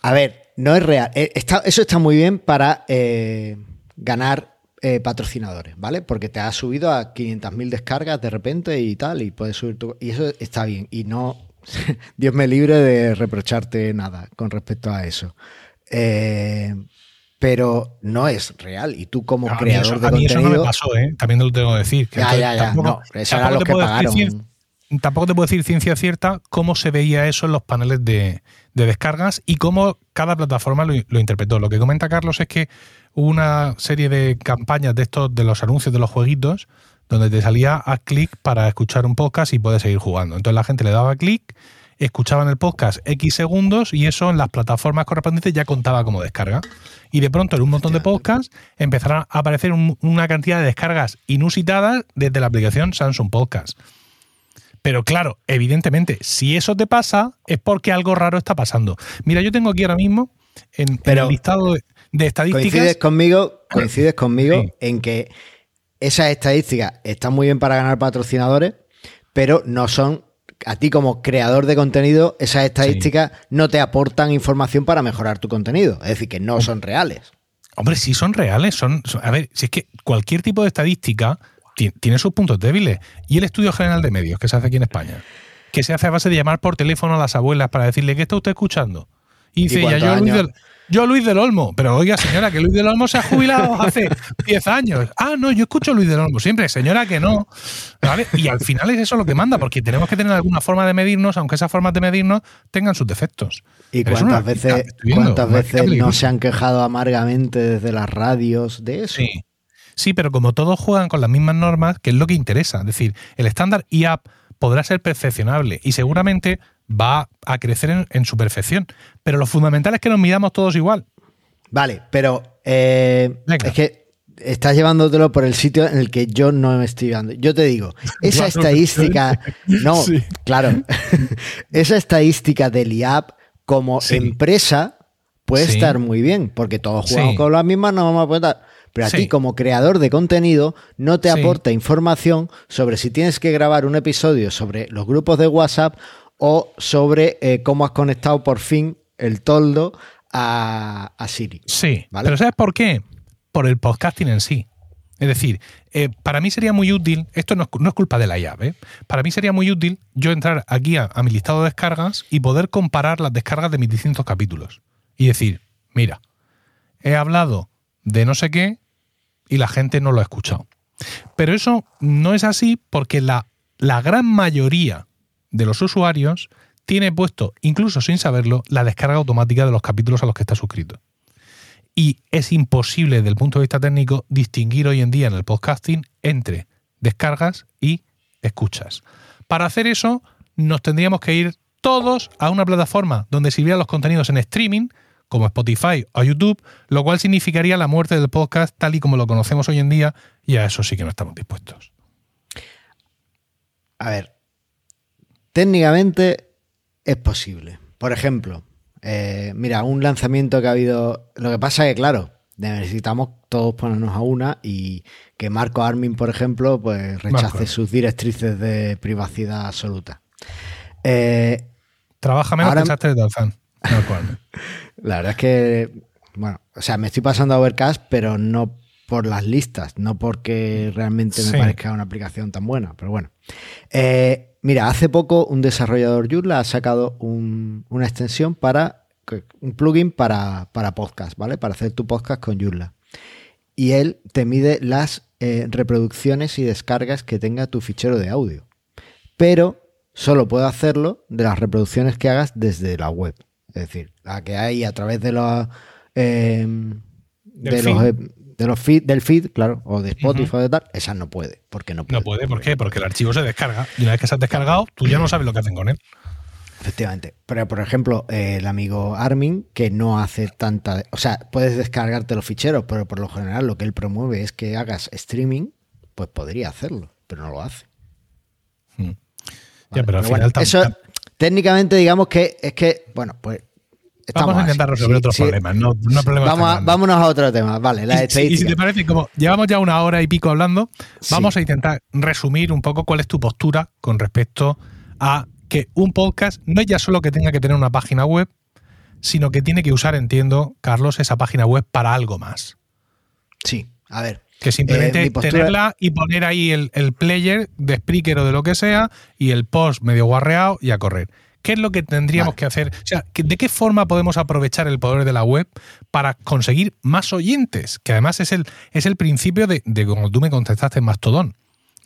A ver, no es real. Eh, está- eso está muy bien para eh, ganar eh, patrocinadores, ¿vale? Porque te has subido a 500.000 descargas de repente y tal, y puedes subir tu... Y eso está bien. Y no, *laughs* Dios me libre de reprocharte nada con respecto a eso. Eh, pero no es real. Y tú como A mí, creador eso, de a mí eso no contenido... me pasó, ¿eh? También te lo tengo que decir. que Ya, entonces ya, ya. tampoco- No, eso era te que pagaron. decir- tampoco te puedo decir ciencia cierta cómo se veía eso en los paneles de, de descargas y cómo cada plataforma lo, lo interpretó. Lo que comenta Carlos es que hubo una serie de campañas de estos, de los anuncios de los jueguitos, donde te salía a clic para escuchar un podcast y puedes seguir jugando. Entonces la gente le daba clic, escuchaban el podcast X segundos y eso en las plataformas correspondientes ya contaba como descarga. Y de pronto en un montón de podcasts empezaron a aparecer un- una cantidad de descargas inusitadas desde la aplicación Samsung Podcast. Pero claro, evidentemente, si eso te pasa, es porque algo raro está pasando. Mira, yo tengo aquí ahora mismo en, el listado de, de estadísticas. Coincides conmigo, coincides conmigo Sí. en que esas estadísticas están muy bien para ganar patrocinadores, pero no son, a ti como creador de contenido, esas estadísticas no te aportan información para mejorar tu contenido. Es decir, que no son reales. Hombre, sí son reales. Son, son- a ver, si es que cualquier tipo de estadística ti- tiene sus puntos débiles. Y el Estudio General de Medios que se hace aquí en España. que se hace a base de llamar por teléfono a las abuelas para decirle ¿qué está usted escuchando? Y dice ¿Y ella, yo Luis, del, yo Luis del Olmo. Pero oiga, señora, que Luis del Olmo se ha jubilado hace *laughs* 10 años. Ah, no, yo escucho Luis del Olmo siempre. Señora, que no. ¿Vale? Y al final es eso lo que manda, porque tenemos que tener alguna forma de medirnos, aunque esas formas de medirnos tengan sus defectos. ¿Y Pero cuántas una- veces, viendo, cuántas veces no se han quejado amargamente desde las radios de eso? Sí. Sí, pero como todos juegan con las mismas normas, que es lo que interesa. Es decir, el estándar IAP podrá ser perfeccionable y seguramente va a crecer en, en su perfección. Pero lo fundamental es que nos midamos todos igual. Vale, pero eh, es que estás llevándotelo por el sitio en el que yo no me estoy llevando. Yo te digo, *laughs* esa estadística, *laughs* no, Sí. claro, *laughs* esa estadística del IAP como Sí. empresa puede Sí. estar muy bien, porque todos jugamos con las mismas, no vamos a poder. Pero a Sí. ti como creador de contenido no te Sí. aporta información sobre si tienes que grabar un episodio sobre los grupos de WhatsApp o sobre eh, cómo has conectado por fin el toldo a, a Siri. Sí, ¿Vale? pero ¿sabes por qué? Por el podcasting en sí. Es decir, eh, para mí sería muy útil, esto no es, no es culpa de la IAB, ¿eh? para mí sería muy útil yo entrar aquí a, a mi listado de descargas y poder comparar las descargas de mis distintos capítulos. Y decir, mira, he hablado de no sé qué y la gente no lo ha escuchado. Pero eso no es así porque la, la gran mayoría de los usuarios tiene puesto, incluso sin saberlo, la descarga automática de los capítulos a los que está suscrito. Y es imposible desde el punto de vista técnico distinguir hoy en día en el podcasting entre descargas y escuchas. Para hacer eso nos tendríamos que ir todos a una plataforma donde sirvieran los contenidos en streaming, como Spotify o YouTube, lo cual significaría la muerte del podcast tal y como lo conocemos hoy en día, y a eso sí que no estamos dispuestos. A ver, técnicamente es posible. Por ejemplo, eh, mira, un lanzamiento que ha habido. Lo que pasa es que, claro, necesitamos todos ponernos a una y que Marco Armin, por ejemplo, pues rechace Marco. sus directrices de privacidad absoluta. Eh, Trabaja menos Ahora- que Sastre de Tarzán. *laughs* La verdad es que, bueno, o sea, me estoy pasando a Overcast, pero no por las listas, no porque realmente me Sí. parezca una aplicación tan buena, pero bueno. Eh, mira, hace poco un desarrollador Joomla ha sacado un- una extensión para, un plugin para, para podcast, ¿vale? Para hacer tu podcast con Joomla. Y él te mide las eh, reproducciones y descargas que tenga tu fichero de audio. Pero solo puede hacerlo de las reproducciones que hagas desde la web. Es decir, la que hay a través de los, eh, de los, feed. eh, de los feed, del feed, claro, o de Spotify o de tal, esas no puede, porque no puede. No puede, ¿por qué? Porque el archivo se descarga. Y una vez que se ha descargado, tú ya no sabes lo que hacen con él. Efectivamente. Pero, por ejemplo, eh, el amigo Armin, que no hace tanta. O sea, puedes descargarte los ficheros, pero por lo general lo que él promueve es que hagas streaming, pues podría hacerlo, pero no lo hace. Mm. Vale, ya, pero al bueno, final eso tam- técnicamente digamos que es que, bueno, pues. estamos vamos a intentar así. resolver Sí, otros sí. problemas, no, no problemas Vamos a- vámonos a otro tema. Vale, la Y si- y si estadística. te parece, como llevamos ya una hora y pico hablando, Sí. vamos a intentar resumir un poco cuál es tu postura con respecto a que un podcast no es ya solo que tenga que tener una página web, sino que tiene que usar, entiendo, Carlos, esa página web para algo más. Sí, a ver. Que simplemente Eh, mi postura- tenerla y poner ahí el, el player de Spreaker o de lo que sea y el post medio guarreado y a correr. ¿Qué es lo que tendríamos Vale. que hacer? O sea, ¿que- ¿de qué forma podemos aprovechar el poder de la web para conseguir más oyentes? Que además es el, es el principio de, de como tú me contestaste en Mastodon.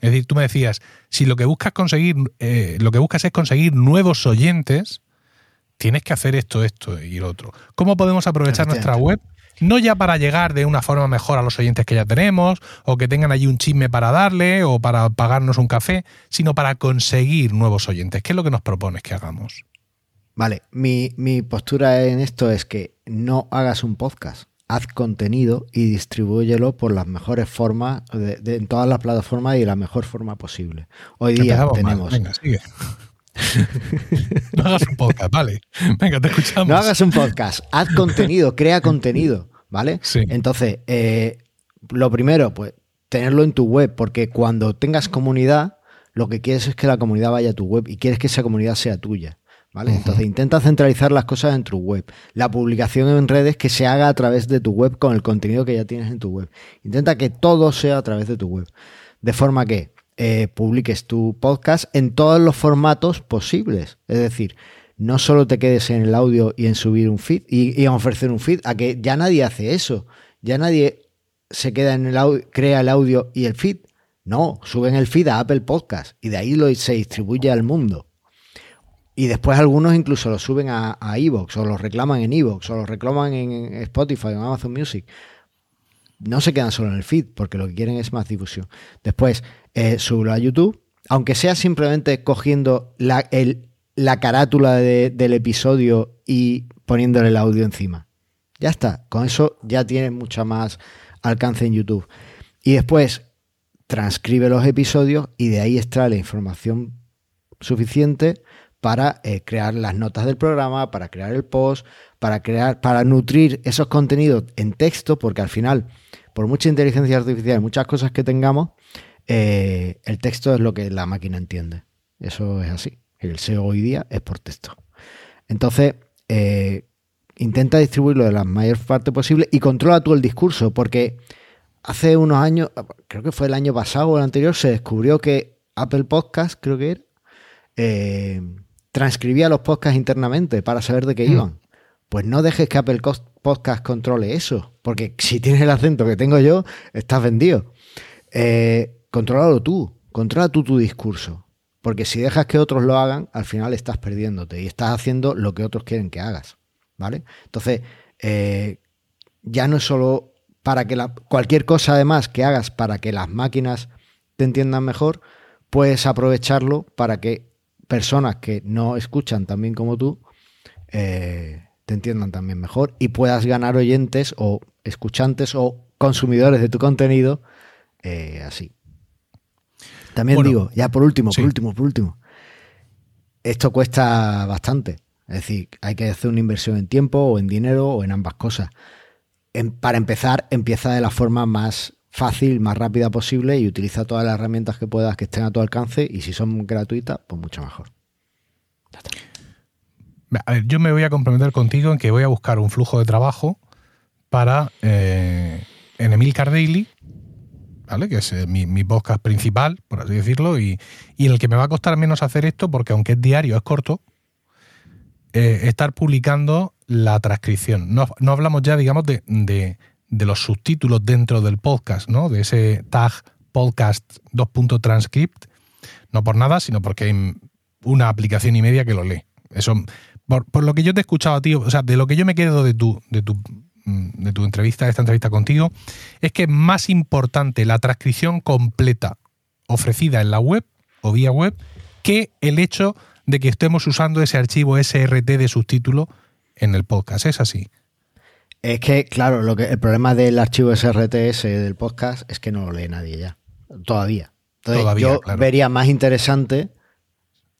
Es decir, tú me decías, si lo que buscas conseguir, eh, lo que buscas es conseguir nuevos oyentes, tienes que hacer esto, esto y lo otro. ¿Cómo podemos aprovechar nuestra web? No ya para llegar de una forma mejor a los oyentes que ya tenemos, o que tengan allí un chisme para darle, o para pagarnos un café, sino para conseguir nuevos oyentes. ¿Qué es lo que nos propones que hagamos? Vale, mi, mi postura en esto es que no hagas un podcast. Haz contenido y distribúyelo por las mejores formas, de, de- en todas las plataformas y de la mejor forma posible. Hoy día Empezamos tenemos. Venga, sigue. *laughs* no hagas un podcast, vale. Venga, te escuchamos. No hagas un podcast, haz contenido, crea contenido, ¿vale? Sí. Entonces, eh, lo primero, pues tenerlo en tu web, porque cuando tengas comunidad, lo que quieres es que la comunidad vaya a tu web y quieres que esa comunidad sea tuya. ¿Vale? Entonces intenta centralizar las cosas en tu web. La publicación en redes que se haga a través de tu web con el contenido que ya tienes en tu web. Intenta que todo sea a través de tu web. De forma que eh, publiques tu podcast en todos los formatos posibles. Es decir, no solo te quedes en el audio y en subir un feed y, en ofrecer un feed, a que ya nadie hace eso. Ya nadie se queda en el audio, crea el audio y el feed. No, suben el feed a Apple Podcast y de ahí lo, se distribuye al mundo. Y después algunos incluso lo suben a, Evox o lo reclaman en Evox o lo reclaman en Spotify o en Amazon Music. No se quedan solo en el feed porque lo que quieren es más difusión. Después, eh, a YouTube, aunque sea simplemente cogiendo la, la carátula del episodio y poniéndole el audio encima. Ya está, con eso ya tienes mucha más alcance en YouTube. Y después transcribe los episodios y de ahí extrae la información suficiente para eh, crear las notas del programa, para crear el post, para crear, para nutrir esos contenidos en texto, porque al final, por mucha inteligencia artificial, muchas cosas que tengamos, eh, el texto es lo que la máquina entiende. Eso es así. El SEO hoy día es por texto. Entonces, eh, intenta distribuirlo de la mayor parte posible y controla tú el discurso, porque hace unos años, creo que fue el año pasado o el anterior, se descubrió que Apple Podcast, creo que era, eh, transcribía los podcasts internamente para saber de qué mm. iban. Pues no dejes que Apple Podcast controle eso, porque si tienes el acento que tengo yo, estás vendido. Eh, contrólalo tú, controla tú tu discurso. Porque si dejas que otros lo hagan, al final estás perdiéndote y estás haciendo lo que otros quieren que hagas. ¿Vale? Entonces, eh, ya no es solo para que la, cualquier cosa además que hagas para que las máquinas te entiendan mejor, puedes aprovecharlo para que personas que no escuchan tan bien como tú eh, te entiendan también mejor y puedas ganar oyentes o escuchantes o consumidores de tu contenido eh, así. También digo, ya por último, por último, por último, esto cuesta bastante. Es decir, hay que hacer una inversión en tiempo o en dinero o en ambas cosas. para empezar, empieza de la forma más fácil, más rápida posible y utiliza todas las herramientas que puedas que estén a tu alcance y si son gratuitas, pues mucho mejor. A ver, yo me voy a comprometer contigo en que voy a buscar un flujo de trabajo para eh, en Emilcar Daily ¿vale? que es eh, mi, podcast principal, por así decirlo, y, en el que me va a costar menos hacer esto porque aunque es diario, es corto, eh, estar publicando la transcripción. No, hablamos ya, digamos, de, de, los subtítulos dentro del podcast, ¿no? de ese tag podcast 2.transcript, no por nada, sino porque hay una aplicación y media que lo lee. Eso, por, lo que yo te he escuchado, tío, o sea, de lo que yo me quedo de tu, de tu de tu entrevista, de esta entrevista contigo, es que es más importante la transcripción completa ofrecida en la web o vía web que el hecho de que estemos usando ese archivo SRT de subtítulo en el podcast. ¿Es así? Es que, claro, lo que, el problema del archivo SRTS del podcast es que no lo lee nadie ya. Todavía. Entonces, yo vería más interesante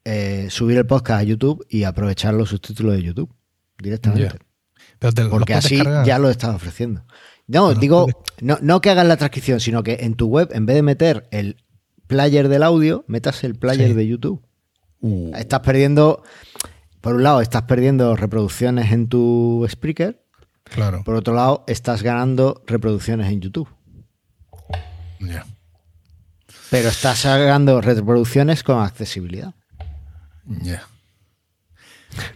eh, subir el podcast a YouTube y aprovechar los subtítulos de YouTube directamente. Porque así ya lo estás ofreciendo. No, digo, no, no, que hagas la transcripción, sino que en tu web, en vez de meter el player del audio, metas el player de YouTube. Uh. Estás perdiendo, por un lado, estás perdiendo reproducciones en tu speaker. Claro. Por otro lado, estás ganando reproducciones en YouTube. Ya. Pero estás ganando reproducciones con accesibilidad. Ya. *laughs*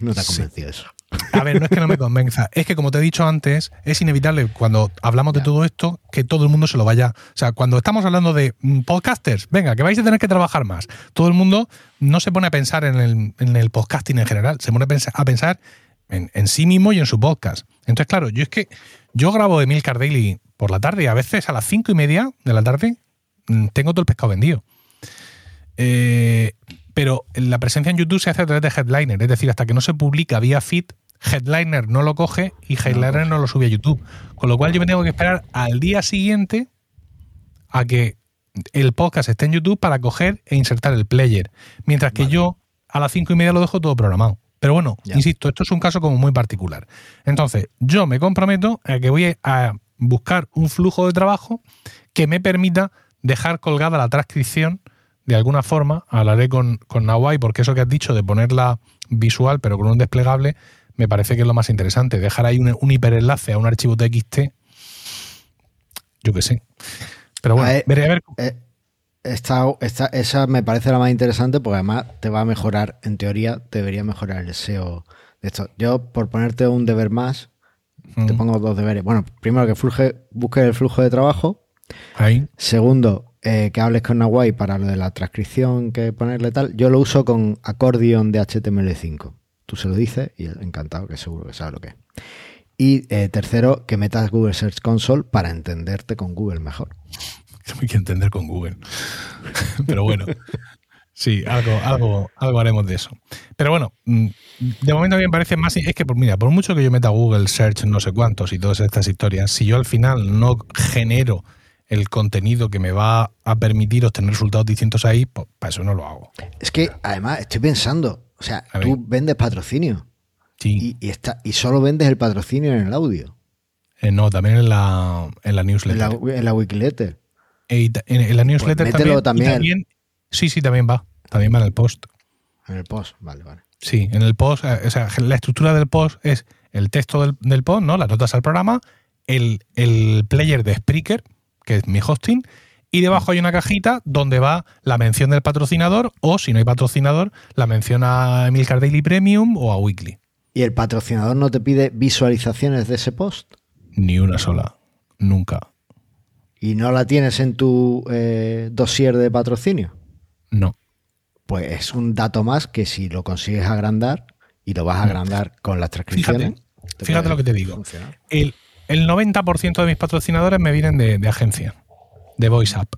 No te ha convencido eso. A ver, no es que no me convenza, es que como te he dicho antes, es inevitable cuando hablamos de todo esto que todo el mundo se lo vaya. O sea, cuando estamos hablando de mm, podcasters, venga, que vais a tener que trabajar más, todo el mundo no se pone a pensar en el, en el podcasting en general, se pone a pensar, en, sí mismo y en su podcast. Entonces, claro, yo es que yo grabo Emil Daily por la tarde y a veces a las cinco y media de la tarde mm, tengo todo el pescado vendido. Eh, pero la presencia en YouTube se hace a través de Headliner, es decir, hasta que no se publica vía feed, Headliner no lo coge y Headliner no, lo sube a YouTube. Con lo cual yo me tengo que esperar al día siguiente a que el podcast esté en YouTube para coger e insertar el player. Mientras que yo a las cinco y media lo dejo todo programado. Pero bueno, insisto, esto es un caso como muy particular. Entonces, yo me comprometo a que voy a buscar un flujo de trabajo que me permita dejar colgada la transcripción de alguna forma. Hablaré con, con Nawai porque eso que has dicho de ponerla visual pero con un desplegable me parece que es lo más interesante. Dejar ahí un, hiperenlace a un archivo TXT, yo qué sé. Pero bueno, veré a ver. Eh, esta, esta, esa me parece la más interesante porque además te va a mejorar, en teoría, debería mejorar el SEO de esto. Yo, por ponerte un deber más, te pongo dos deberes. Bueno, primero que fluje, busques el flujo de trabajo. Ahí. Segundo, eh, que hables con Nahuay para lo de la transcripción que ponerle tal. Yo lo uso con Accordion de HTML5. Tú se lo dices y encantado, que seguro que sabe lo que es. Y eh, tercero, que metas Google Search Console para entenderte con Google mejor. *laughs* Hay que entender con Google. *laughs* Pero bueno. Sí, algo, algo, algo haremos de eso. Pero bueno, mm, de momento a mí me parece más. Es que, mira, por mucho que yo meta Google Search no sé cuántos y todas estas historias, si yo al final no genero el contenido que me va a permitir obtener resultados distintos ahí, pues para eso no lo hago. Es que además estoy pensando, o sea, A tú ver. vendes patrocinio Sí. y, y está, y solo vendes el patrocinio en el audio, Eh, no, también en la, en la en newsletter. la, en la Wikiletter. Eh, en, en la newsletter Pues mételo también, también. Sí, sí, también va. También va en el post. En el post, vale, vale. Sí, en el post, eh, o sea, la estructura del post es el texto del, del post, ¿no? Las notas al programa, el, el player de Spreaker, que es mi hosting, y debajo hay una cajita donde va la mención del patrocinador, o si no hay patrocinador, la mención a Emilcar Daily Premium o a Weekly. ¿Y el patrocinador no te pide visualizaciones de ese post? Ni una sola. Nunca. ¿Y no la tienes en tu eh, dossier de patrocinio? No. Pues es un dato más que si lo consigues agrandar y lo vas a agrandar con las transcripciones. Fíjate, lo que te digo. El, el 90% de mis patrocinadores me vienen de, de agencia, de VoiceUp.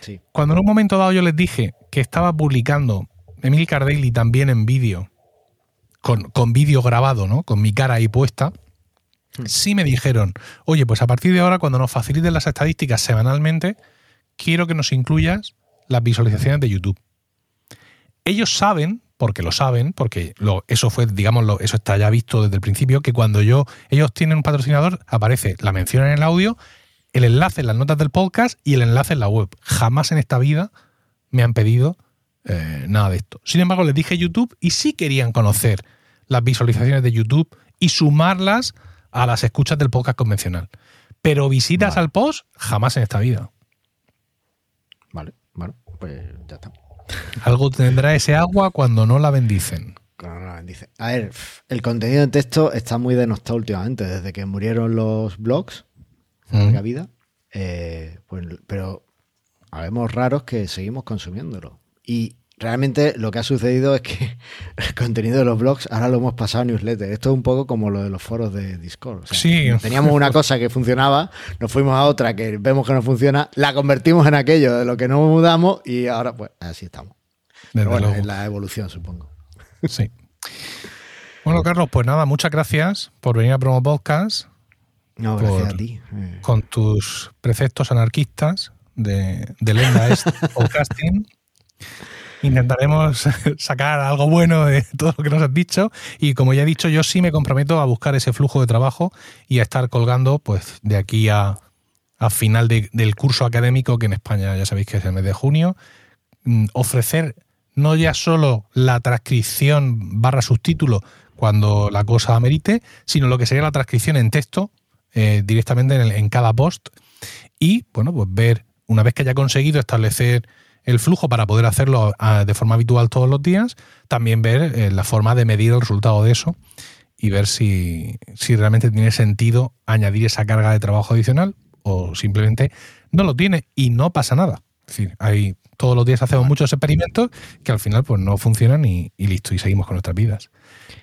Sí. Cuando en un momento dado yo les dije que estaba publicando Emil Daily también en vídeo, con, con vídeo grabado, ¿no? Con mi cara ahí puesta, sí me dijeron, oye, pues a partir de ahora, cuando nos faciliten las estadísticas semanalmente, quiero que nos incluyas las visualizaciones de YouTube. Ellos saben, porque lo saben, porque lo- eso fue, digamos, lo- eso está ya visto desde el principio, que cuando yo, ellos tienen un patrocinador, aparece la mención en el audio, el enlace en las notas del podcast y el enlace en la web. Jamás en esta vida me han pedido eh, nada de esto. Sin embargo, les dije YouTube y sí querían conocer las visualizaciones de YouTube y sumarlas a las escuchas del podcast convencional. Pero visitas Vale. al post, jamás en esta vida. Vale, bueno, pues ya está. Algo tendrá ese agua cuando no la bendicen. Claro, no, dice. A ver, el contenido en texto está muy denostado últimamente, desde que murieron los blogs, Mm. larga vida. eh, pues, pero habemos raros que seguimos consumiéndolo. Y realmente lo que ha sucedido es que *laughs* el contenido de los blogs ahora lo hemos pasado a newsletter. Esto es un poco como lo de los foros de Discord. O sea, Sí. Teníamos una cosa que funcionaba, nos fuimos a otra que vemos que no funciona, la convertimos en aquello de lo que no mudamos y ahora pues así estamos. Desde Pero bueno, luego. es la evolución, supongo. Sí. Bueno, Carlos, pues nada, muchas gracias por venir a Promo Podcast No, gracias Por- a ti. Eh, con tus preceptos anarquistas de, de Lenda Est *laughs* Podcasting. Intentaremos *laughs* sacar algo bueno de todo lo que nos has dicho. Y como ya he dicho, yo sí me comprometo a buscar ese flujo de trabajo y a estar colgando pues de aquí a, a final de- del curso académico que en España ya sabéis que es el mes de junio, mm, ofrecer no ya solo la transcripción barra subtítulo cuando la cosa amerite, sino lo que sería la transcripción en texto eh, directamente en, el- en cada post. Y, bueno, pues ver, una vez que haya conseguido establecer el flujo para poder hacerlo ah, de forma habitual todos los días, también ver eh, la forma de medir el resultado de eso y ver si, si realmente tiene sentido añadir esa carga de trabajo adicional o simplemente no lo tiene y no pasa nada. Es decir, hay, todos los días hacemos muchos experimentos que al final pues no funcionan y, y listo, y seguimos con nuestras vidas.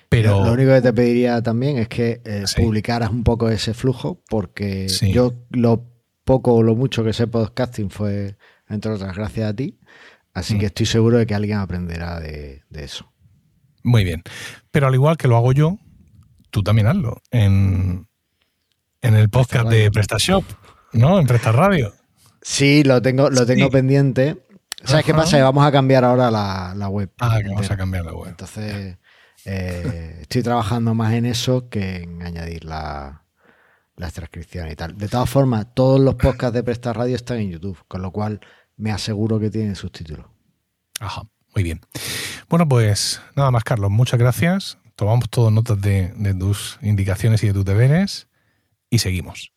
Pero Lo, lo único que te pediría también es que eh, Sí. publicaras un poco ese flujo, porque Sí. yo lo poco o lo mucho que sé podcasting fue, entre otras, gracias a ti. Así Mm. que estoy seguro de que alguien aprenderá de, de eso. Muy bien. Pero al igual que lo hago yo, tú también hazlo. En, en el podcast de PrestaShop, ¿no? En Presta Radio. Sí, lo tengo, lo tengo Sí. pendiente. ¿Sabes qué pasa? Que vamos a cambiar ahora la, la web. Ah, que vamos a cambiar la web. Entonces, eh, estoy trabajando más en eso que en añadir la, las transcripciones y tal. De todas formas, todos los podcasts de Presta Radio están en YouTube, con lo cual me aseguro que tienen subtítulos. Ajá, muy bien. Bueno, pues nada más, Carlos. Muchas gracias. Tomamos todas notas de, de tus indicaciones y de tus deberes y seguimos.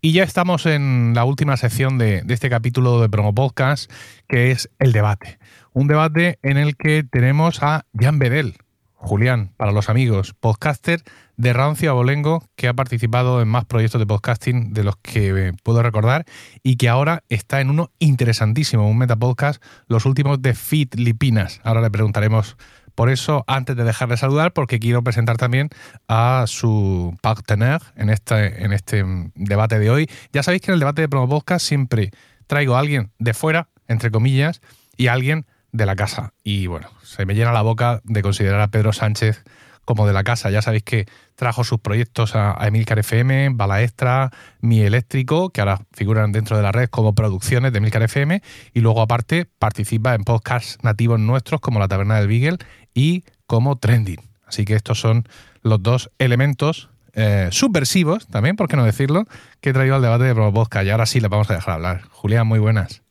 Y ya estamos en la última sección de, este capítulo de Promo Podcast, que es el debate. Un debate en el que tenemos a Jan Bedel, Julián, para los amigos, podcaster de Rancio Abolengo, que ha participado en más proyectos de podcasting de los que puedo recordar y que ahora está en uno interesantísimo, un metapodcast, los últimos de Fit Lipinas. Ahora le preguntaremos por eso, antes de dejar de saludar, porque quiero presentar también a su partener en este, en este debate de hoy. Ya sabéis que en el debate de Promo Podcast siempre traigo a alguien de fuera, entre comillas, y a alguien de la casa. Y bueno, se me llena la boca de considerar a Pedro Sánchez como de la casa. Ya sabéis que trajo sus proyectos a, Emilcar FM, Bala Extra, Mi Eléctrico, que ahora figuran dentro de la red como producciones de Emilcar FM, y luego aparte participa en podcasts nativos nuestros como La Taberna del Beagle y como Trending. Así que estos son los dos elementos eh, subversivos, también, por qué no decirlo, que he traído al debate de Podcast. Y ahora sí le vamos a dejar hablar. Julián, muy buenas.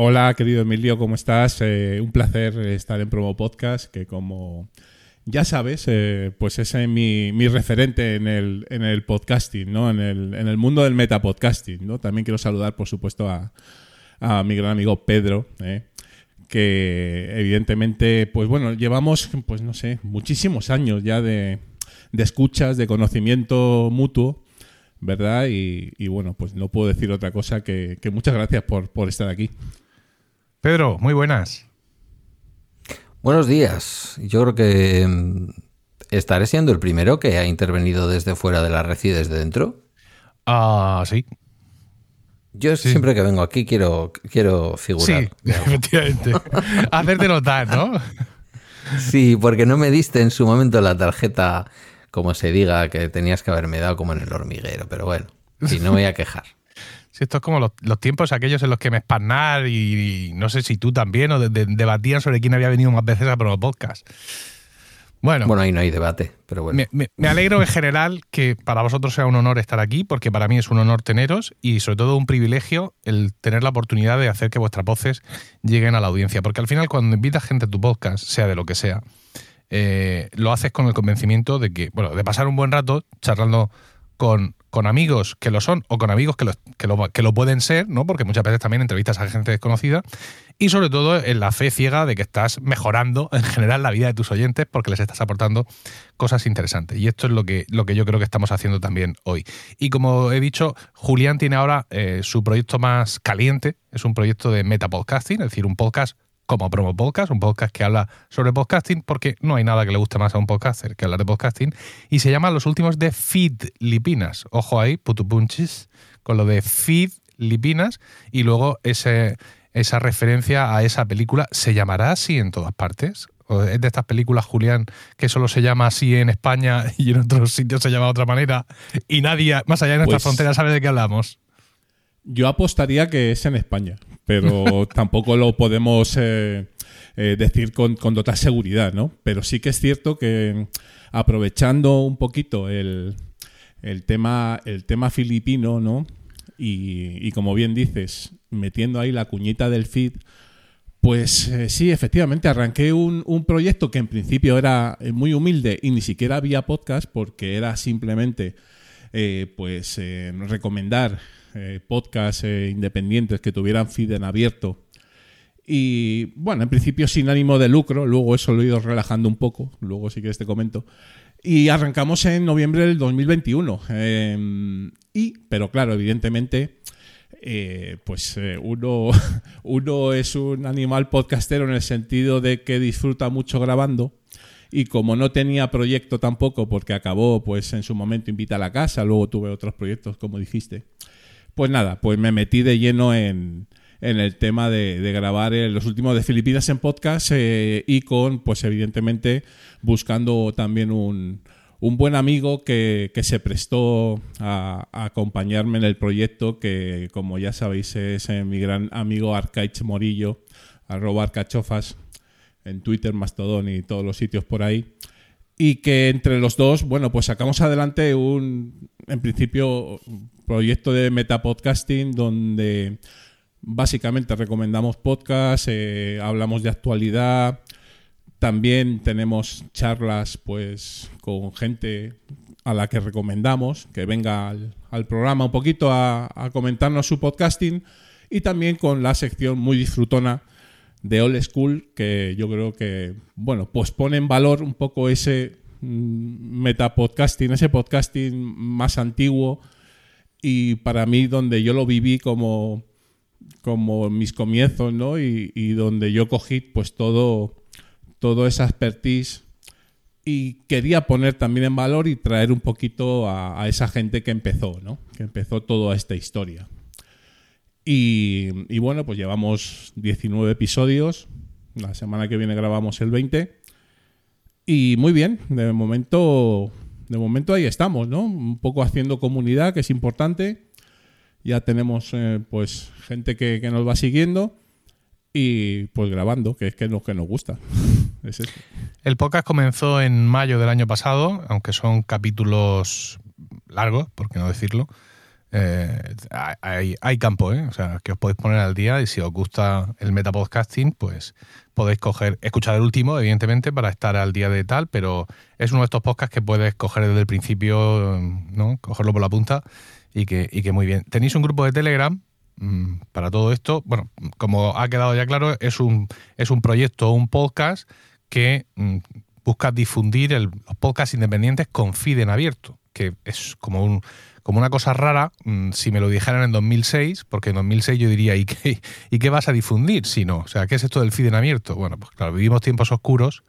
Hola, querido Emilio, ¿cómo estás? Eh, un placer estar en Promo Podcast, que como ya sabes, eh, pues es mi, mi, referente en el, en el podcasting, ¿no? En el, en el mundo del metapodcasting, ¿no? También quiero saludar, por supuesto, a, mi gran amigo Pedro, ¿eh? que evidentemente, pues bueno, llevamos, pues no sé, muchísimos años ya de, de escuchas, de conocimiento mutuo, ¿verdad? Y, y, bueno, pues no puedo decir otra cosa que, que muchas gracias por, por estar aquí. Pedro, muy buenas. Buenos días. Yo creo que mm, estaré siendo el primero que ha intervenido desde fuera de la red y desde dentro. Ah, sí. Yo siempre que vengo aquí quiero, quiero figurar. Sí, *laughs* efectivamente. Hacerte notar, ¿no? Sí, porque no me diste en su momento la tarjeta, como se diga, que tenías que haberme dado como en el hormiguero. Pero bueno, sí, no me voy a quejar esto es como los, tiempos aquellos en los que me espannar y, no sé si tú también, o debatían sobre quién había venido más veces a Pro Podcast. Bueno, bueno, ahí no hay debate, pero bueno. Me, alegro en general que para vosotros sea un honor estar aquí, porque para mí es un honor teneros y sobre todo un privilegio el tener la oportunidad de hacer que vuestras voces lleguen a la audiencia. Porque al final cuando invitas gente a tu podcast, sea de lo que sea, eh, lo haces con el convencimiento de que, bueno, de pasar un buen rato charlando con con amigos que lo son o con amigos que lo, que lo, que lo pueden ser, ¿no? Porque muchas veces también entrevistas a gente desconocida. Y sobre todo en la fe ciega de que estás mejorando en general la vida de tus oyentes porque les estás aportando cosas interesantes. Y esto es lo que, lo que yo creo que estamos haciendo también hoy. Y como he dicho, Julián tiene ahora eh, su proyecto más caliente, es un proyecto de metapodcasting, es decir, un podcast como Promo Podcast, un podcast que habla sobre podcasting, porque no hay nada que le guste más a un podcaster que hablar de podcasting, y se llama Los últimos de Feed Lipinas. Ojo ahí, putupunchis, con lo de Feed Lipinas, y luego ese, esa referencia a esa película, ¿se llamará así en todas partes? ¿O es de estas películas, Julián, que solo se llama así en España *laughs* y en otros sitios se llama de otra manera, y nadie más allá de nuestras pues fronteras sabe de qué hablamos? Yo apostaría que es en España pero *laughs* tampoco lo podemos eh, eh, decir con, total seguridad, ¿no? Pero sí que es cierto que aprovechando un poquito el, tema, el tema filipino, ¿no? Y, como bien dices, metiendo ahí la cuñita del feed, pues eh, sí, efectivamente, arranqué un, un, proyecto que en principio era muy humilde y ni siquiera había podcast porque era simplemente pues recomendar eh, podcasts eh, independientes que tuvieran feed en abierto. Y bueno, en principio sin ánimo de lucro, luego eso lo he ido relajando un poco, luego sí que te comento. Y arrancamos en noviembre del 2021. Em, y, pero claro, evidentemente, eh, pues uno, *laughs* uno es un animal podcastero en el sentido de que disfruta mucho grabando. Y como no tenía proyecto tampoco, porque acabó pues en su momento Invita a la Casa, luego tuve otros proyectos, como dijiste. Pues nada, pues me metí de lleno en, el tema de, grabar los últimos de Filipinas en podcast eh, y con, pues evidentemente, buscando también un, buen amigo que, se prestó a, acompañarme en el proyecto, que como ya sabéis es eh, mi gran amigo Arcaich Morillo, arroba arcachofas, en Twitter, Mastodon y todos los sitios por ahí. Y que entre los dos, bueno, pues sacamos adelante un, en principio, proyecto de metapodcasting donde básicamente recomendamos podcasts, eh, hablamos de actualidad, también tenemos charlas pues con gente a la que recomendamos que venga al, programa un poquito a, comentarnos su podcasting y también con la sección muy disfrutona de Old School que yo creo que, bueno, pues pone en valor un poco ese mm, metapodcasting, ese podcasting más antiguo y para mí donde yo lo viví como, como mis comienzos, ¿no? Y, y donde yo cogí pues todo, todo esa expertise y quería poner también en valor y traer un poquito a, esa gente que empezó, ¿no? Que empezó toda esta historia. Y, bueno, pues llevamos 19 episodios. La semana que viene grabamos el 20. Y muy bien, de momento, de momento ahí estamos, ¿no? Un poco haciendo comunidad, que es importante. Ya tenemos eh, pues gente que, nos va siguiendo y pues grabando, que es que lo que nos gusta. *laughs* El podcast comenzó en mayo del año pasado, aunque son capítulos largos, por qué no decirlo. Eh, hay, campo, ¿eh? O sea, que os podéis poner al día y si os gusta el metapodcasting, pues podéis coger, escuchar el último, evidentemente, para estar al día de tal, pero es uno de estos podcasts que puedes coger desde el principio, ¿no? Cogerlo por la punta y que, y que muy bien. Tenéis un grupo de Telegram mm, para todo esto. Bueno, como ha quedado ya claro, es un, es un proyecto, un podcast que mm, busca difundir el, los podcasts independientes con feed en abierto, que es como, un, como una cosa rara mm, si me lo dijeran en 2006, porque en 2006 yo diría, ¿y qué, ¿y qué vas a difundir si no? O sea, ¿qué es esto del feed en abierto? Bueno, pues claro, vivimos tiempos oscuros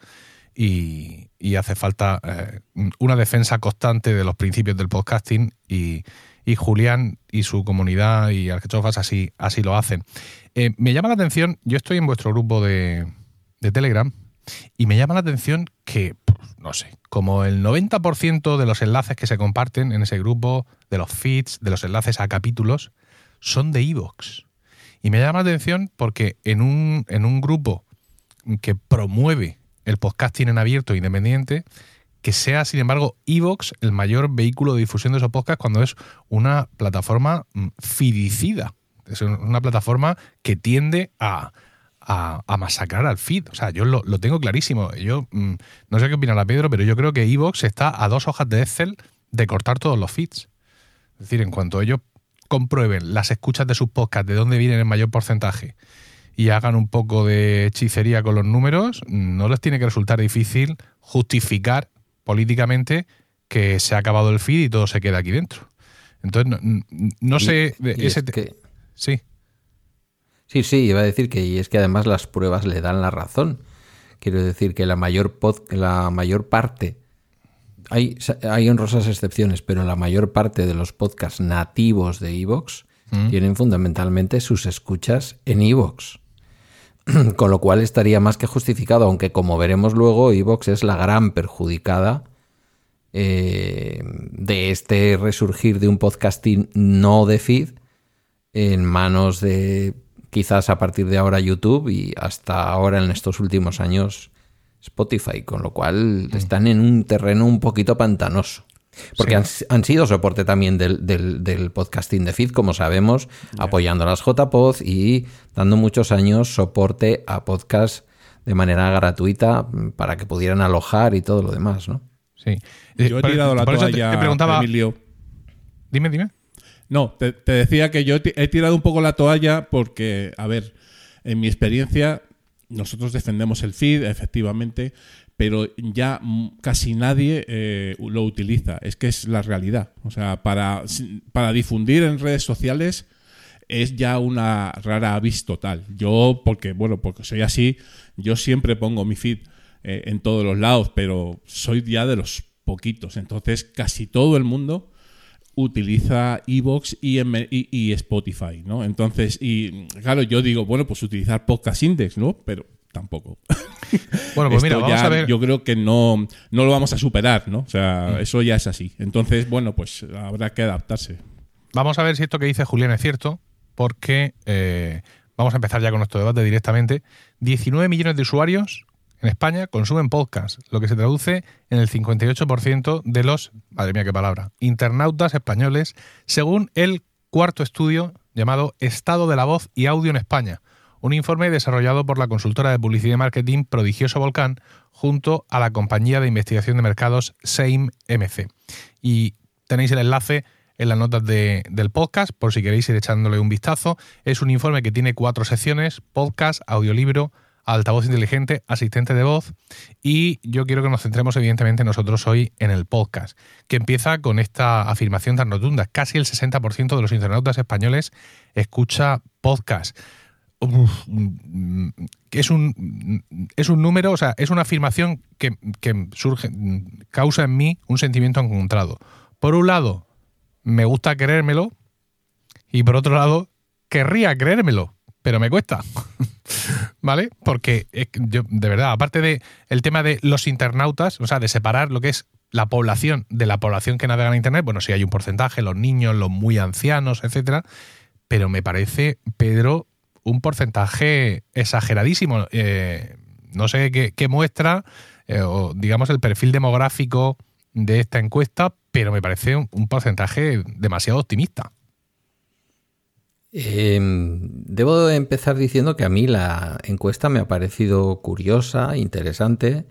y, hace falta eh, una defensa constante de los principios del podcasting y, Julián y su comunidad y Arquechofas así, así lo hacen. Eh, me llama la atención, yo estoy en vuestro grupo de, de Telegram, y me llama la atención que, no sé, como el 90% de los enlaces que se comparten en ese grupo, de los feeds, de los enlaces a capítulos, son de Evox. Y me llama la atención porque en un, en un grupo que promueve el podcasting en abierto e independiente, que sea, sin embargo, Evox el mayor vehículo de difusión de esos podcasts cuando es una plataforma mm, fidicida. Es una plataforma que tiende a, a, masacrar al feed. O sea, yo lo, tengo clarísimo. Yo mm, no sé qué opinará Pedro, pero yo creo que Evox está a dos hojas de Excel de cortar todos los feeds. Es decir, en cuanto ellos comprueben las escuchas de sus podcasts, de dónde vienen el mayor porcentaje, y hagan un poco de hechicería con los números, no les tiene que resultar difícil justificar políticamente que se ha acabado el feed y todo se queda aquí dentro. Entonces, no, sé... ese Sí. Sí, sí, iba a decir que y es que además las pruebas le dan la razón. Quiero decir que la mayor, la mayor parte, hay, hay honrosas excepciones, pero la mayor parte de los podcasts nativos de Evox mm. tienen fundamentalmente sus escuchas en Evox. *clears throat* Con lo cual estaría más que justificado, aunque como veremos luego, Evox es la gran perjudicada eh, de este resurgir de un podcasting no de feed en manos de quizás a partir de ahora YouTube y hasta ahora en estos últimos años Spotify, con lo cual están en un terreno un poquito pantanoso. Porque han, sido soporte también del, podcasting de feed, como sabemos, apoyando a las JPod y dando muchos años soporte a podcast de manera gratuita para que pudieran alojar y todo lo demás, ¿no? Sí. Yo he tirado la toalla, preguntaba, Emilio. Dime, dime. No, te, decía que yo he tirado un poco la toalla porque, a ver, en mi experiencia, nosotros defendemos el feed, efectivamente, pero ya casi nadie eh, lo utiliza. Es que es la realidad. O sea, para, para difundir en redes sociales es ya una rara avis total. Yo, porque, bueno, porque soy así, yo siempre pongo mi feed eh, en todos los lados, pero soy ya de los poquitos. Entonces, casi todo el mundo utiliza Evox y, y, Spotify, ¿no? Entonces, y claro, yo digo, bueno, pues utilizar Podcast Index, ¿no? Pero tampoco. *laughs* Bueno, pues mira, vamos a ver. Yo creo que no, no lo vamos a superar, ¿no? O sea, mm. eso ya es así. Entonces, bueno, pues habrá que adaptarse. Vamos a ver si esto que dice Julián es cierto, porque eh, vamos a empezar ya con nuestro debate directamente. 19 millones de usuarios en España consumen podcast, lo que se traduce en el 58% de los, madre mía qué palabra, internautas españoles, según el cuarto estudio llamado Estado de la Voz y Audio en España, un informe desarrollado por la consultora de publicidad y marketing Prodigioso Volcán junto a la compañía de investigación de mercados Same MC. Y tenéis el enlace en las notas del podcast por si queréis ir echándole un vistazo. Es un informe que tiene cuatro secciones, podcast, audiolibro, altavoz inteligente, asistente de voz y yo quiero que nos centremos evidentemente nosotros hoy en el podcast, que empieza con esta afirmación tan rotunda. Casi el 60% de los internautas españoles escucha podcast. es, un, es un número, o sea, es una afirmación que, que surge, causa en mí un sentimiento encontrado. Por un lado, me gusta creérmelo y por otro lado, querría creérmelo pero me cuesta. *laughs* ¿Vale? Porque yo, de verdad, aparte de el tema de los internautas, o sea, de separar lo que es la población de la población que navega en Internet, bueno, sí hay un porcentaje, los niños, los muy ancianos, etcétera, pero me parece, Pedro, un porcentaje exageradísimo. Eh, no sé qué, muestra, eh, o digamos, el perfil demográfico de esta encuesta, pero me parece un porcentaje demasiado optimista. Em, debo empezar diciendo que a mí la encuesta me ha parecido curiosa, interesante.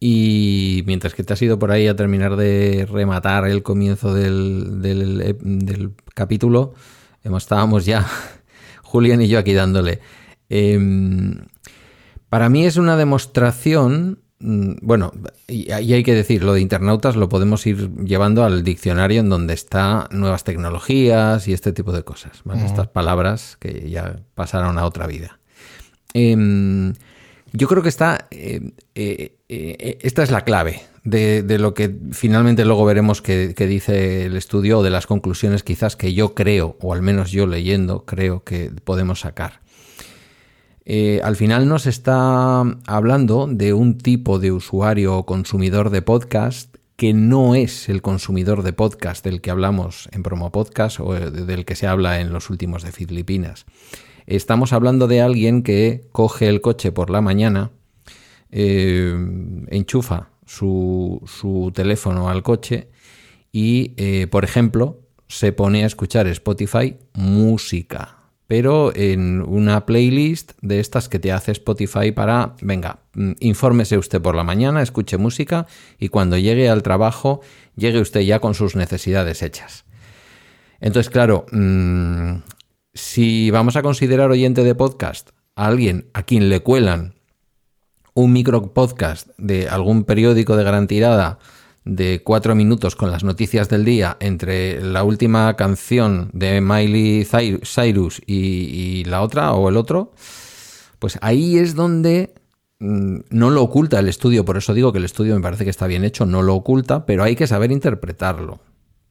Y mientras que te has ido por ahí a terminar de rematar el comienzo del, del, capítulo, estábamos ya, *laughs* Julián y yo aquí dándole. Em, para mí es una demostración bueno, y, hay que decir, lo de internautas lo podemos ir llevando al diccionario en donde está nuevas tecnologías y este tipo de cosas, estas palabras que ya pasaron a otra vida. Em, yo creo que está, eh, eh, eh, esta es la clave de, lo que finalmente luego veremos que, dice el estudio o de las conclusiones quizás que yo creo, o al menos yo leyendo, creo que podemos sacar. Eh, al final nos está hablando de un tipo de usuario o consumidor de podcast que no es el consumidor de podcast del que hablamos en Promo Podcast o del que se habla en los últimos de Filipinas. Estamos hablando de alguien que coge el coche por la mañana, eh, enchufa su, teléfono al coche y, eh, por ejemplo, se pone a escuchar Spotify música pero en una playlist de estas que te hace Spotify para, venga, mm, infórmese usted por la mañana, escuche música y cuando llegue al trabajo, llegue usted ya con sus necesidades hechas. Entonces, claro, mm, si vamos a considerar oyente de podcast a alguien a quien le cuelan un micro podcast de algún periódico de gran tirada, de cuatro minutos con las noticias del día entre la última canción de Miley Cyrus y, la otra o el otro, pues ahí es donde mm, no lo oculta el estudio, por eso digo que el estudio me parece que está bien hecho, no lo oculta, pero hay que saber interpretarlo.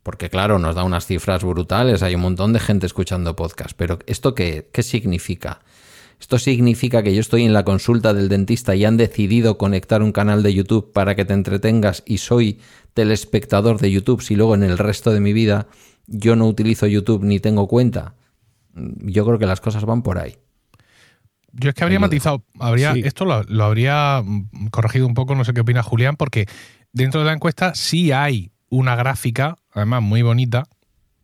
Porque claro, nos da unas cifras brutales, hay un montón de gente escuchando podcast, pero ¿esto qué, qué significa? Esto significa que yo estoy en la consulta del dentista y han decidido conectar un canal de YouTube para que te entretengas y soy telespectador de YouTube si luego en el resto de mi vida yo no utilizo YouTube ni tengo cuenta. Yo creo que las cosas van por ahí. Yo es que habría matizado, habría, esto lo, lo, habría corregido un poco, no sé qué opina Julián, porque dentro de la encuesta sí hay una gráfica, además muy bonita,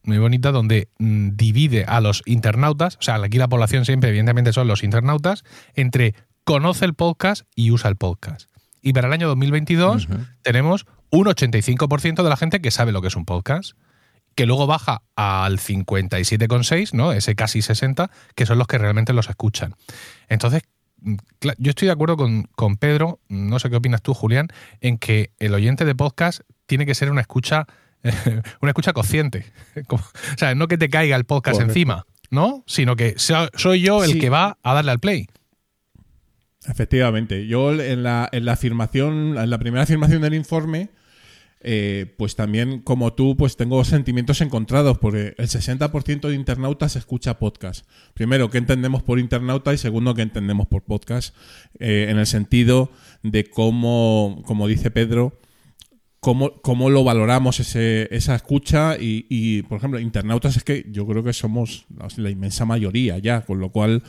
muy bonita donde mm, divide a los internautas, o sea, aquí la población siempre evidentemente son los internautas, entre conoce el podcast y usa el podcast. Y para el año 2022 tenemos un 85% de la gente que sabe lo que es un podcast, que luego baja al 57,6, ¿no? Ese casi 60, que son los que realmente los escuchan. Entonces, mm, yo estoy de acuerdo con, con Pedro, no sé qué opinas tú, Julián, en que el oyente de podcast tiene que ser una escucha *laughs* una escucha consciente. *laughs* o sea, no que te caiga el podcast encima, ¿no? Sino que soy yo el que va a darle al play. Efectivamente. Yo en la, en la afirmación, en la primera afirmación del informe, eh, pues también como tú, pues tengo sentimientos encontrados, porque el 60% de internautas escucha podcast. Primero, ¿qué entendemos por internauta? Y segundo, ¿qué entendemos por podcast? Eh, en el sentido de cómo, como dice Pedro, cómo, lo valoramos ese, esa escucha y, por ejemplo, internautas es que yo creo que somos la inmensa mayoría ya, con lo cual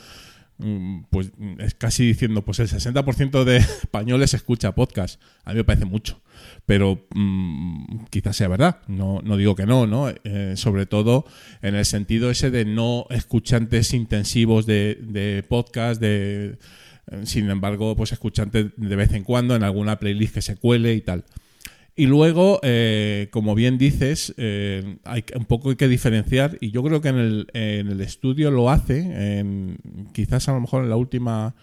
mm, pues es casi diciendo, pues el 60% de *laughs* españoles escucha podcast. A mí me parece mucho, pero mm, quizás sea verdad, no, no digo que no, ¿no? Eh, sobre todo en el sentido ese de no escuchantes intensivos de, de podcast, de... eh, Sin embargo, pues escuchantes de vez en cuando en alguna playlist que se cuele y tal. Y luego, eh, como bien dices, eh, hay un poco hay que diferenciar, y yo creo que en el, en el estudio lo hace, en- quizás a lo mejor en la última,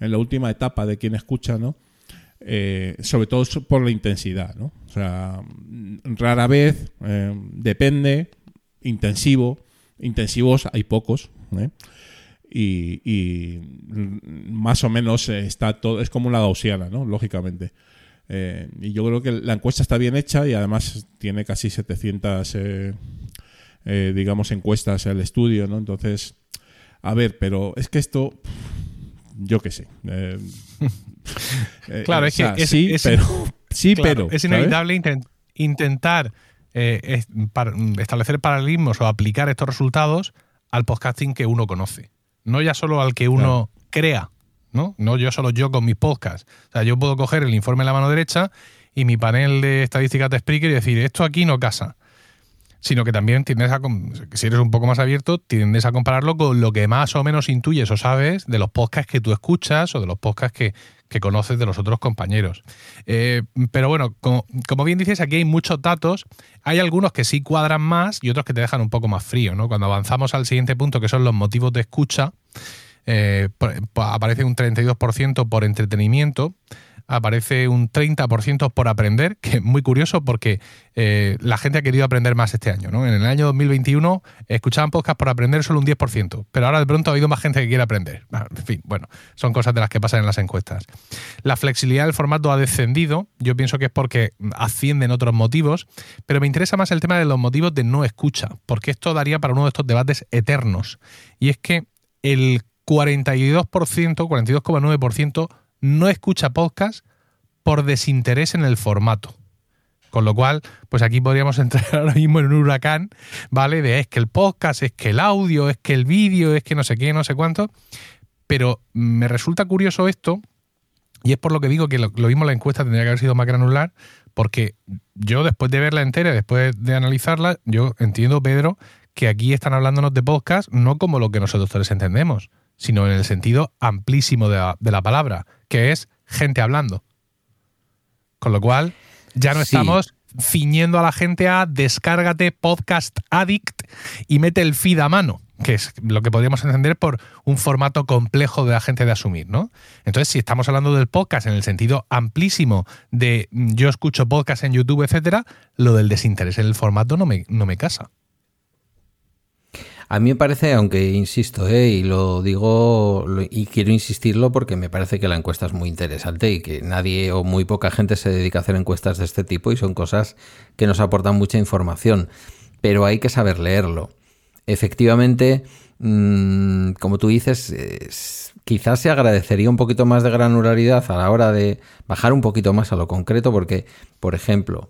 en la última etapa de quien escucha, ¿no? Eh, sobre todo por la intensidad, ¿no? O sea, rara vez, eh, depende, intensivo, intensivos hay pocos, ¿eh? y, y, mm, más o menos está todo, es como una gaussiana, ¿no? Lógicamente. Eh, y yo creo que la encuesta está bien hecha y además tiene casi 700, eh, eh, digamos, encuestas el estudio, ¿no? Entonces, a ver, pero es que esto, yo qué sé. *laughs* Claro, o es que es- sí, es- pero *laughs* sí, Claro, pero es ¿sabes? inevitable inten- intentar es- establecer paralelismos o aplicar estos resultados al podcasting que uno conoce. No ya solo al que uno crea, ¿no? No yo solo yo con mis podcasts. O sea, yo puedo coger el informe en la mano derecha y mi panel de estadísticas de Spreaker y decir, esto aquí no casa. Sino que también tiendes a, si eres un poco más abierto, tiendes a compararlo con lo que más o menos intuyes o sabes de los podcasts que tú escuchas o de los podcasts que, que conoces de los otros compañeros. Eh, pero bueno, como, como bien dices, aquí hay muchos datos. Hay algunos que sí cuadran más y otros que te dejan un poco más frío. ¿no? Cuando avanzamos al siguiente punto, que son los motivos de escucha, eh, aparece un 32% por entretenimiento, aparece un 30% por aprender, que es muy curioso porque eh, la gente ha querido aprender más este año. ¿no? En el año 2021 escuchaban podcast por aprender solo un 10%, pero ahora de pronto ha habido más gente que quiere aprender. Ah, En fin, bueno, son cosas de las que pasan en las encuestas. La flexibilidad del formato ha descendido, yo pienso que es porque ascienden otros motivos, pero me interesa más el tema de los motivos de no escucha, porque esto daría para uno de estos debates eternos. Y es que el 42%, 42,9% no escucha podcast por desinterés en el formato. Con lo cual, pues aquí podríamos *laughs* entrar ahora mismo en un huracán, ¿vale? De es que el podcast, es que el audio, es que el vídeo, es que no sé qué, no sé cuánto. Pero me resulta curioso esto, y es por lo que digo que lo, lo mismo la encuesta tendría que haber sido más granular, porque yo después de verla entera, después de analizarla, yo entiendo, Pedro, que aquí están hablándonos de podcast no como lo que nosotros tres entendemos, sino en el sentido amplísimo de la, de la palabra, que es gente hablando. Con lo cual, ya no Sí. estamos ciñendo a la gente a descárgate Podcast Addict y mete el feed a mano, que es lo que podríamos entender por un formato complejo de la gente de asumir, ¿no? Entonces, si estamos hablando del podcast en el sentido amplísimo de mm, yo escucho podcast en YouTube, etcétera, lo del desinterés en el formato no me, no me casa. A mí me parece, aunque insisto, ¿eh? y lo digo y quiero insistirlo porque me parece que la encuesta es muy interesante y que nadie o muy poca gente se dedica a hacer encuestas de este tipo y son cosas que nos aportan mucha información, pero hay que saber leerlo. Efectivamente, mm, como tú dices, es- quizás se agradecería un poquito más de granularidad a la hora de bajar un poquito más a lo concreto porque, por ejemplo,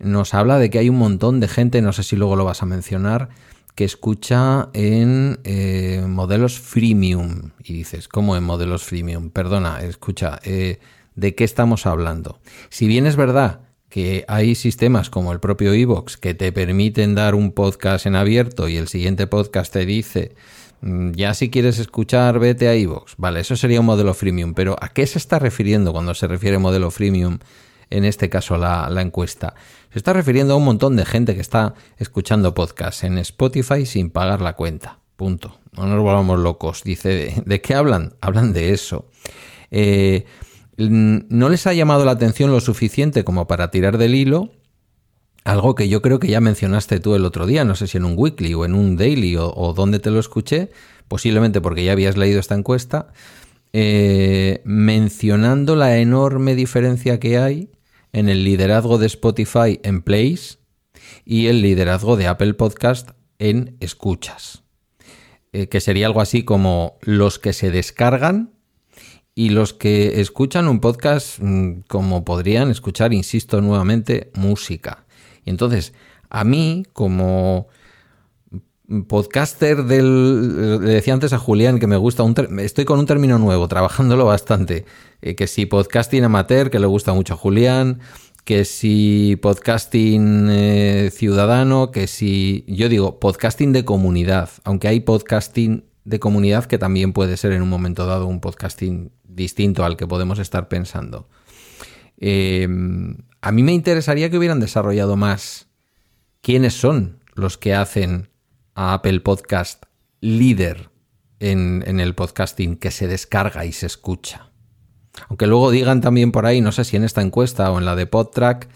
nos habla de que hay un montón de gente, no sé si luego lo vas a mencionar, que escucha en eh, modelos freemium. Y dices, ¿cómo en modelos freemium? Perdona, escucha, eh, ¿de qué estamos hablando? Si bien es verdad que hay sistemas como el propio Evox que te permiten dar un podcast en abierto y el siguiente podcast te dice, mm, ya si quieres escuchar, vete a Evox. Vale, eso sería un modelo freemium, pero ¿a qué se está refiriendo cuando se refiere modelo freemium? en este caso la, la encuesta. Se está refiriendo a un montón de gente que está escuchando podcasts en Spotify sin pagar la cuenta. Punto. No nos volvamos locos. Dice, ¿de, qué hablan? Hablan de eso. Eh, no les ha llamado la atención lo suficiente como para tirar del hilo. Algo que yo creo que ya mencionaste tú el otro día, no sé si en un weekly o en un daily o, o donde te lo escuché, posiblemente porque ya habías leído esta encuesta, eh, mencionando la enorme diferencia que hay en el liderazgo de Spotify en plays y el liderazgo de Apple Podcast en escuchas. Eh, que sería algo así como los que se descargan y los que escuchan un podcast mmm, como podrían escuchar, insisto nuevamente, música. Y entonces, a mí, como podcaster del... Le decía antes a Julián que me gusta un... Estoy con un término nuevo, trabajándolo bastante. Eh, que si podcasting amateur, que le gusta mucho a Julián. Que si podcasting eh, ciudadano, que si... Yo digo, podcasting de comunidad. Aunque hay podcasting de comunidad que también puede ser en un momento dado un podcasting distinto al que podemos estar pensando. Eh, a mí me interesaría que hubieran desarrollado más quiénes son los que hacen a Apple Podcast líder en, el podcasting que se descarga y se escucha. Aunque luego digan también por ahí, no sé si en esta encuesta o en la de PodTrack,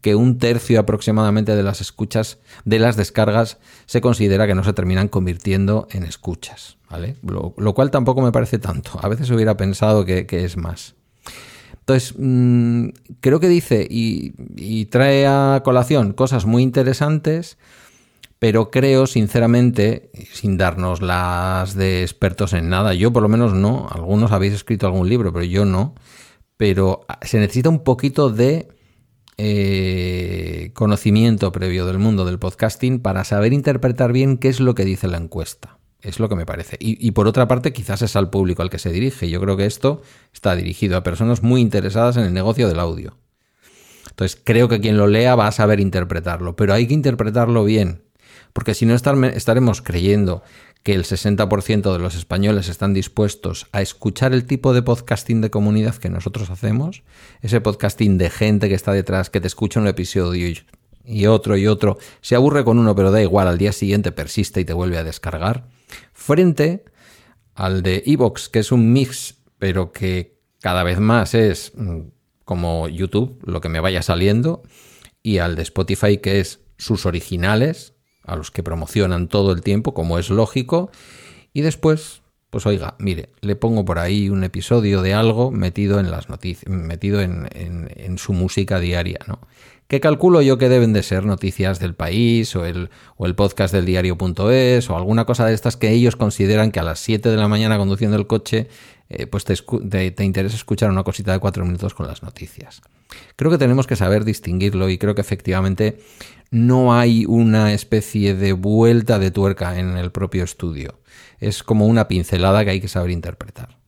que un tercio aproximadamente de las escuchas, de las descargas, se considera que no se terminan convirtiendo en escuchas. ¿vale? Lo, cual tampoco me parece tanto. A veces hubiera pensado que, es más. Entonces, mm, creo que dice y, y trae a colación cosas muy interesantes pero creo sinceramente, sin darnos las de expertos en nada, yo por lo menos no, algunos habéis escrito algún libro, pero yo no, pero se necesita un poquito de eh, conocimiento previo del mundo del podcasting para saber interpretar bien qué es lo que dice la encuesta. Es lo que me parece. Y, por otra parte, quizás es al público al que se dirige. Yo creo que esto está dirigido a personas muy interesadas en el negocio del audio. Entonces, creo que quien lo lea va a saber interpretarlo, pero hay que interpretarlo bien porque si no estaremos creyendo que el 60% de los españoles están dispuestos a escuchar el tipo de podcasting de comunidad que nosotros hacemos, ese podcasting de gente que está detrás, que te escucha un episodio y, otro y otro, se aburre con uno pero da igual, al día siguiente persiste y te vuelve a descargar, frente al de Evox, que es un mix, pero que cada vez más es mm, como YouTube, lo que me vaya saliendo, y al de Spotify, que es sus originales, a los que promocionan todo el tiempo, como es lógico, y después, pues oiga, mire, le pongo por ahí un episodio de algo metido en las noticias, metido en, en, su música diaria, ¿no? Que calculo yo que deben de ser noticias del país o el, o el podcast del diario.es o alguna cosa de estas que ellos consideran que a las 7 de la mañana conduciendo el coche eh, pues te, te, interesa escuchar una cosita de cuatro minutos con las noticias. Creo que tenemos que saber distinguirlo y creo que efectivamente no hay una especie de vuelta de tuerca en el propio estudio. Es como una pincelada que hay que saber interpretar.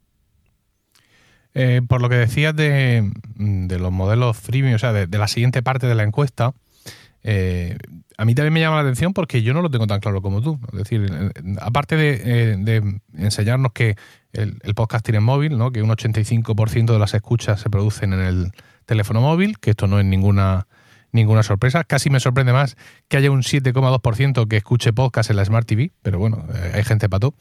Eh, por lo que decías de, los modelos freemium, o sea, de, la siguiente parte de la encuesta, eh, a mí también me llama la atención porque yo no lo tengo tan claro como tú. Es decir, eh, aparte de, enseñarnos que el, el, podcasting es móvil, ¿no? que un 85% de las escuchas se producen en el teléfono móvil, que esto no es ninguna ninguna sorpresa. Casi me sorprende más que haya un 7,2% que escuche podcast en la Smart TV, pero bueno, eh, hay gente pato.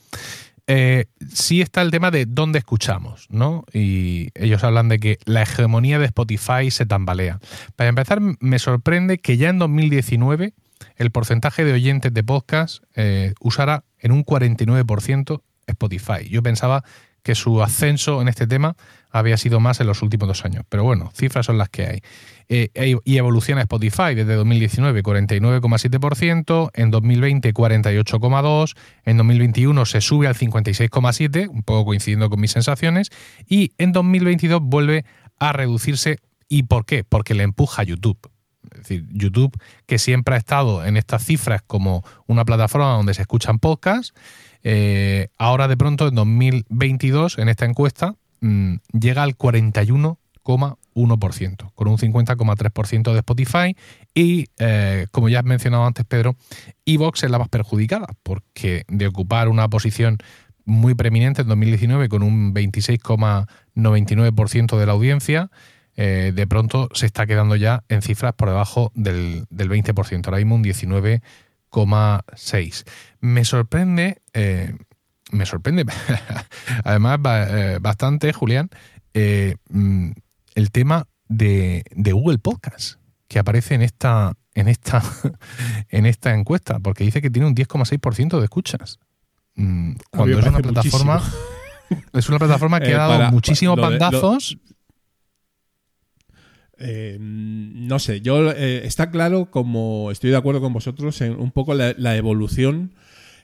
Eh, sí está el tema de dónde escuchamos, ¿no? Y ellos hablan de que la hegemonía de Spotify se tambalea. Para empezar, me sorprende que ya en 2019 el porcentaje de oyentes de podcast eh, usara en un 49% Spotify. Yo pensaba que su ascenso en este tema había sido más en los últimos dos años. Pero bueno, cifras son las que hay. Eh, y evoluciona Spotify desde 2019 49,7%, en 2020 48,2%, en 2021 se sube al 56,7%, un poco coincidiendo con mis sensaciones, y en 2022 vuelve a reducirse. ¿Y por qué? Porque le empuja YouTube. Es decir, YouTube, que siempre ha estado en estas cifras como una plataforma donde se escuchan podcasts, eh, ahora de pronto en 2022, en esta encuesta, mm, llega al 41,1%, con un 50,3% de Spotify y, eh, como ya has mencionado antes, Pedro, Evox es la más perjudicada, porque de ocupar una posición muy preeminente en 2019 con un 26,99% de la audiencia, eh, de pronto se está quedando ya en cifras por debajo del, del 20%, ahora mismo un 19%. 6. Me sorprende, eh, me sorprende, *laughs* además eh, bastante, Julián, eh, mm, el tema de, Google Podcast que aparece en esta, en esta, *laughs* en esta encuesta, porque dice que tiene un 10,6% de escuchas. Mm, cuando es una plataforma. Es una plataforma que ha dado muchísimos bandazos. Eh, no sé, yo eh, está claro, como estoy de acuerdo con vosotros, en un poco la, evolución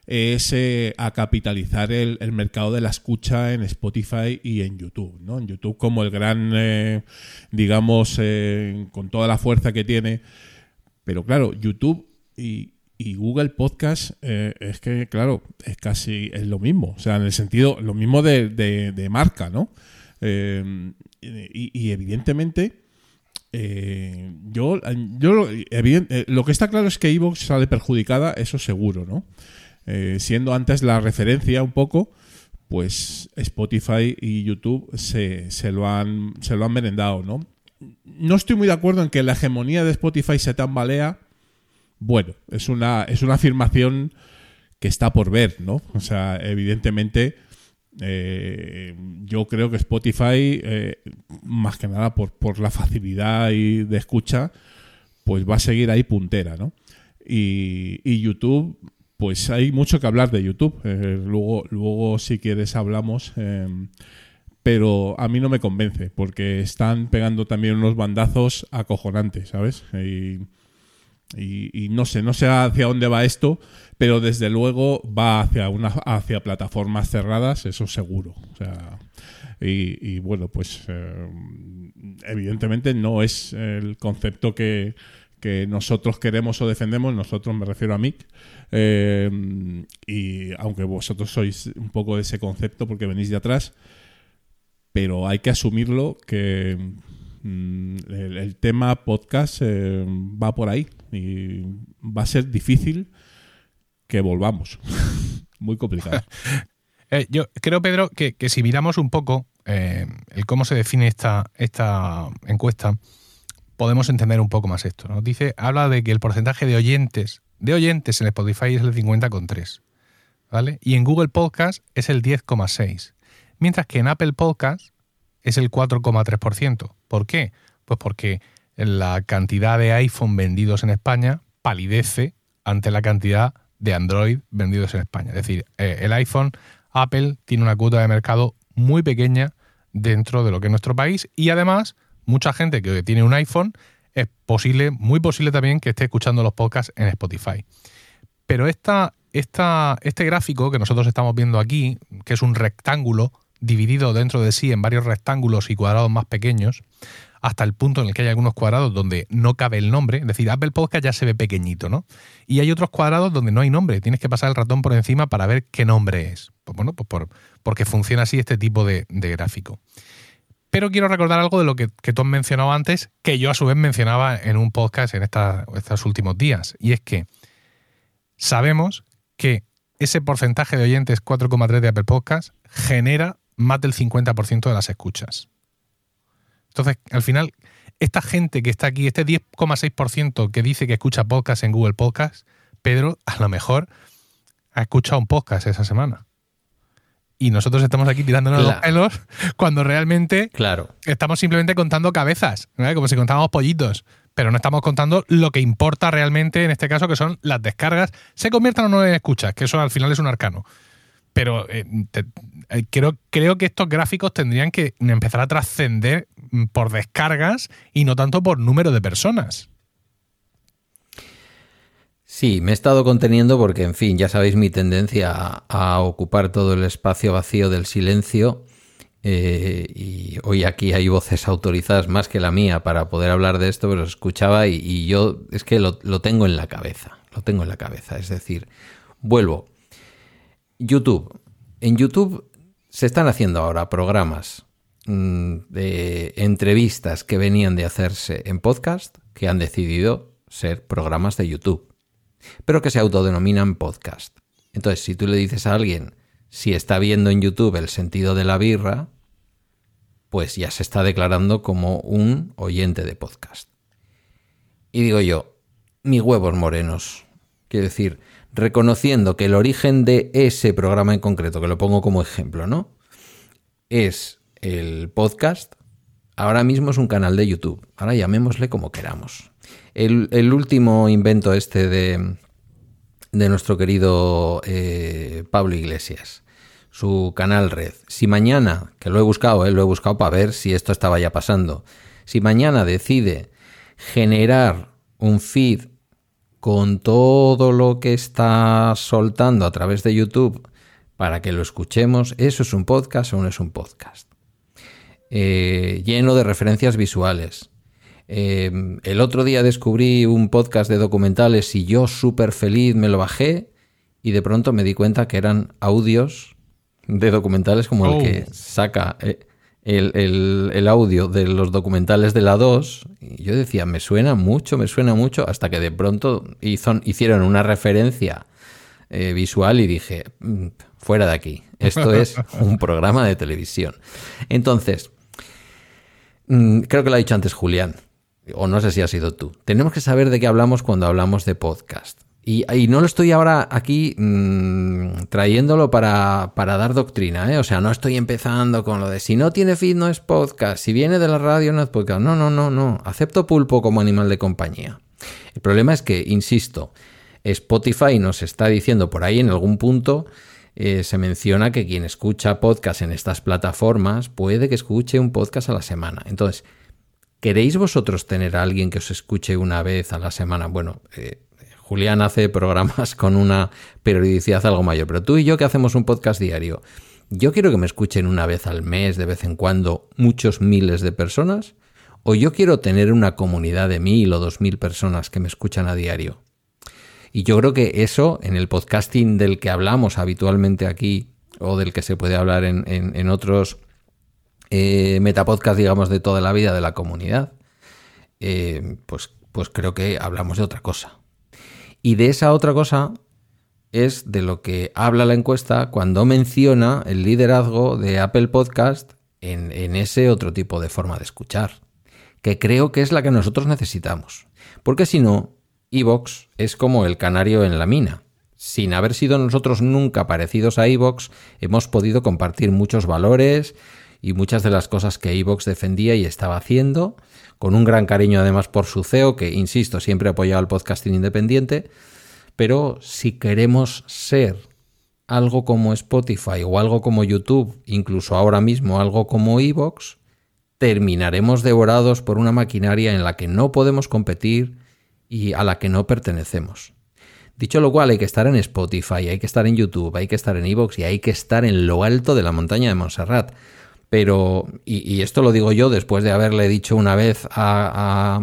es eh, a capitalizar el, mercado de la escucha en Spotify y en YouTube, ¿no? En YouTube como el gran, digamos, con toda la fuerza que tiene. Pero claro, YouTube y, Y Google Podcast eh, es que, claro, es casi es lo mismo. O sea, en el sentido, lo mismo de, de, marca, ¿no? Eh, y, evidentemente, eh, yo, yo lo que está claro es que Evox sale perjudicada, eso seguro, ¿no? Siendo antes la referencia un poco, pues Spotify y YouTube se, se, lo han, se lo han merendado, ¿no? No estoy muy de acuerdo en que la hegemonía de Spotify se tambalea bueno, es una, es una afirmación que está por ver, ¿no? O sea, evidentemente, eh, yo creo que Spotify, eh, más que nada por, por la facilidad y de escucha, pues va a seguir ahí puntera, ¿no? Y YouTube, pues hay mucho que hablar de YouTube. Eh, luego, luego, si quieres, hablamos. pero a mí no me convence, porque están pegando también unos bandazos acojonantes, ¿sabes? Y y, no sé, no sé hacia dónde va esto, pero desde luego va hacia una hacia plataformas cerradas, eso seguro. O sea, y, bueno, pues eh, evidentemente no es el concepto que, nosotros queremos o defendemos, nosotros me refiero a Mick, eh, y aunque vosotros sois un poco de ese concepto porque venís de atrás, pero hay que asumirlo que Mm, el, tema podcast eh, va por ahí y va a ser difícil que volvamos. *laughs* Muy complicado. *laughs* Eh, yo creo, Pedro, que, si miramos un poco eh, el cómo se define esta, esta encuesta, podemos entender un poco más esto. ¿no? Dice, habla de que el porcentaje de oyentes, de oyentes en Spotify es el 50,3. ¿Vale? Y en Google Podcast es el 10,6. Mientras que en Apple Podcast es el 4,3%. ¿Por qué? Pues porque la cantidad de iPhone vendidos en España palidece ante la cantidad de Android vendidos en España. Es decir, eh, el iPhone, Apple tiene una cuota de mercado muy pequeña dentro de lo que es nuestro país y además mucha gente que tiene un iPhone es posible, muy posible también que esté escuchando los podcasts en Spotify. Pero esta, esta, este gráfico que nosotros estamos viendo aquí, que es un rectángulo dividido dentro de sí en varios rectángulos y cuadrados más pequeños, hasta el punto en el que hay algunos cuadrados donde no cabe el nombre, es decir, Apple Podcast ya se ve pequeñito, ¿no? Y hay otros cuadrados donde no hay nombre, tienes que pasar el ratón por encima para ver qué nombre es. Pues bueno, pues por, porque funciona así este tipo de, gráfico. Pero quiero recordar algo de lo que, tú has mencionado antes, que yo a su vez mencionaba en un podcast en estos últimos días, y es que sabemos que ese porcentaje de oyentes 4,3 de Apple Podcast genera más del 50% de las escuchas. Entonces, al final, esta gente que está aquí, este 10,6% que dice que escucha podcast en Google Podcast, Pedro, a lo mejor ha escuchado un podcast esa semana. Y nosotros estamos aquí tirándonos los pelos cuando realmente claro. estamos simplemente contando cabezas, como si contábamos pollitos. Pero no estamos contando lo que importa realmente en este caso, que son las descargas, se conviertan o no en escuchas, que eso al final es un arcano pero eh, eh, creo, creo que estos gráficos tendrían que empezar a trascender mm, por descargas y no tanto por número de personas. Sí, me he estado conteniendo porque, en fin, ya sabéis mi tendencia a, ocupar todo el espacio vacío del silencio. Eh, y hoy aquí hay voces autorizadas más que la mía para poder hablar de esto, pero escuchaba y, yo es que lo, lo, tengo en la cabeza. Lo tengo en la cabeza. Es decir, vuelvo. YouTube. En YouTube se están haciendo ahora programas mm, de entrevistas que venían de hacerse en podcast que han decidido ser programas de YouTube, pero que se autodenominan podcast. Entonces, si tú le dices a alguien si está viendo en YouTube el sentido de la birra, pues ya se está declarando como un oyente de podcast. Y digo yo, mis huevos morenos. Quiero decir, reconociendo que el origen de ese programa en concreto, que lo pongo como ejemplo, ¿no? Es el podcast. Ahora mismo es un canal de YouTube. Ahora llamémosle como queramos. El, último invento este de, de nuestro querido eh, Pablo Iglesias. Su canal Red. Si mañana, que lo he buscado, eh, lo he buscado para ver si esto estaba ya pasando. Si mañana decide generar un feed con todo lo que está soltando a través de YouTube para que lo escuchemos, ¿eso es un podcast o no es un podcast? Eh, lleno de referencias visuales, Eh, el otro día descubrí un podcast de documentales y yo súper feliz me lo bajé y de pronto me di cuenta que eran audios de documentales como el que Oh. saca eh, el, el- el audio de los documentales de la 2. Y yo decía, me suena mucho, me suena mucho, hasta que de pronto hizo- hicieron una referencia eh, visual y dije, "Mm, fuera de aquí, esto es *laughs* un programa de televisión. Entonces, mm, creo que lo ha dicho antes Julián, o no sé si ha sido tú. Tenemos que saber de qué hablamos cuando hablamos de podcast. Y, y no lo estoy ahora aquí mm, trayéndolo para, para dar doctrina, ¿eh? O sea, no estoy empezando con lo de si no tiene feed no es podcast, si viene de la radio no es podcast. No, no, no, no. Acepto pulpo como animal de compañía. El problema es que, insisto, Spotify nos está diciendo por ahí en algún punto eh, se menciona que quien escucha podcast en estas plataformas puede que escuche un podcast a la semana. Entonces, ¿queréis vosotros tener a alguien que os escuche una vez a la semana? Bueno, eh, Julián hace programas con una periodicidad algo mayor, pero tú y yo que hacemos un podcast diario, yo quiero que me escuchen una vez al mes, de vez en cuando, muchos miles de personas, o yo quiero tener una comunidad de mil o dos mil personas que me escuchan a diario. Y yo creo que eso, en el podcasting del que hablamos habitualmente aquí, o del que se puede hablar en, en- en otros eh, metapodcasts, digamos, de toda la vida de la comunidad, eh, pues, pues creo que hablamos de otra cosa. Y de esa otra cosa es de lo que habla la encuesta cuando menciona el liderazgo de Apple Podcast en, en ese otro tipo de forma de escuchar, que creo que es la que nosotros necesitamos. Porque si no, Evox es como el canario en la mina. Sin haber sido nosotros nunca parecidos a Evox, hemos podido compartir muchos valores y muchas de las cosas que Evox defendía y estaba haciendo, con un gran cariño además por su CEO, que, insisto, siempre ha apoyado el podcasting independiente, pero si queremos ser algo como Spotify o algo como YouTube, incluso ahora mismo algo como Evox, terminaremos devorados por una maquinaria en la que no podemos competir y a la que no pertenecemos. Dicho lo cual, hay que estar en Spotify, hay que estar en YouTube, hay que estar en Evox y hay que estar en lo alto de la montaña de Montserrat. Pero, y, y esto lo digo yo después de haberle dicho una vez a,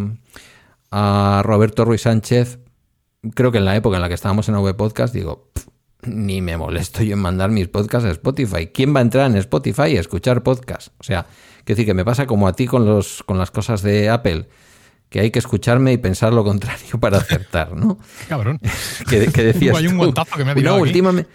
a, a Roberto Ruiz Sánchez, creo que en la época en la que estábamos en AV Podcast, digo, "Pff, ni me molesto yo en mandar mis podcasts a Spotify. ¿Quién va a entrar en Spotify y escuchar podcasts? O sea, que decir que me pasa como a ti con, los, con las cosas de Apple, que hay que escucharme y pensar lo *laughs* contrario para acertar, ¿no? Cabrón. que, que decías Hay un tú. guantazo que me ha No, últimamente,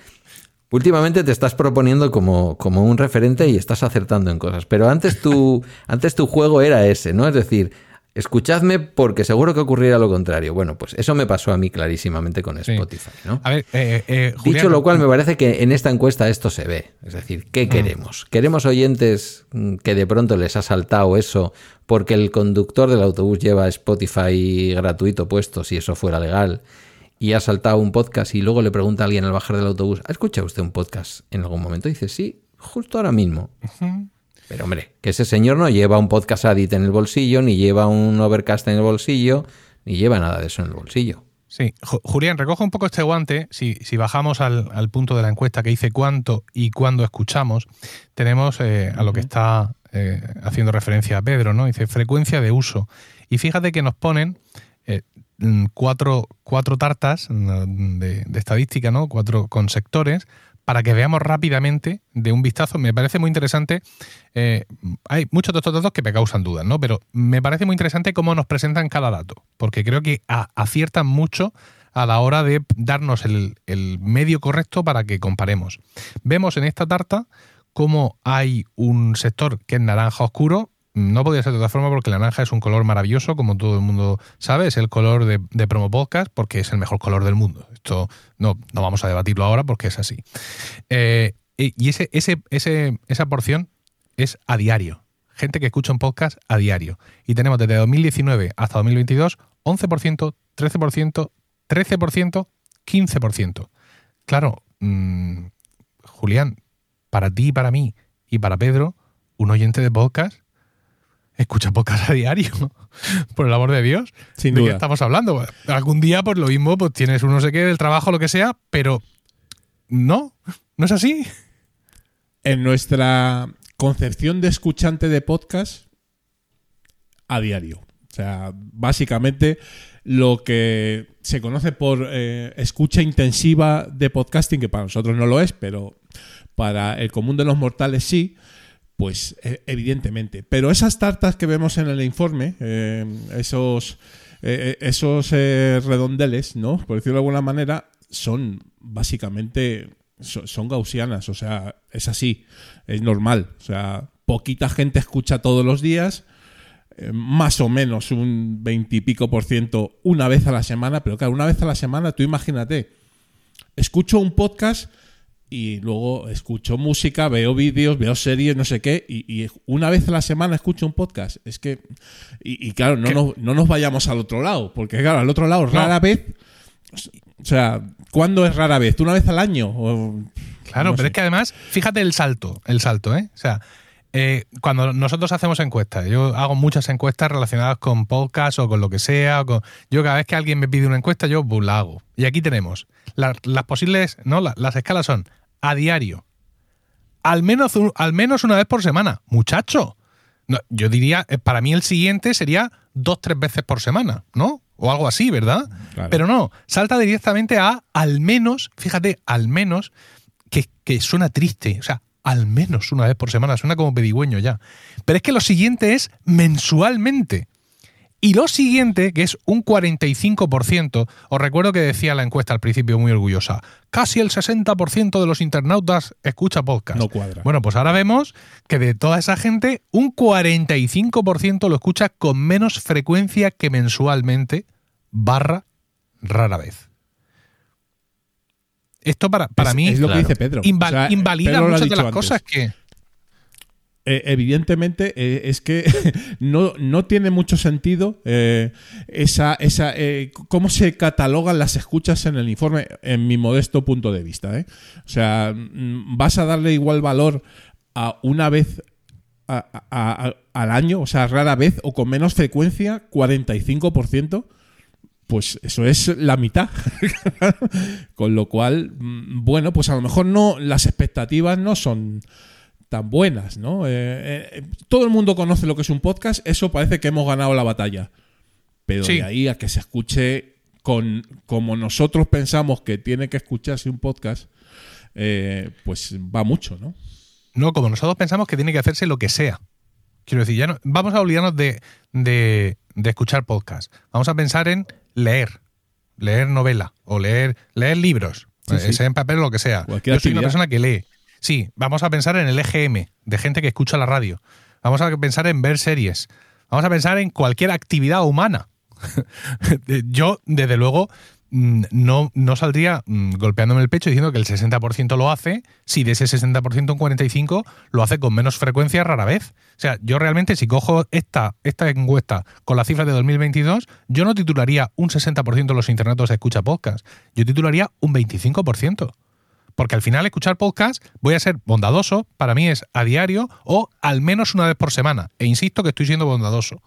últimamente te estás proponiendo como, como un referente y estás acertando en cosas. Pero antes tu, *laughs* antes tu juego era ese, ¿no? Es decir, escuchadme porque seguro que ocurrirá lo contrario. Bueno, pues eso me pasó a mí clarísimamente con Sí. Spotify, ¿no? A ver, eh, eh, Julián, Dicho lo cual, me parece que en esta encuesta esto se ve. Es decir, Mm. ¿qué queremos? ¿Queremos oyentes mm, que de pronto les ha saltado eso porque el conductor del autobús lleva Spotify gratuito puesto, si eso fuera legal, y ha saltado un podcast y luego le pregunta a alguien al bajar del autobús, ¿ha escuchado usted un podcast en algún momento? Y dice, sí, justo ahora mismo. Pero hombre, que ese señor no lleva un podcast Adit en el bolsillo, ni lleva un Overcast en el bolsillo, ni lleva nada de eso en el bolsillo. Sí, Ju- Julián, recoge un poco este guante. Si, si bajamos al, al punto de la encuesta que dice cuánto y cuándo escuchamos, tenemos eh, a lo que está eh, haciendo referencia a Pedro, ¿no? Dice frecuencia de uso. Y fíjate que nos ponen eh, cuatro, cuatro tartas mm, de, estadística, ¿no? Cuatro con sectores para que veamos rápidamente de un vistazo. Me parece muy interesante. eh, hay muchos de estos datos que me causan dudas, ¿no? Pero me parece muy interesante cómo nos presentan cada dato, porque creo que aciertan mucho a la hora de darnos el, el medio correcto para que comparemos. Vemos en esta tarta cómo hay un sector que es naranja oscuro. No podría ser de otra forma porque el naranja es un color maravilloso, como todo el mundo sabe, es el color de, Promo Podcast porque es el mejor color del mundo. Esto no, no vamos a debatirlo ahora porque es así. Eh, y ese, ese, ese, esa porción es a diario. Gente que escucha un podcast a diario. Y tenemos desde 2019 hasta 2022 11%, 13%, 13%, 15%. Claro, mm, Julián, para ti para mí y para Pedro, un oyente de podcast escucha podcast a diario. *laughs* Por el amor de Dios. Sin ¿De qué duda. estamos hablando? Algún día, pues lo mismo, pues tienes un no sé qué del trabajo, lo que sea, pero no, no es así. En nuestra concepción de escuchante de podcast, a diario. O sea, básicamente lo que se conoce por eh, escucha intensiva de podcasting, que para nosotros no lo es, pero para el común de los mortales sí, pues e- evidentemente. Pero esas tartas que vemos en el informe, eh, esos, eh, esos eh, redondeles, ¿no? Por decirlo de alguna manera, son básicamente so- son gaussianas, o sea, es así, es normal, o sea, poquita gente escucha todos los días, eh, más o menos un veintipico por ciento una vez a la semana, pero claro, una vez a la semana, tú imagínate, escucho un podcast y luego escucho música, veo vídeos, veo series, no sé qué, y, y una vez a la semana escucho un podcast. Es que, y, y claro, no nos, no nos vayamos al otro lado, porque claro, al otro lado, rara vez, o sea, ¿cuándo es rara vez? ¿Una vez al año? O- Claro, no pero sé. es que además, fíjate el salto, el salto, ¿eh? O sea, eh, cuando nosotros hacemos encuestas, yo hago muchas encuestas relacionadas con podcast o con lo que sea, o con- yo cada vez que alguien me pide una encuesta, yo pues, la hago. Y aquí tenemos la- las posibles, ¿no? La- las escalas son a diario, al menos, un- al menos una vez por semana, muchacho. No, yo diría, eh, para mí el siguiente sería dos, tres veces por semana, ¿no? O algo así, ¿verdad? Claro. Pero no, salta directamente a al menos, fíjate, al menos, que, que suena triste, o sea, al menos una vez por semana, suena como pedigüeño ya. Pero es que lo siguiente es mensualmente. Y lo siguiente, que es un 45%, os recuerdo que decía la encuesta al principio muy orgullosa, casi el 60% de los internautas escucha podcast. No cuadra. Bueno, pues ahora vemos que de toda esa gente, un 45% lo escucha con menos frecuencia que mensualmente, barra rara vez. Esto para, para es, mí es lo claro. que dice Pedro. inval- O sea, invalida Pedro muchas de las antes. cosas que... Eh, evidentemente eh, es que *laughs* no, no tiene mucho sentido eh, esa, esa cómo se catalogan las escuchas en el informe, en mi modesto punto de vista. O sea, mm, vas a darle igual valor a una vez a- al año, o sea, rara vez o con menos frecuencia, 45%. Pues eso es la mitad. *laughs* Con lo cual, mm, bueno, pues a lo mejor no, las expectativas no son tan buenas, ¿no? Eh, eh, todo el mundo conoce lo que es un podcast, eso parece que hemos ganado la batalla. Pero Sí. de ahí a que se escuche con como nosotros pensamos que tiene que escucharse un podcast, eh, pues va mucho, ¿no? No, como nosotros pensamos que tiene que hacerse lo que sea. Quiero decir, ya no, vamos a olvidarnos de, de- de escuchar podcast. Vamos a pensar en leer, leer novela o leer, leer libros, Sí, sí. sea en papel o lo que sea. Cualquier Yo soy una persona que lee. Sí, vamos a pensar en el EGM, de gente que escucha la radio. Vamos a pensar en ver series. Vamos a pensar en cualquier actividad humana. *laughs* Yo, desde luego, mm, no, no saldría mm, golpeándome el pecho diciendo que el 60% lo hace, si de ese 60% un 45% lo hace con menos frecuencia rara vez. O sea, yo realmente si cojo esta, esta encuesta con las cifras de 2022, yo no titularía un 60% de los internautas escucha podcast, yo titularía un 25%. Porque al final escuchar podcast voy a ser bondadoso, para mí es a diario o al menos una vez por semana. E insisto que estoy siendo bondadoso.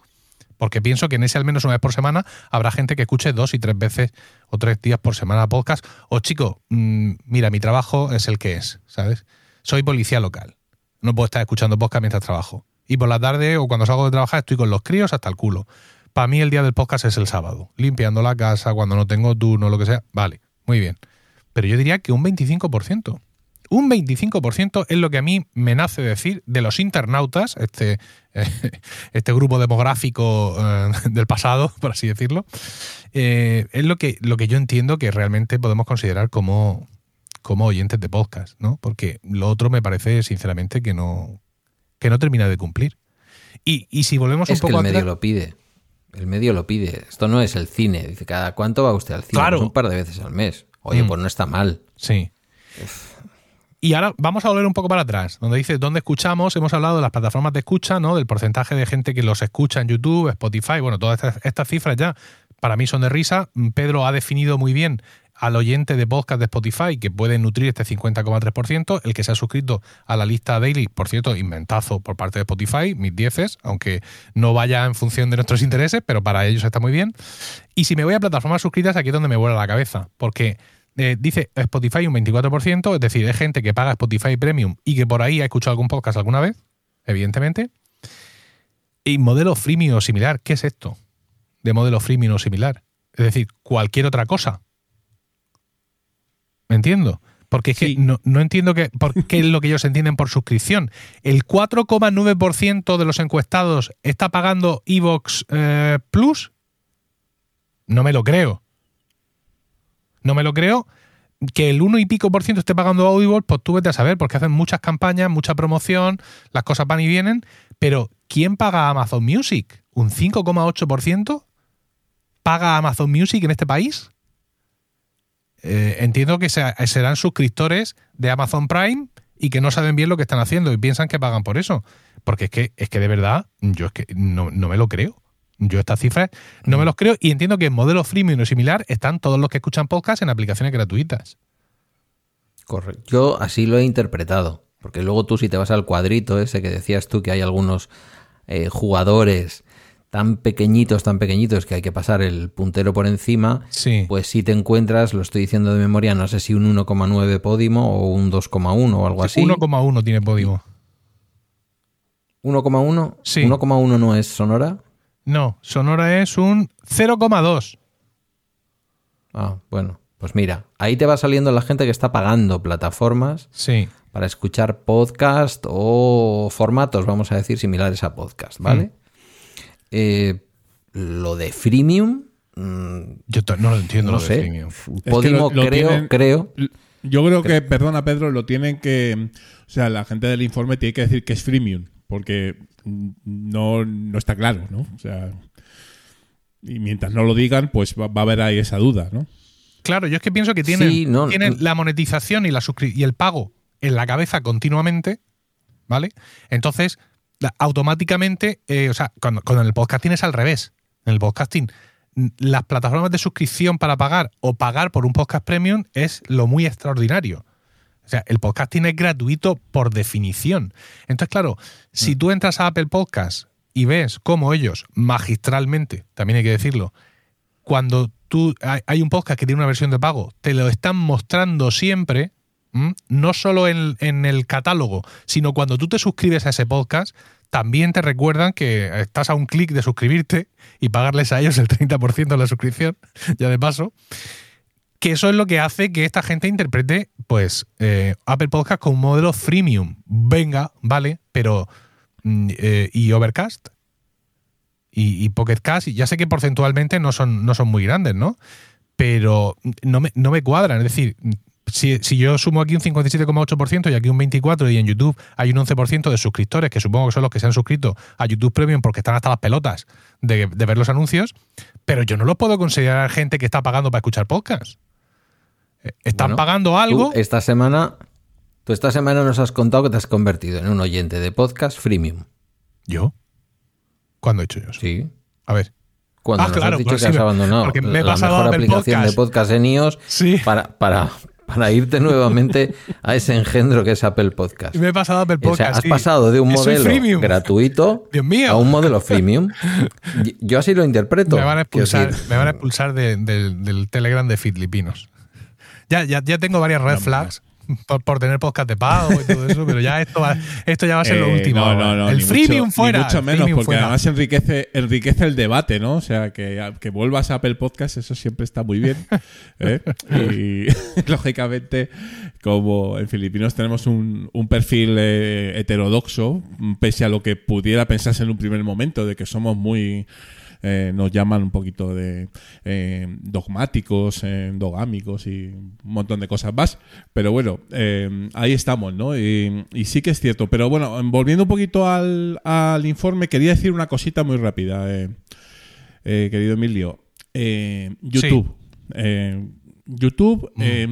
Porque pienso que en ese al menos una vez por semana habrá gente que escuche dos y tres veces o tres días por semana podcast. O chico, mm, mira, mi trabajo es el que es, ¿sabes? Soy policía local. No puedo estar escuchando podcast mientras trabajo. Y por la tarde o cuando salgo de trabajar estoy con los críos hasta el culo. Para mí el día del podcast es el sábado. Limpiando la casa, cuando no tengo turno, lo que sea. Vale, muy bien. Pero yo diría que un 25%. Un 25% es lo que a mí me nace decir de los internautas, este, *laughs* este grupo demográfico eh, *laughs* del pasado, *laughs* por así decirlo, eh, es lo que, lo que yo entiendo que realmente podemos considerar como, como oyentes de podcast, ¿no? Porque lo otro me parece, sinceramente, que no, que no termina de cumplir. Y, y si volvemos Es un que poco el medio atrás- lo pide. El medio lo pide. Esto no es el cine. Dice, ¿cada cuánto va usted al cine? Claro. Pues un par de veces al mes. Oye, Mm. pues no está mal. Sí. Y ahora vamos a volver un poco para atrás, donde dice dónde escuchamos. Hemos hablado de las plataformas de escucha, ¿no? Del porcentaje de gente que los escucha en YouTube, Spotify, bueno, todas estas, estas cifras ya para mí son de risa. Pedro ha definido muy bien al oyente de podcast de Spotify que puede nutrir este 50,3%, el que se ha suscrito a la lista daily, por cierto, inventazo por parte de Spotify, mis dieces, aunque no vaya en función de nuestros intereses, pero para ellos está muy bien. Y si me voy a plataformas suscritas, aquí es donde me vuela la cabeza, porque eh, dice Spotify un 24%, es decir, es gente que paga Spotify Premium y que por ahí ha escuchado algún podcast alguna vez, evidentemente. Y modelo freemium o similar, ¿qué es esto? de modelo freemium o similar. Es decir, cualquier otra cosa. ¿Me entiendo? Porque es que no, no entiendo que, por qué es lo que ellos entienden por suscripción. ¿El 4,9% de los encuestados está pagando Evox eh, Plus? No me lo creo. No me lo creo. Que el 1 y pico por ciento esté pagando Audible, pues tú vete a saber, porque hacen muchas campañas, mucha promoción, las cosas van y vienen. Pero, ¿quién paga Amazon Music? ¿Un 5,8% paga Amazon Music en este país? Eh, entiendo que sea- serán suscriptores de Amazon Prime y que no saben bien lo que están haciendo y piensan que pagan por eso. Porque es que, es que de verdad, yo es que no, no me lo creo. Yo estas cifras no me los creo y entiendo que en modelo freemium o similar están todos los que escuchan podcast en aplicaciones gratuitas. Correcto. Yo así lo he interpretado. Porque luego tú, si te vas al cuadrito ese que decías tú que hay algunos eh, jugadores tan pequeñitos, tan pequeñitos que hay que pasar el puntero por encima, Sí. pues si te encuentras, lo estoy diciendo de memoria, no sé si un 1,9 Podimo o un 2,1 o algo así. 1,1 tiene Podimo. 1,1. Sí. 1,1 no es Sonora. No, Sonora es un 0,2. Ah, bueno. Pues mira, ahí te va saliendo la gente que está pagando plataformas Sí. para escuchar podcast o formatos, vamos a decir, similares a podcast, ¿vale? Mm. Eh, lo de freemium, mm, Yo no lo entiendo no lo de sé. que lo- lo creo, tienen- creo. Yo creo que, perdona Pedro, lo tienen que. O sea, la gente del informe tiene que decir que es freemium, porque no, no está claro, ¿no? O sea. Y mientras no lo digan, pues va, va a haber ahí esa duda, ¿no? Claro, yo es que pienso que tienen, Sí, no, tienen no. la monetización y, la suscri- y el pago en la cabeza continuamente, ¿vale? Entonces, automáticamente, eh, o sea, cuando, con el podcasting es al revés. En el podcasting, las plataformas de suscripción para pagar o pagar por un podcast premium es lo muy extraordinario. O sea, el podcasting es gratuito por definición. Entonces, claro, si tú entras a Apple Podcast y ves cómo ellos, magistralmente, también hay que decirlo, cuando tú hay, hay un podcast que tiene una versión de pago, te lo están mostrando siempre. No solo en, el catálogo, sino cuando tú te suscribes a ese podcast, también te recuerdan que estás a un clic de suscribirte y pagarles a ellos el 30% de la suscripción, *laughs* ya de paso. Que eso es lo que hace que esta gente interprete, pues, eh, Apple Podcast con un modelo freemium. Venga, vale, pero. mm, eh, ¿Y Overcast? y, y Pocket Cast, y ya sé que porcentualmente no son, no son muy grandes, ¿no? Pero no me, no me cuadran. Es decir, si, si yo sumo aquí un 57,8% y aquí un 24% y en YouTube hay un 11% de suscriptores, que supongo que son los que se han suscrito a YouTube Premium porque están hasta las pelotas de, de ver los anuncios, pero yo no los puedo considerar gente que está pagando para escuchar podcast. Eh, Están Bueno, pagando algo. Tú esta semana, tú esta semana nos has contado que te has convertido en un oyente de podcast freemium. ¿Yo? ¿Cuándo he hecho yo eso? Sí. A ver. Cuando Ah, nos claro, has dicho que sí, has abandonado porque me he la pasado mejor aplicación Podcast. de podcast en iOS Sí. para, para, para irte nuevamente a ese engendro que es Apple Podcast. Me he pasado a Apple O sea, Podcast. has sí. pasado de un modelo freemium. gratuito *laughs* Dios mío. a un modelo freemium. *laughs* Yo así lo interpreto. Me van a expulsar, decir, me van a expulsar de- del- del Telegram de Filipinos. Ya, ya, ya tengo varias red flags por, por tener podcast de pago y todo eso, pero ya esto, va- esto ya va a ser lo Eh, último. No, no, no. el freemium mucho, fuera. Ni mucho menos, porque fuera. además enriquece, enriquece el debate, ¿no? O sea, que, que vuelvas a Apple Podcast, eso siempre está muy bien. ¿eh? Y *laughs* lógicamente, como en Filipinos tenemos un, un perfil eh, heterodoxo, pese a lo que pudiera pensarse en un primer momento, de que somos muy. Eh, nos llaman un poquito de eh, dogmáticos, eh, endogámicos y un montón de cosas más. Pero bueno, ahí estamos, ¿no? Y, y sí que es cierto. Pero bueno, volviendo un poquito al, al informe, quería decir una cosita muy rápida, querido Emilio. YouTube. YouTube, eh,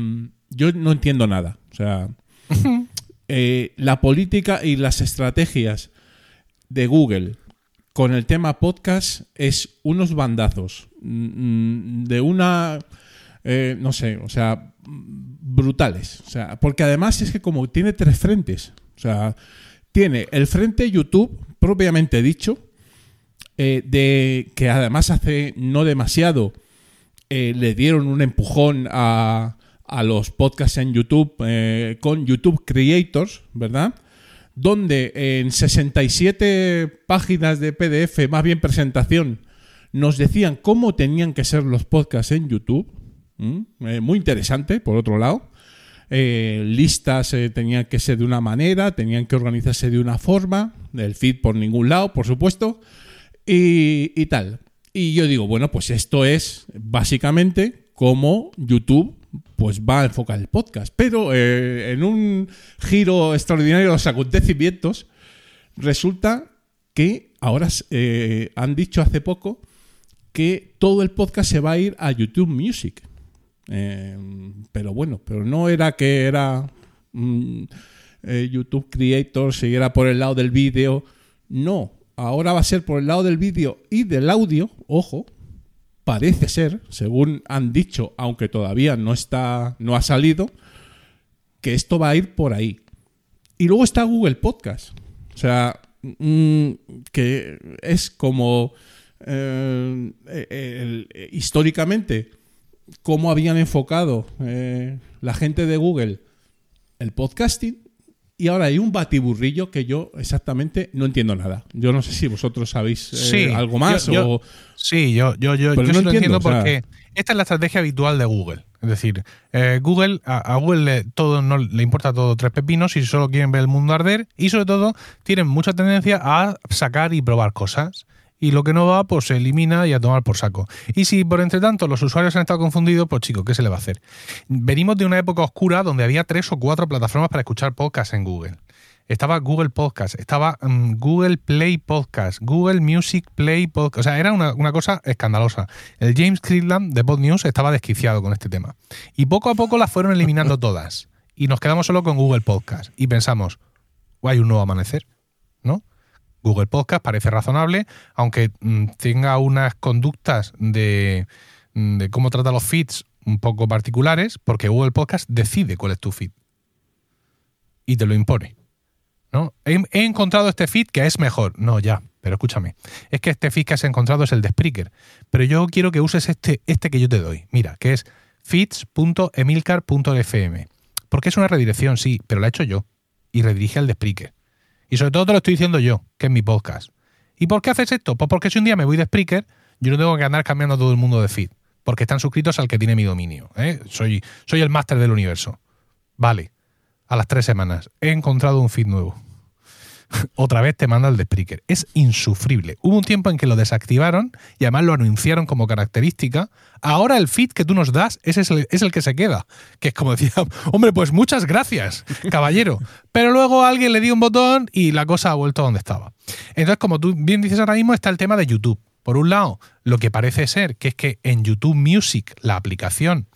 yo no entiendo nada. O sea, *laughs* eh, la política y las estrategias de Google con el tema podcast es unos bandazos mm, de una eh, no sé, o sea, brutales. O sea, porque además es que como tiene tres frentes, o sea, tiene el frente YouTube propiamente dicho, eh, de que además hace no demasiado eh, le dieron un empujón a, a los podcasts en YouTube con YouTube Creators, ¿verdad? Donde en 67 páginas de PDF, más bien presentación, nos decían cómo tenían que ser los podcasts en YouTube. Eh, muy interesante, por otro lado. Eh, listas eh, tenían que ser de una manera, tenían que organizarse de una forma, el feed por ningún lado, por supuesto, y, tal. Y yo digo, bueno, pues esto es básicamente como YouTube pues va a enfocar el podcast. Pero eh, en un giro extraordinario de los acontecimientos, resulta que ahora eh, han dicho hace poco que todo el podcast se va a ir a YouTube Music. Eh, pero bueno, pero no era que era mm, YouTube Creator, siguiera por el lado del vídeo. No, ahora va a ser por el lado del vídeo y del audio, ojo, parece ser, según han dicho, aunque todavía no está, no ha salido, que esto va a ir por ahí. Y luego está Google Podcast. O sea, mm, que es como eh, históricamente cómo habían enfocado eh, la gente de Google el podcasting y ahora hay un batiburrillo que yo exactamente no entiendo nada. Yo no sé si vosotros sabéis eh, algo más o... Sí, yo, yo, yo, yo lo entiendo, porque esta es la estrategia habitual de Google. Es decir, eh, Google, a, Google le, todo, no, le importa todo tres pepinos y solo quieren ver el mundo arder y sobre todo tienen mucha tendencia a sacar y probar cosas y lo que no va, pues se elimina y a tomar por saco. Y si por entre tanto los usuarios han estado confundidos, pues chicos, ¿qué se le va a hacer? Venimos de una época oscura donde había tres o cuatro plataformas para escuchar podcasts en Google. Estaba Google Podcast, estaba mm, Google Play Podcast, Google Music Play Podcast. O sea, era una, una cosa escandalosa. El James Cleveland de Pod News estaba desquiciado con este tema. Y poco a poco las fueron eliminando *laughs* todas. Y nos quedamos solo con Google Podcast. Y pensamos, hay un nuevo amanecer. Google Podcast parece razonable, aunque mm, tenga unas conductas de, mm, de cómo trata los feeds un poco particulares, porque Google Podcast decide cuál es tu feed y te lo impone. ¿no? He, encontrado este feed que es mejor. No, ya, pero escúchame. Es que este feed que has encontrado es el de Spreaker. Pero yo quiero que uses este, este que yo te doy. Mira, que es feeds.emilcar.fm. Porque es una redirección, sí, pero la he hecho yo. Y redirige al de Spreaker. Y sobre todo te lo estoy diciendo yo, que es mi podcast. ¿Y por qué haces esto? Pues porque si un día me voy de Spreaker, yo no tengo que andar cambiando todo el mundo de feed. Porque están suscritos al que tiene mi dominio. ¿eh? Soy, soy el máster del universo. Vale. A las tres semanas he encontrado un feed nuevo. *laughs* otra vez te manda el de Spreaker. Es insufrible. Hubo un tiempo en que lo desactivaron y además lo anunciaron como característica. Ahora el feed que tú nos das ese es, el, es el que se queda. Que es como decía, *laughs* hombre, pues muchas gracias, caballero. Pero luego alguien le dio un botón y la cosa ha vuelto a donde estaba. Entonces, como tú bien dices ahora mismo, está el tema de YouTube. Por un lado, lo que parece ser que es que en YouTube Music, la aplicación,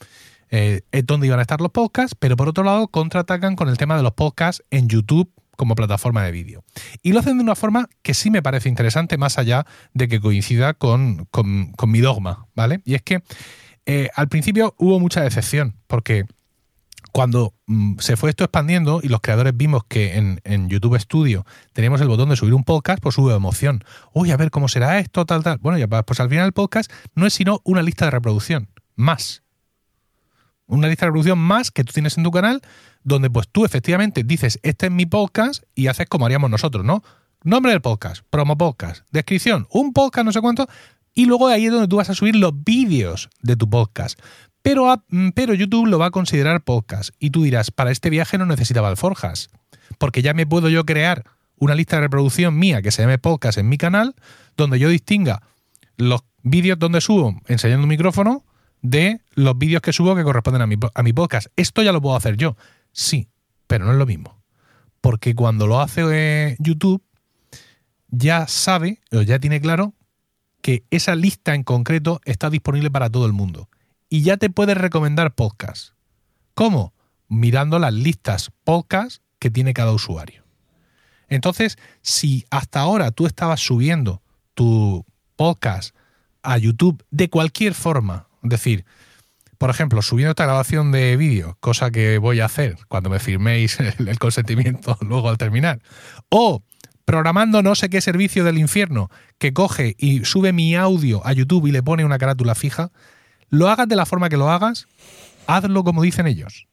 eh, es donde iban a estar los podcasts, pero por otro lado, contraatacan con el tema de los podcasts en YouTube como plataforma de vídeo. Y lo hacen de una forma que sí me parece interesante, más allá de que coincida con, mi dogma, ¿vale? Y es que eh, al principio hubo mucha decepción, porque cuando mm, se fue esto expandiendo y los creadores vimos que en, YouTube Studio teníamos el botón de subir un podcast, pues hubo emoción. Uy, a ver cómo será esto, tal, tal. Bueno, ya pues al final el podcast no es sino una lista de reproducción, más. Una lista de reproducción más que tú tienes en tu canal donde pues tú efectivamente dices, este es mi podcast y haces como haríamos nosotros, ¿no? Nombre del podcast, promo podcast, descripción, un podcast, no sé cuánto, y luego ahí es donde tú vas a subir los vídeos de tu podcast. Pero, mm, pero YouTube lo va a considerar podcast y tú dirás, para este viaje no necesitaba alforjas, porque ya me puedo yo crear una lista de reproducción mía que se llame podcast en mi canal, donde yo distinga los vídeos donde subo enseñando un micrófono de los vídeos que subo que corresponden a mi, a podcast. Esto ya lo puedo hacer yo. Sí, pero no es lo mismo. Porque cuando lo hace eh, YouTube, ya sabe o ya tiene claro que esa lista en concreto está disponible para todo el mundo. Y ya te puede recomendar podcasts. ¿Cómo? Mirando las listas podcasts que tiene cada usuario. Entonces, si hasta ahora tú estabas subiendo tu podcast a YouTube de cualquier forma, es decir, por ejemplo, subiendo esta grabación de vídeo, cosa que voy a hacer cuando me firméis *laughs* el, consentimiento *laughs* luego al terminar, o programando no sé qué servicio del infierno que coge y sube mi audio a YouTube y le pone una carátula fija, lo hagas de la forma que lo hagas, hazlo como dicen ellos.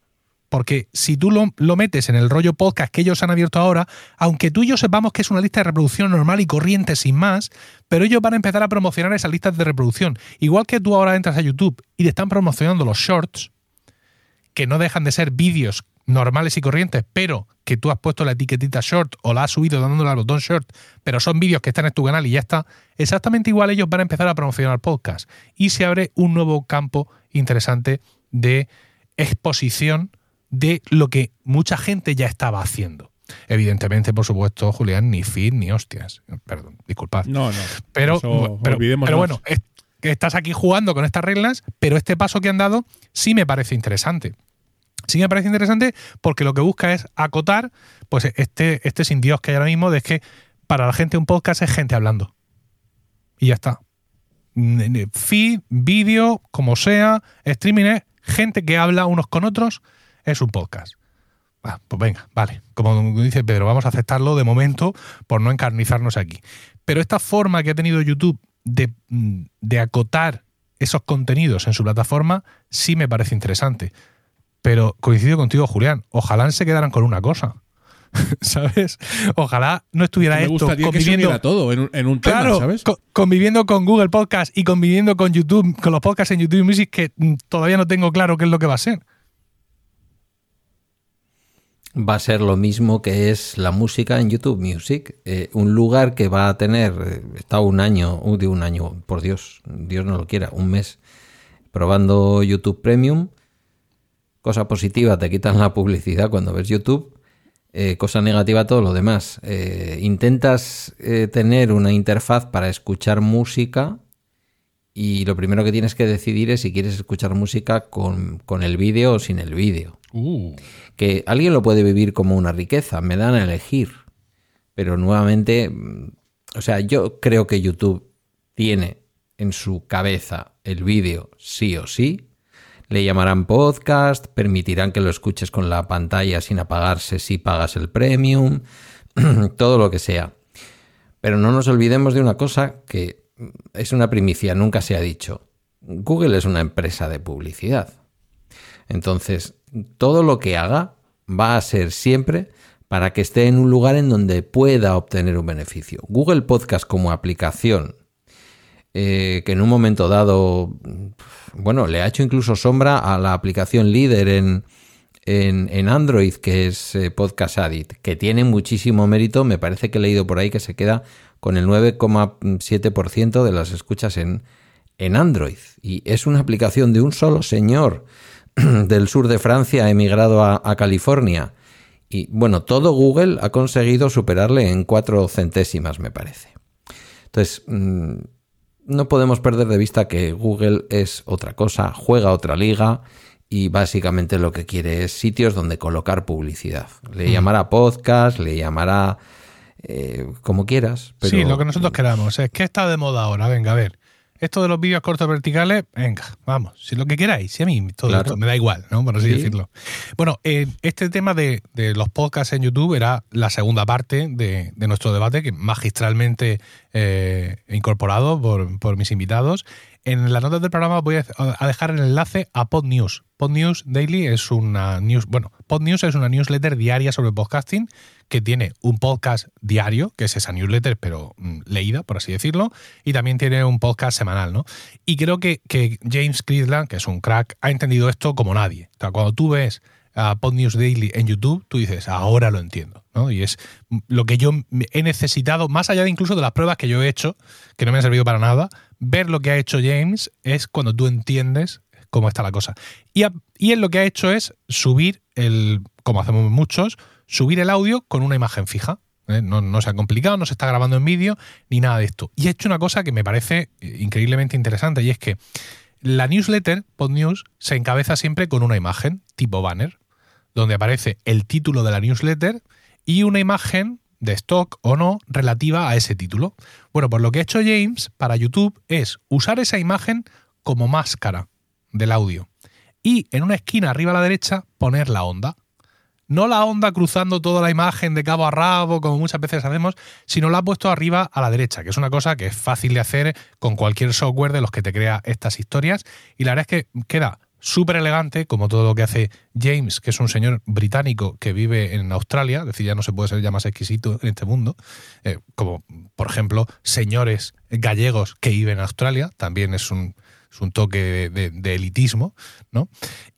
Porque si tú lo, metes en el rollo podcast que ellos han abierto ahora, aunque tú y yo sepamos que es una lista de reproducción normal y corriente sin más, pero ellos van a empezar a promocionar esas listas de reproducción. Igual que tú ahora entras a YouTube y te están promocionando los shorts, que no dejan de ser vídeos normales y corrientes, pero que tú has puesto la etiquetita short o la has subido dándole al botón short, pero son vídeos que están en tu canal y ya está, exactamente igual ellos van a empezar a promocionar podcast y se abre un nuevo campo interesante de exposición de lo que mucha gente ya estaba haciendo. Evidentemente, por supuesto, Julián, ni feed ni hostias. Perdón, disculpad. No, no. Pero, pero, pero bueno, es, estás aquí jugando con estas reglas, pero este paso que han dado sí me parece interesante. Sí me parece interesante porque lo que busca es acotar pues este, este sin Dios que hay ahora mismo de que para la gente un podcast es gente hablando. Y ya está. Feed, vídeo, como sea, streaming es gente que habla unos con otros, es un podcast. Ah, pues venga, vale. Como dice Pedro, vamos a aceptarlo de momento por no encarnizarnos aquí. Pero esta forma que ha tenido YouTube de, de acotar esos contenidos en su plataforma sí me parece interesante. Pero coincido contigo, Julián, ojalá se quedaran con una cosa. *laughs* ¿Sabes? Ojalá no estuviera me esto conviviendo que todo en un, en un tema, claro, ¿sabes? Co conviviendo con Google Podcast y conviviendo con YouTube, con los podcasts en YouTube Music que mm, todavía no tengo claro qué es lo que va a ser. Va a ser lo mismo que es la música en YouTube Music. Eh, un lugar que va a tener, eh, está un año, uh, de un año, por Dios, Dios no lo quiera, un mes probando YouTube Premium. Cosa positiva, te quitan la publicidad cuando ves YouTube. Eh, cosa negativa, todo lo demás. Intentas tener una interfaz para escuchar música y lo primero que tienes que decidir es si quieres escuchar música con, con el vídeo o sin el vídeo. Uh. Que alguien lo puede vivir como una riqueza, me dan a elegir. Pero nuevamente, mm, o sea, yo creo que YouTube tiene en su cabeza el vídeo sí o sí. Le llamarán podcast, permitirán que lo escuches con la pantalla sin apagarse si pagas el premium, *clears throat* todo lo que sea. Pero no nos olvidemos de una cosa que es una primicia, nunca se ha dicho. Google es una empresa de publicidad. Entonces, todo lo que haga va a ser siempre para que esté en un lugar en donde pueda obtener un beneficio. Google Podcast como aplicación, eh, que en un momento dado, bueno, le ha hecho incluso sombra a la aplicación líder en, en, Android, que es eh, Podcast Addict, que tiene muchísimo mérito, me parece que he leído por ahí que se queda con el 9,7% de las escuchas en, en Android. Y es una aplicación de un solo señor *clears throat* del sur de Francia emigrado a, a, California. Y bueno, todo Google ha conseguido superarle en cuatro centésimas, me parece. Entonces, mm, no podemos perder de vista que Google es otra cosa, juega otra liga y básicamente lo que quiere es sitios donde colocar publicidad. Le llamará podcast, le llamará eh, como quieras. Pero... Sí, lo que nosotros queramos. Es que está de moda ahora, venga, a ver. Esto de los vídeos cortos verticales, venga, vamos, si lo que queráis, si a mí todo Claro. esto me da igual, ¿no? Por así Sí. decirlo. Bueno, eh, este tema de, de los podcasts en YouTube era la segunda parte de, de nuestro debate, que magistralmente eh, incorporado por, por mis invitados. En las notas del programa voy a dejar el enlace a PodNews. PodNews Daily es una news, bueno, PodNews es una newsletter diaria sobre podcasting que tiene un podcast diario, que es esa newsletter, pero mm, leída, por así decirlo, y también tiene un podcast semanal, ¿no? Y creo que, que James Cleveland, que es un crack, ha entendido esto como nadie. O sea, cuando tú ves a PodNews Daily en YouTube, tú dices, ahora lo entiendo, ¿no? Y es lo que yo he necesitado, más allá de incluso de las pruebas que yo he hecho, que no me han servido para nada, ver lo que ha hecho James es cuando tú entiendes cómo está la cosa. Y, y él lo que ha hecho es subir el, como hacemos muchos, subir el audio con una imagen fija. ¿eh? No, no se ha complicado, no se está grabando en vídeo, ni nada de esto. Y ha hecho una cosa que me parece eh, increíblemente interesante, y es que la newsletter, PodNews, se encabeza siempre con una imagen tipo banner, donde aparece el título de la newsletter y una imagen de stock o no relativa a ese título. Bueno, pues lo que ha hecho James para YouTube es usar esa imagen como máscara del audio y en una esquina arriba a la derecha poner la onda. No la onda cruzando toda la imagen de cabo a rabo, como muchas veces hacemos, sino la ha puesto arriba a la derecha, que es una cosa que es fácil de hacer con cualquier software de los que te crea estas historias. Y la verdad es que queda súper elegante, como todo lo que hace James, que es un señor británico que vive en Australia, es decir, ya no se puede ser ya más exquisito en este mundo, eh, como por ejemplo señores gallegos que viven en Australia, también es un, es un toque de, elitismo, ¿no?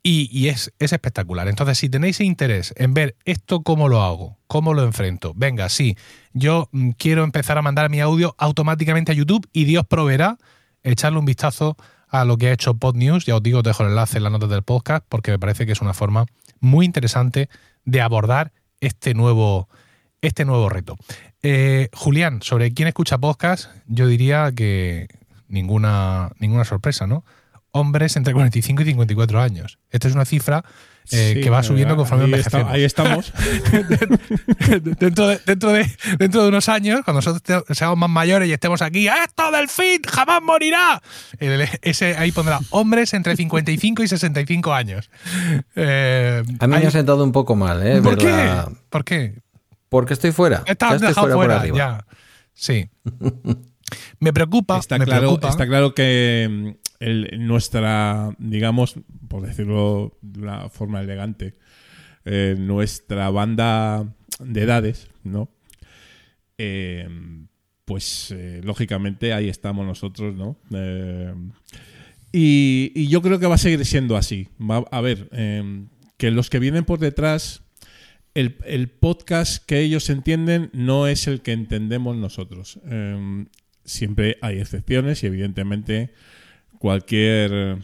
Y, es, es, espectacular. Entonces, si tenéis interés en ver esto, cómo lo hago, cómo lo enfrento, venga, sí, yo mm, quiero empezar a mandar mi audio automáticamente a YouTube y Dios proveerá echarle un vistazo lo que ha hecho PodNews. Ya os digo, os dejo el enlace en las notas del podcast porque me parece que es una forma muy interesante de abordar este nuevo, este nuevo reto. Eh, Julián, sobre quién escucha podcast, yo diría que ninguna, ninguna sorpresa, ¿no? Hombres entre 45 y 54 años. Esta es una cifra eh, que va subiendo conforme envejecemos. ahí estamos. *laughs* dentro, de, dentro, de, dentro de unos años, cuando nosotros seamos más mayores y estemos aquí, ¡esto del fin jamás morirá! ese, ahí pondrá hombres entre 55 y 65 años. Eh, a mí me ha sentado un poco mal, ¿eh? ¿Por qué? ¿Por qué? Porque estoy fuera. Estás dejado fuera, ya. Sí. *laughs* Me preocupa. Está, me claro, preocupa. está claro que mm, nuestra, digamos, por decirlo de una forma elegante, eh, nuestra banda de edades, ¿no? Eh, pues eh, lógicamente ahí estamos nosotros, ¿no? Y, yo creo que va a seguir siendo así. Va, a ver, que los que vienen por detrás, el, el, podcast que ellos entienden no es el que entendemos nosotros siempre hay excepciones y evidentemente cualquier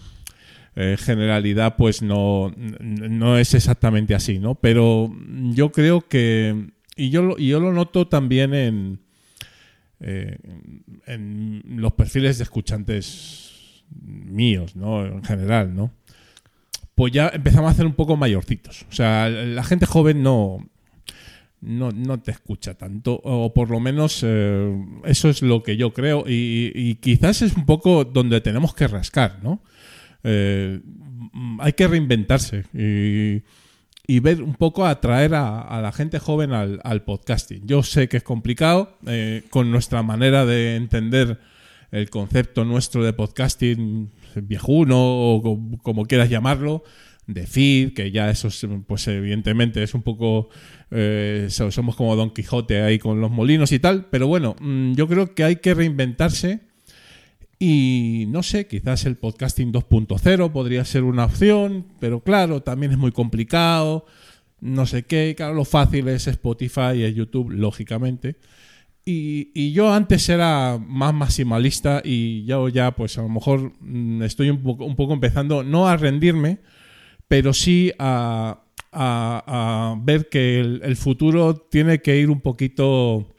eh, generalidad pues no, no es exactamente así, ¿no? Pero yo creo que, y yo, yo lo noto también en, eh, en los perfiles de escuchantes míos, ¿no? En general, ¿no? Pues ya empezamos a hacer un poco mayorcitos. O sea, la gente joven no, no, no te escucha tanto, o por lo menos eh, eso es lo que yo creo, y, quizás es un poco donde tenemos que rascar, ¿no? Eh, hay que reinventarse y, ver un poco atraer a, la gente joven al, podcasting. Yo sé que es complicado, eh, con nuestra manera de entender el concepto nuestro de podcasting viejuno o como quieras llamarlo, de feed, que ya eso, pues evidentemente es un poco, eh, somos como Don Quijote ahí con los molinos y tal, pero bueno, mm, yo creo que hay que reinventarse y no sé, quizás el podcasting 2.0 podría ser una opción, pero claro, también es muy complicado, no sé qué, claro, lo fácil es Spotify y es YouTube, lógicamente. Y, y, yo antes era más maximalista y yo ya pues a lo mejor mm, estoy un poco, un poco empezando no a rendirme, pero sí a, ver que el, futuro tiene que ir un poquito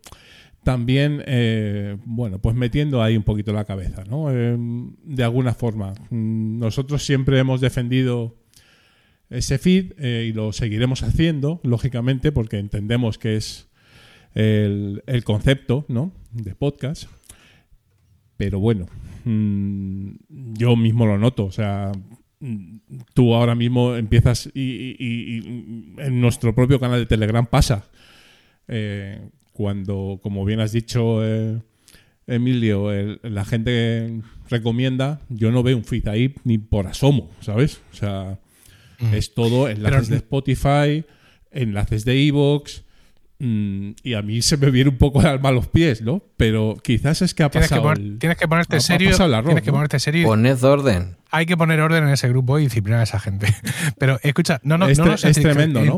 también, eh, bueno, pues metiendo ahí un poquito la cabeza, ¿no? Eh, de alguna forma. Nosotros siempre hemos defendido ese feed eh, y lo seguiremos haciendo, lógicamente, porque entendemos que es el, el concepto, ¿no? De podcast. Pero bueno, mm, yo mismo lo noto, o sea, tú ahora mismo empiezas y, en nuestro propio canal de Telegram pasa. Eh, cuando, como bien has dicho, eh, Emilio, la gente recomienda, yo no veo un feed ahí ni por asomo, ¿sabes? O sea, mm. es todo enlaces de Spotify, enlaces de Evox, Mm, y a mí se me viene un poco el alma a los pies, ¿no? Pero quizás es que ha pasado. Tienes que, ponerte serio. tienes que ponerte serio. Poned orden. Hay que poner orden en ese grupo y disciplinar a esa gente. *laughs* Pero escucha, no, no, no nos es tremendo, ¿no?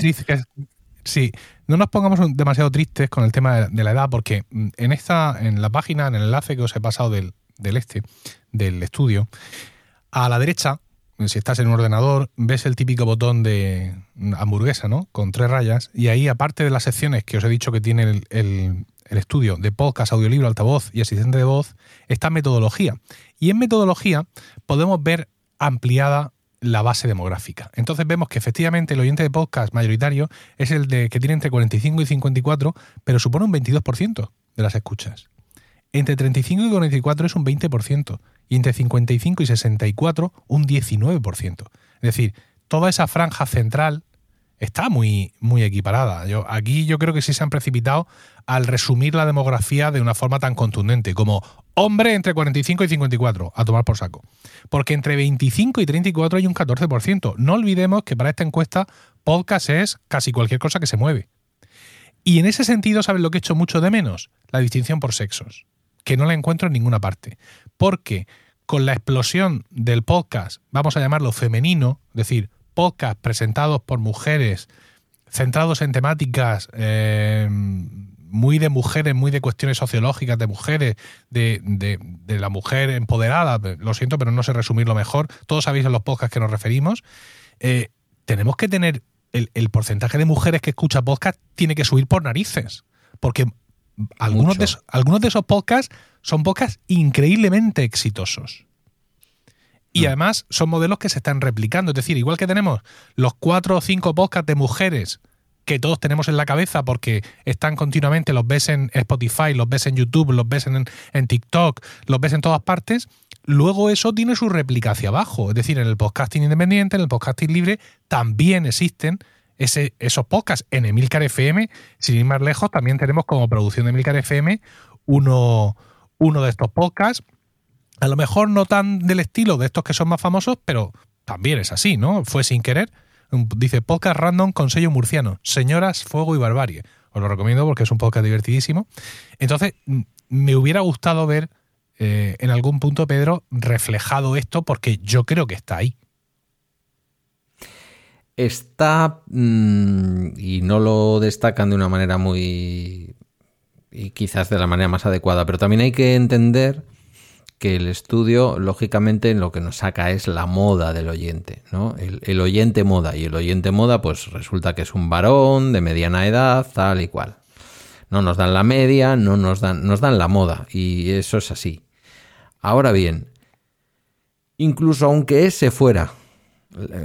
Sí, no nos pongamos demasiado tristes con el tema de la edad, porque mm, en esta, en la página, en el enlace que os he pasado del, del este, del estudio, a la derecha si estás en un ordenador, ves el típico botón de hamburguesa, ¿no? Con tres rayas. Y ahí, aparte de las secciones que os he dicho que tiene el, estudio de podcast, audiolibro, altavoz y asistente de voz, está metodología. Y en metodología podemos ver ampliada la base demográfica. Entonces vemos que efectivamente el oyente de podcast mayoritario es el de que tiene entre 45 y 54, pero supone un 22% de las escuchas. Entre 35 y 44 es un 20% y entre 55 y 64 un 19%. Es decir, toda esa franja central está muy, muy equiparada. Aquí yo creo que sí se han precipitado al resumir la demografía de una forma tan contundente como hombre entre 45 y 54, a tomar por saco. Porque entre 25 y 34 hay un 14%. No olvidemos que para esta encuesta podcast es casi cualquier cosa que se mueve. Y en ese sentido, ¿sabes lo que he hecho mucho de menos? La distinción por sexos, que no la encuentro en ninguna parte. Porque con la explosión del podcast, vamos a llamarlo femenino, es decir, podcast presentados por mujeres, centrados en temáticas eh, muy de mujeres, muy de cuestiones sociológicas de mujeres, de, la mujer empoderada, lo siento, pero no sé resumirlo mejor, todos sabéis en los podcasts que nos referimos, eh, tenemos que tener el, porcentaje de mujeres que escucha podcast tiene que subir por narices, porque algunos de, algunos de esos podcasts son podcasts increíblemente exitosos. Y mm. además son modelos que se están replicando. Es decir, igual que tenemos los cuatro o cinco podcasts de mujeres que todos tenemos en la cabeza porque están continuamente, los ves en Spotify, los ves en YouTube, los ves en, en TikTok, los ves en todas partes, luego eso tiene su réplica hacia abajo. Es decir, en el podcasting independiente, en el podcasting libre, también existen esos podcasts. En Emilcar FM, sin ir más lejos, también tenemos como producción de Emilcar FM uno, uno de estos podcasts. A lo mejor no tan del estilo de estos que son más famosos, pero también es así, ¿no? Fue sin querer. Dice podcast random con sello murciano. Señoras, fuego y barbarie. Os lo recomiendo porque es un podcast divertidísimo. Entonces, me hubiera gustado ver eh, en algún punto, Pedro, reflejado esto porque yo creo que está ahí. Está, mm, y no lo destacan de una manera muy, y quizás de la manera más adecuada, pero también hay que entender que el estudio, lógicamente, en lo que nos saca es la moda del oyente, ¿no? El, oyente moda. Y el oyente moda, pues resulta que es un varón de mediana edad, tal y cual. No nos dan la media, no nos dan, nos dan la moda. Y eso es así. Ahora bien, incluso aunque ese fuera,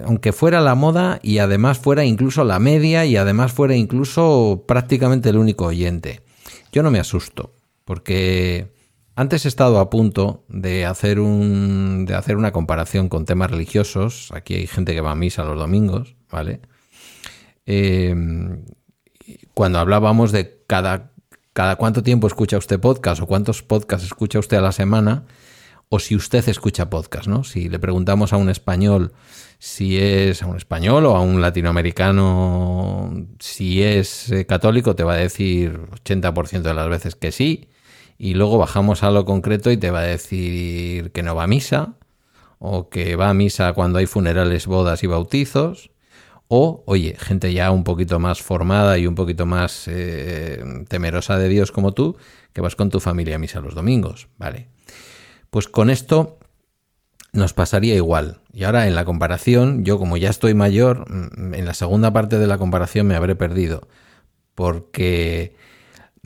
aunque fuera la moda y además fuera incluso la media y además fuera incluso prácticamente el único oyente, yo no me asusto, porque antes he estado a punto de hacer, un, de hacer una comparación con temas religiosos. Aquí hay gente que va a misa los domingos, ¿vale? Em, cuando hablábamos de cada, cada cuánto tiempo escucha usted podcast o cuántos podcasts escucha usted a la semana, o si usted escucha podcast, ¿no? Si le preguntamos a un español si es a un español o a un latinoamericano si es eh, católico, te va a decir 80% de las veces que sí y luego bajamos a lo concreto y te va a decir que no va a misa, o que va a misa cuando hay funerales, bodas y bautizos, o, oye, gente ya un poquito más formada y un poquito más eh, temerosa de Dios como tú, que vas con tu familia a misa los domingos, ¿vale? Pues con esto nos pasaría igual. Y ahora en la comparación, yo como ya estoy mayor, mm, en la segunda parte de la comparación me habré perdido, porque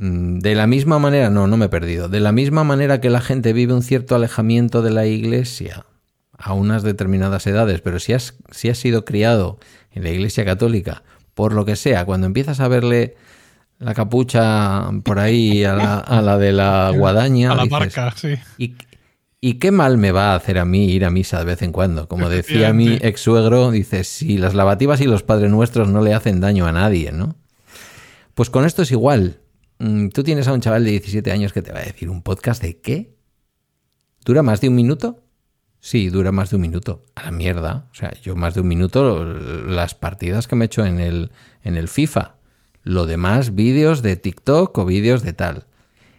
Mm, de la misma manera, no, no me he perdido. De la misma manera que la gente vive un cierto alejamiento de la iglesia a unas determinadas edades, pero si has, si has sido criado en la iglesia católica, por lo que sea, cuando empiezas a verle la capucha por ahí a la, de la guadaña. *laughs* A la marca, sí. Y, ¿Y qué mal me va a hacer a mí ir a misa de vez en cuando? Como decía mi ex suegro, dice, si las lavativas y los padres nuestros no le hacen daño a nadie, ¿no? Pues con esto es igual. Mm, tú tienes a un chaval de 17 años que te va a decir, ¿un podcast de qué? ¿Dura más de un minuto? Sí, dura más de un minuto. A la mierda. O sea, yo más de un minuto, las partidas que me he hecho en el, en el FIFA. Lo demás, vídeos de TikTok o vídeos de tal.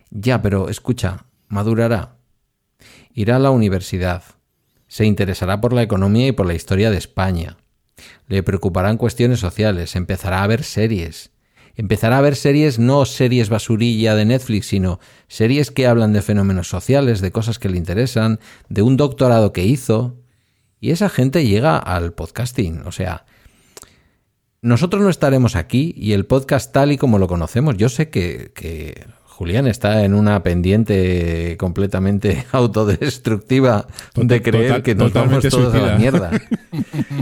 Ya, pero escucha, madurará. Irá a la universidad. Se interesará por la economía y por la historia de España. Le preocuparán cuestiones sociales. Empezará a ver series empezará a ver series, no series basurilla de Netflix, sino series que hablan de fenómenos sociales, de cosas que le interesan, de un doctorado que hizo. Y esa gente llega al podcasting. O sea, nosotros no estaremos aquí y el podcast tal y como lo conocemos. Yo sé que, Julián está en una pendiente completamente *laughs* autodestructiva de creer que nos vamos todos a la mierda.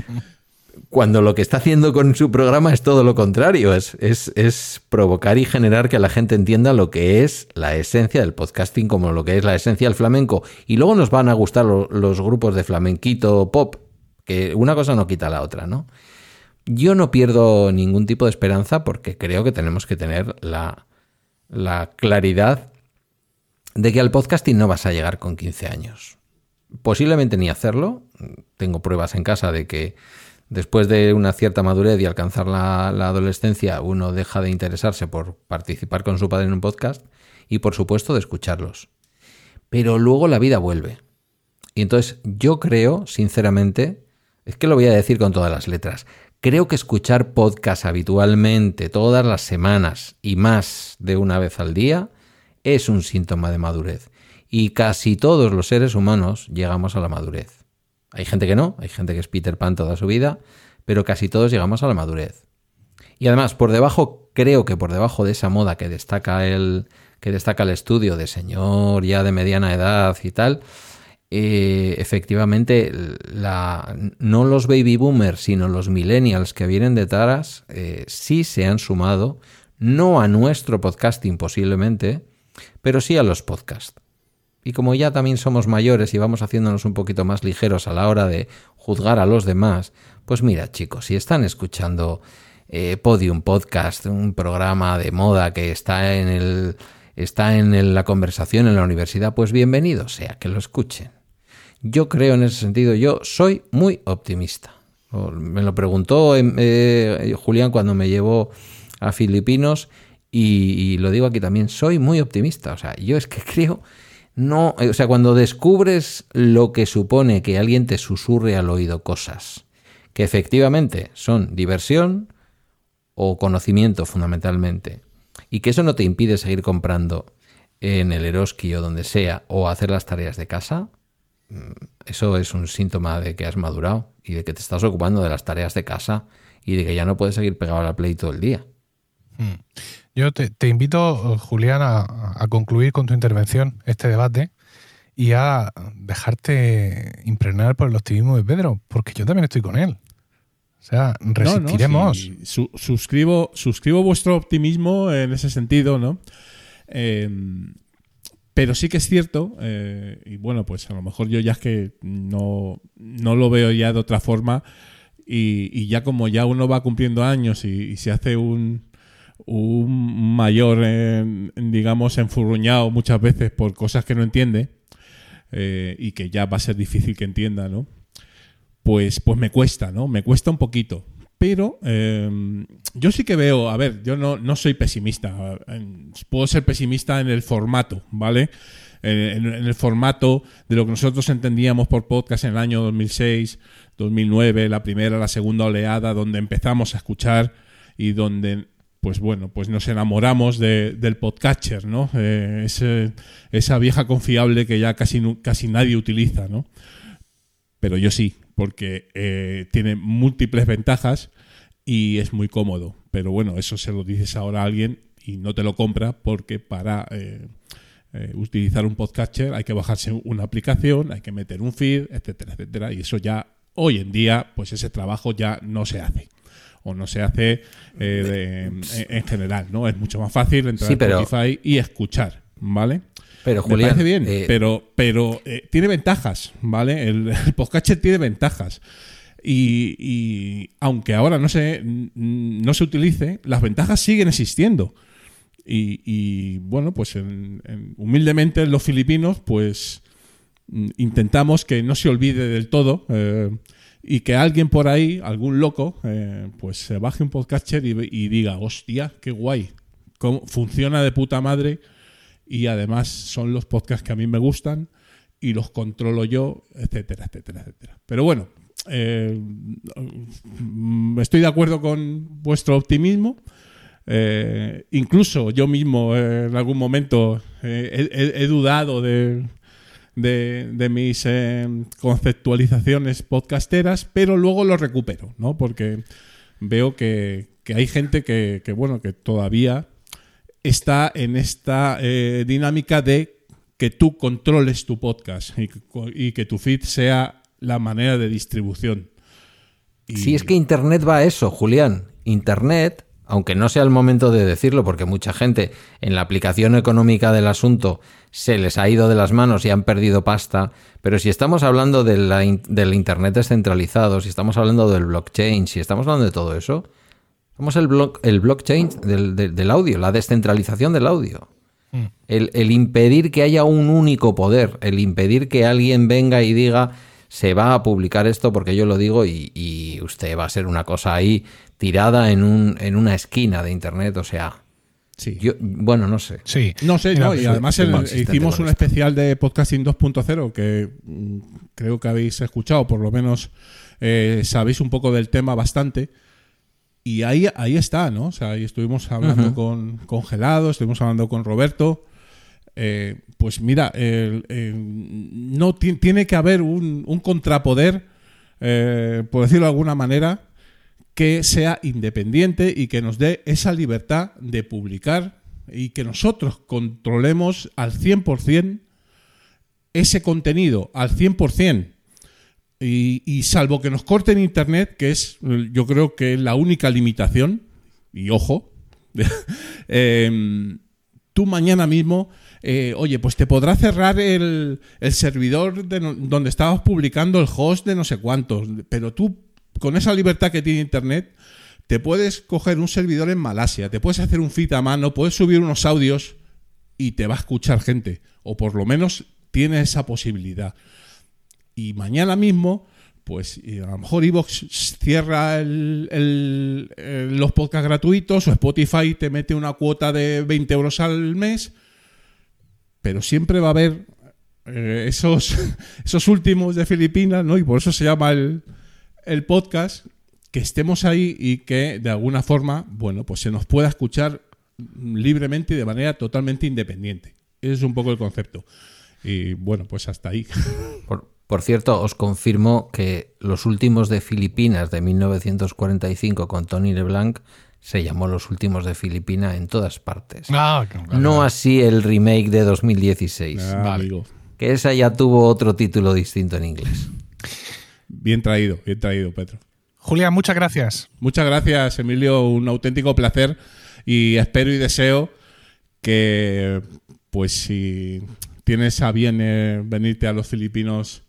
*laughs* cuando lo que está haciendo con su programa es todo lo contrario, es, es, provocar y generar que la gente entienda lo que es la esencia del podcasting, como lo que es la esencia del flamenco. Y luego nos van a gustar los grupos de flamenquito pop, que una cosa no quita la otra, ¿no? Yo no pierdo ningún tipo de esperanza porque creo que tenemos que tener la, la claridad de que al podcasting no vas a llegar con 15 años. Posiblemente ni hacerlo. Tengo pruebas en casa de que después de una cierta madurez y alcanzar la, la, adolescencia, uno deja de interesarse por participar con su padre en un podcast y por supuesto de escucharlos. Pero luego la vida vuelve. Y entonces yo creo, sinceramente, es que lo voy a decir con todas las letras, creo que escuchar podcast habitualmente todas las semanas y más de una vez al día es un síntoma de madurez. Y casi todos los seres humanos llegamos a la madurez. Hay gente que no, hay gente que es Peter Pan toda su vida, pero casi todos llegamos a la madurez. Y además, por debajo, creo que por debajo de esa moda que destaca el, que destaca el estudio de señor ya de mediana edad y tal, eh, efectivamente, la, no los baby boomers, sino los millennials que vienen detrás, eh, sí se han sumado, no a nuestro podcasting posiblemente, pero sí a los podcasts. Y como ya también somos mayores y vamos haciéndonos un poquito más ligeros a la hora de juzgar a los demás, pues mira chicos, si están escuchando eh, Podium Podcast, un programa de moda que está en, el, está en la conversación en la universidad, pues bienvenido sea que lo escuchen. Yo creo en ese sentido, yo soy muy optimista. Me lo preguntó eh, Julián cuando me llevó a Filipinos y, lo digo aquí también, soy muy optimista. O sea, yo es que *laughs* creo, no, o sea, cuando descubres lo que supone que alguien te susurre al oído cosas que efectivamente son diversión o conocimiento fundamentalmente, y que eso no te impide seguir comprando en el Eroski o donde sea o hacer las tareas de casa, eso es un síntoma de que has madurado y de que te estás ocupando de las tareas de casa y de que ya no puedes seguir pegado a la play todo el día. Hmm. Yo te, invito, Julián, a, concluir con tu intervención este debate y a dejarte impregnar por el optimismo de Pedro, porque yo también estoy con él. O sea, resistiremos. suscribo, suscribo vuestro optimismo en ese sentido, ¿no? Em, pero sí que es cierto, eh, y bueno, pues a lo mejor yo ya es que no, no lo veo ya de otra forma, y, ya como ya uno va cumpliendo años y se hace un, un mayor, digamos, enfurruñado muchas veces por cosas que no entiende eh, y que ya va a ser difícil que entienda, ¿no? Pues, pues me cuesta, ¿no? Me cuesta un poquito. Pero em, yo sí que veo, a ver, yo no, no soy pesimista. Puedo ser pesimista en el formato, ¿vale? En, en, el formato de lo que nosotros entendíamos por podcast en el año 2006, 2009, la primera, la segunda oleada, donde empezamos a escuchar y donde pues bueno, pues nos enamoramos del podcatcher, ¿no? Eh, esa vieja confiable que ya casi, casi nadie utiliza, ¿no? Pero yo sí, porque eh, tiene múltiples ventajas y es muy cómodo. Pero bueno, eso se lo dices ahora a alguien y no te lo compra porque para eh, utilizar un podcatcher hay que bajarse una aplicación, hay que meter un feed, etcétera, etcétera. Y eso ya, hoy en día, pues ese trabajo ya no se hace o no se hace eh, en, general, ¿no? Es mucho más fácil entrar a Spotify y escuchar, ¿vale? Pero Julián, Me parece bien, eh, pero, pero eh, tiene ventajas, ¿vale? El, *laughs* el tiene ventajas. Y, aunque ahora no se, no se utilice, las ventajas siguen existiendo. Y, bueno, pues humildemente los filipinos, pues intentamos que no se olvide del todo y que alguien por ahí, algún loco, eh, pues se baje un podcatcher y, y, diga, hostia, qué guay, cómo funciona de puta madre y además son los podcasts que a mí me gustan y los controlo yo, etcétera, etcétera, etcétera. Pero bueno, eh, estoy de acuerdo con vuestro optimismo. Eh, incluso yo mismo en algún momento he dudado de, de, mis eh, conceptualizaciones podcasteras, pero luego lo recupero, ¿no? Porque veo que, hay gente que, bueno, que todavía está en esta eh, dinámica de que tú controles tu podcast y, que tu feed sea la manera de distribución. Si es que Internet va a eso, Julián. Internet aunque no sea el momento de decirlo, porque mucha gente en la aplicación económica del asunto se les ha ido de las manos y han perdido pasta, pero si estamos hablando de la del Internet descentralizado, si estamos hablando del blockchain, si estamos hablando de todo eso, somos el, el blockchain del, audio, la descentralización del audio. Mm. El, impedir que haya un único poder, el impedir que alguien venga y diga se va a publicar esto porque yo lo digo y, usted va a ser una cosa ahí tirada en, un, en una esquina de Internet, o sea... Sí. Yo, bueno, no sé. Sí. No sé, no, y además hicimos un especial de podcasting 2.0 que mm, creo que habéis escuchado, por lo menos eh, sabéis un poco del tema bastante. Y ahí, ahí está, ¿no? O sea, ahí estuvimos hablando con, con Gelado, estuvimos hablando con Roberto. Eh, pues mira, no tiene que haber un, un contrapoder, eh, por decirlo de alguna manera, que sea independiente y que nos dé esa libertad de publicar y que nosotros controlemos al 100% ese contenido, al 100%. Y, salvo que nos corten internet, que es yo creo que es la única limitación, y ojo, *laughs* em, tú mañana mismo, eh, oye, pues te podrá cerrar el, servidor de donde estabas publicando el host de no sé cuántos, pero tú con esa libertad que tiene internet, te puedes coger un servidor en Malasia, te puedes hacer un feed a mano, puedes subir unos audios y te va a escuchar gente, o por lo menos tienes esa posibilidad y mañana mismo, pues a lo mejor Evox cierra los podcasts gratuitos o Spotify te mete una cuota de 20 euros al mes, pero siempre va a haber eh, esos, *laughs* esos últimos de Filipinas, ¿no? Y por eso se llama el, el podcast, que estemos ahí y que de alguna forma, bueno, pues se nos pueda escuchar libremente y de manera totalmente independiente. Ese es un poco el concepto. Y bueno, pues hasta ahí. *laughs* cierto, os confirmo que los últimos de Filipinas de 1945 con Tony LeBlanc se llamó Los últimos de Filipinas en todas partes. Ah, no así el remake de 2016. Ah, que esa ya tuvo otro título distinto en inglés. Bien traído, bien traído, Pedro. Julián, muchas gracias. Muchas gracias, Emilio. Un auténtico placer y espero y deseo que, pues, si tienes a bien eh, venirte a los Filipinos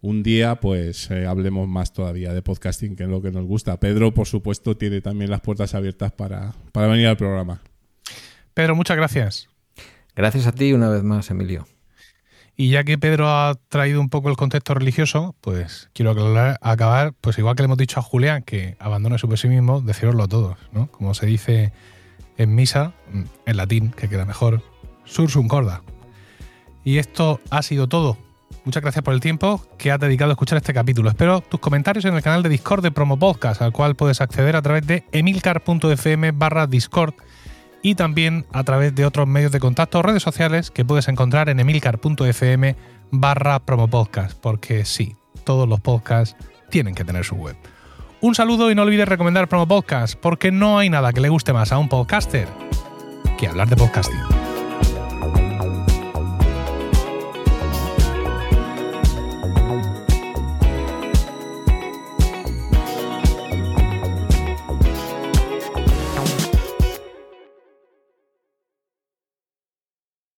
un día pues eh, hablemos más todavía de podcasting, que es lo que nos gusta. Pedro, por supuesto, tiene también las puertas abiertas para, para venir al programa. Pedro, muchas gracias. Gracias a ti una vez más, Emilio. Y ya que Pedro ha traído un poco el contexto religioso, pues quiero acabar, pues igual que le hemos dicho a Julián que abandone su pesimismo, deciroslo a todos, ¿no? Como se dice en misa, en latín, que queda mejor, sursum corda. Y esto ha sido todo Muchas gracias por el tiempo que has dedicado a escuchar este capítulo. Espero tus comentarios en el canal de Discord de Promo Podcast, al cual puedes acceder a través de emilcar.fm barra Discord y también a través de otros medios de contacto o redes sociales que puedes encontrar en emilcar.fm barra Promo Podcast, porque sí, todos los podcasts tienen que tener su web. Un saludo y no olvides recomendar Promo Podcast, porque no hay nada que le guste más a un podcaster que hablar de podcasting.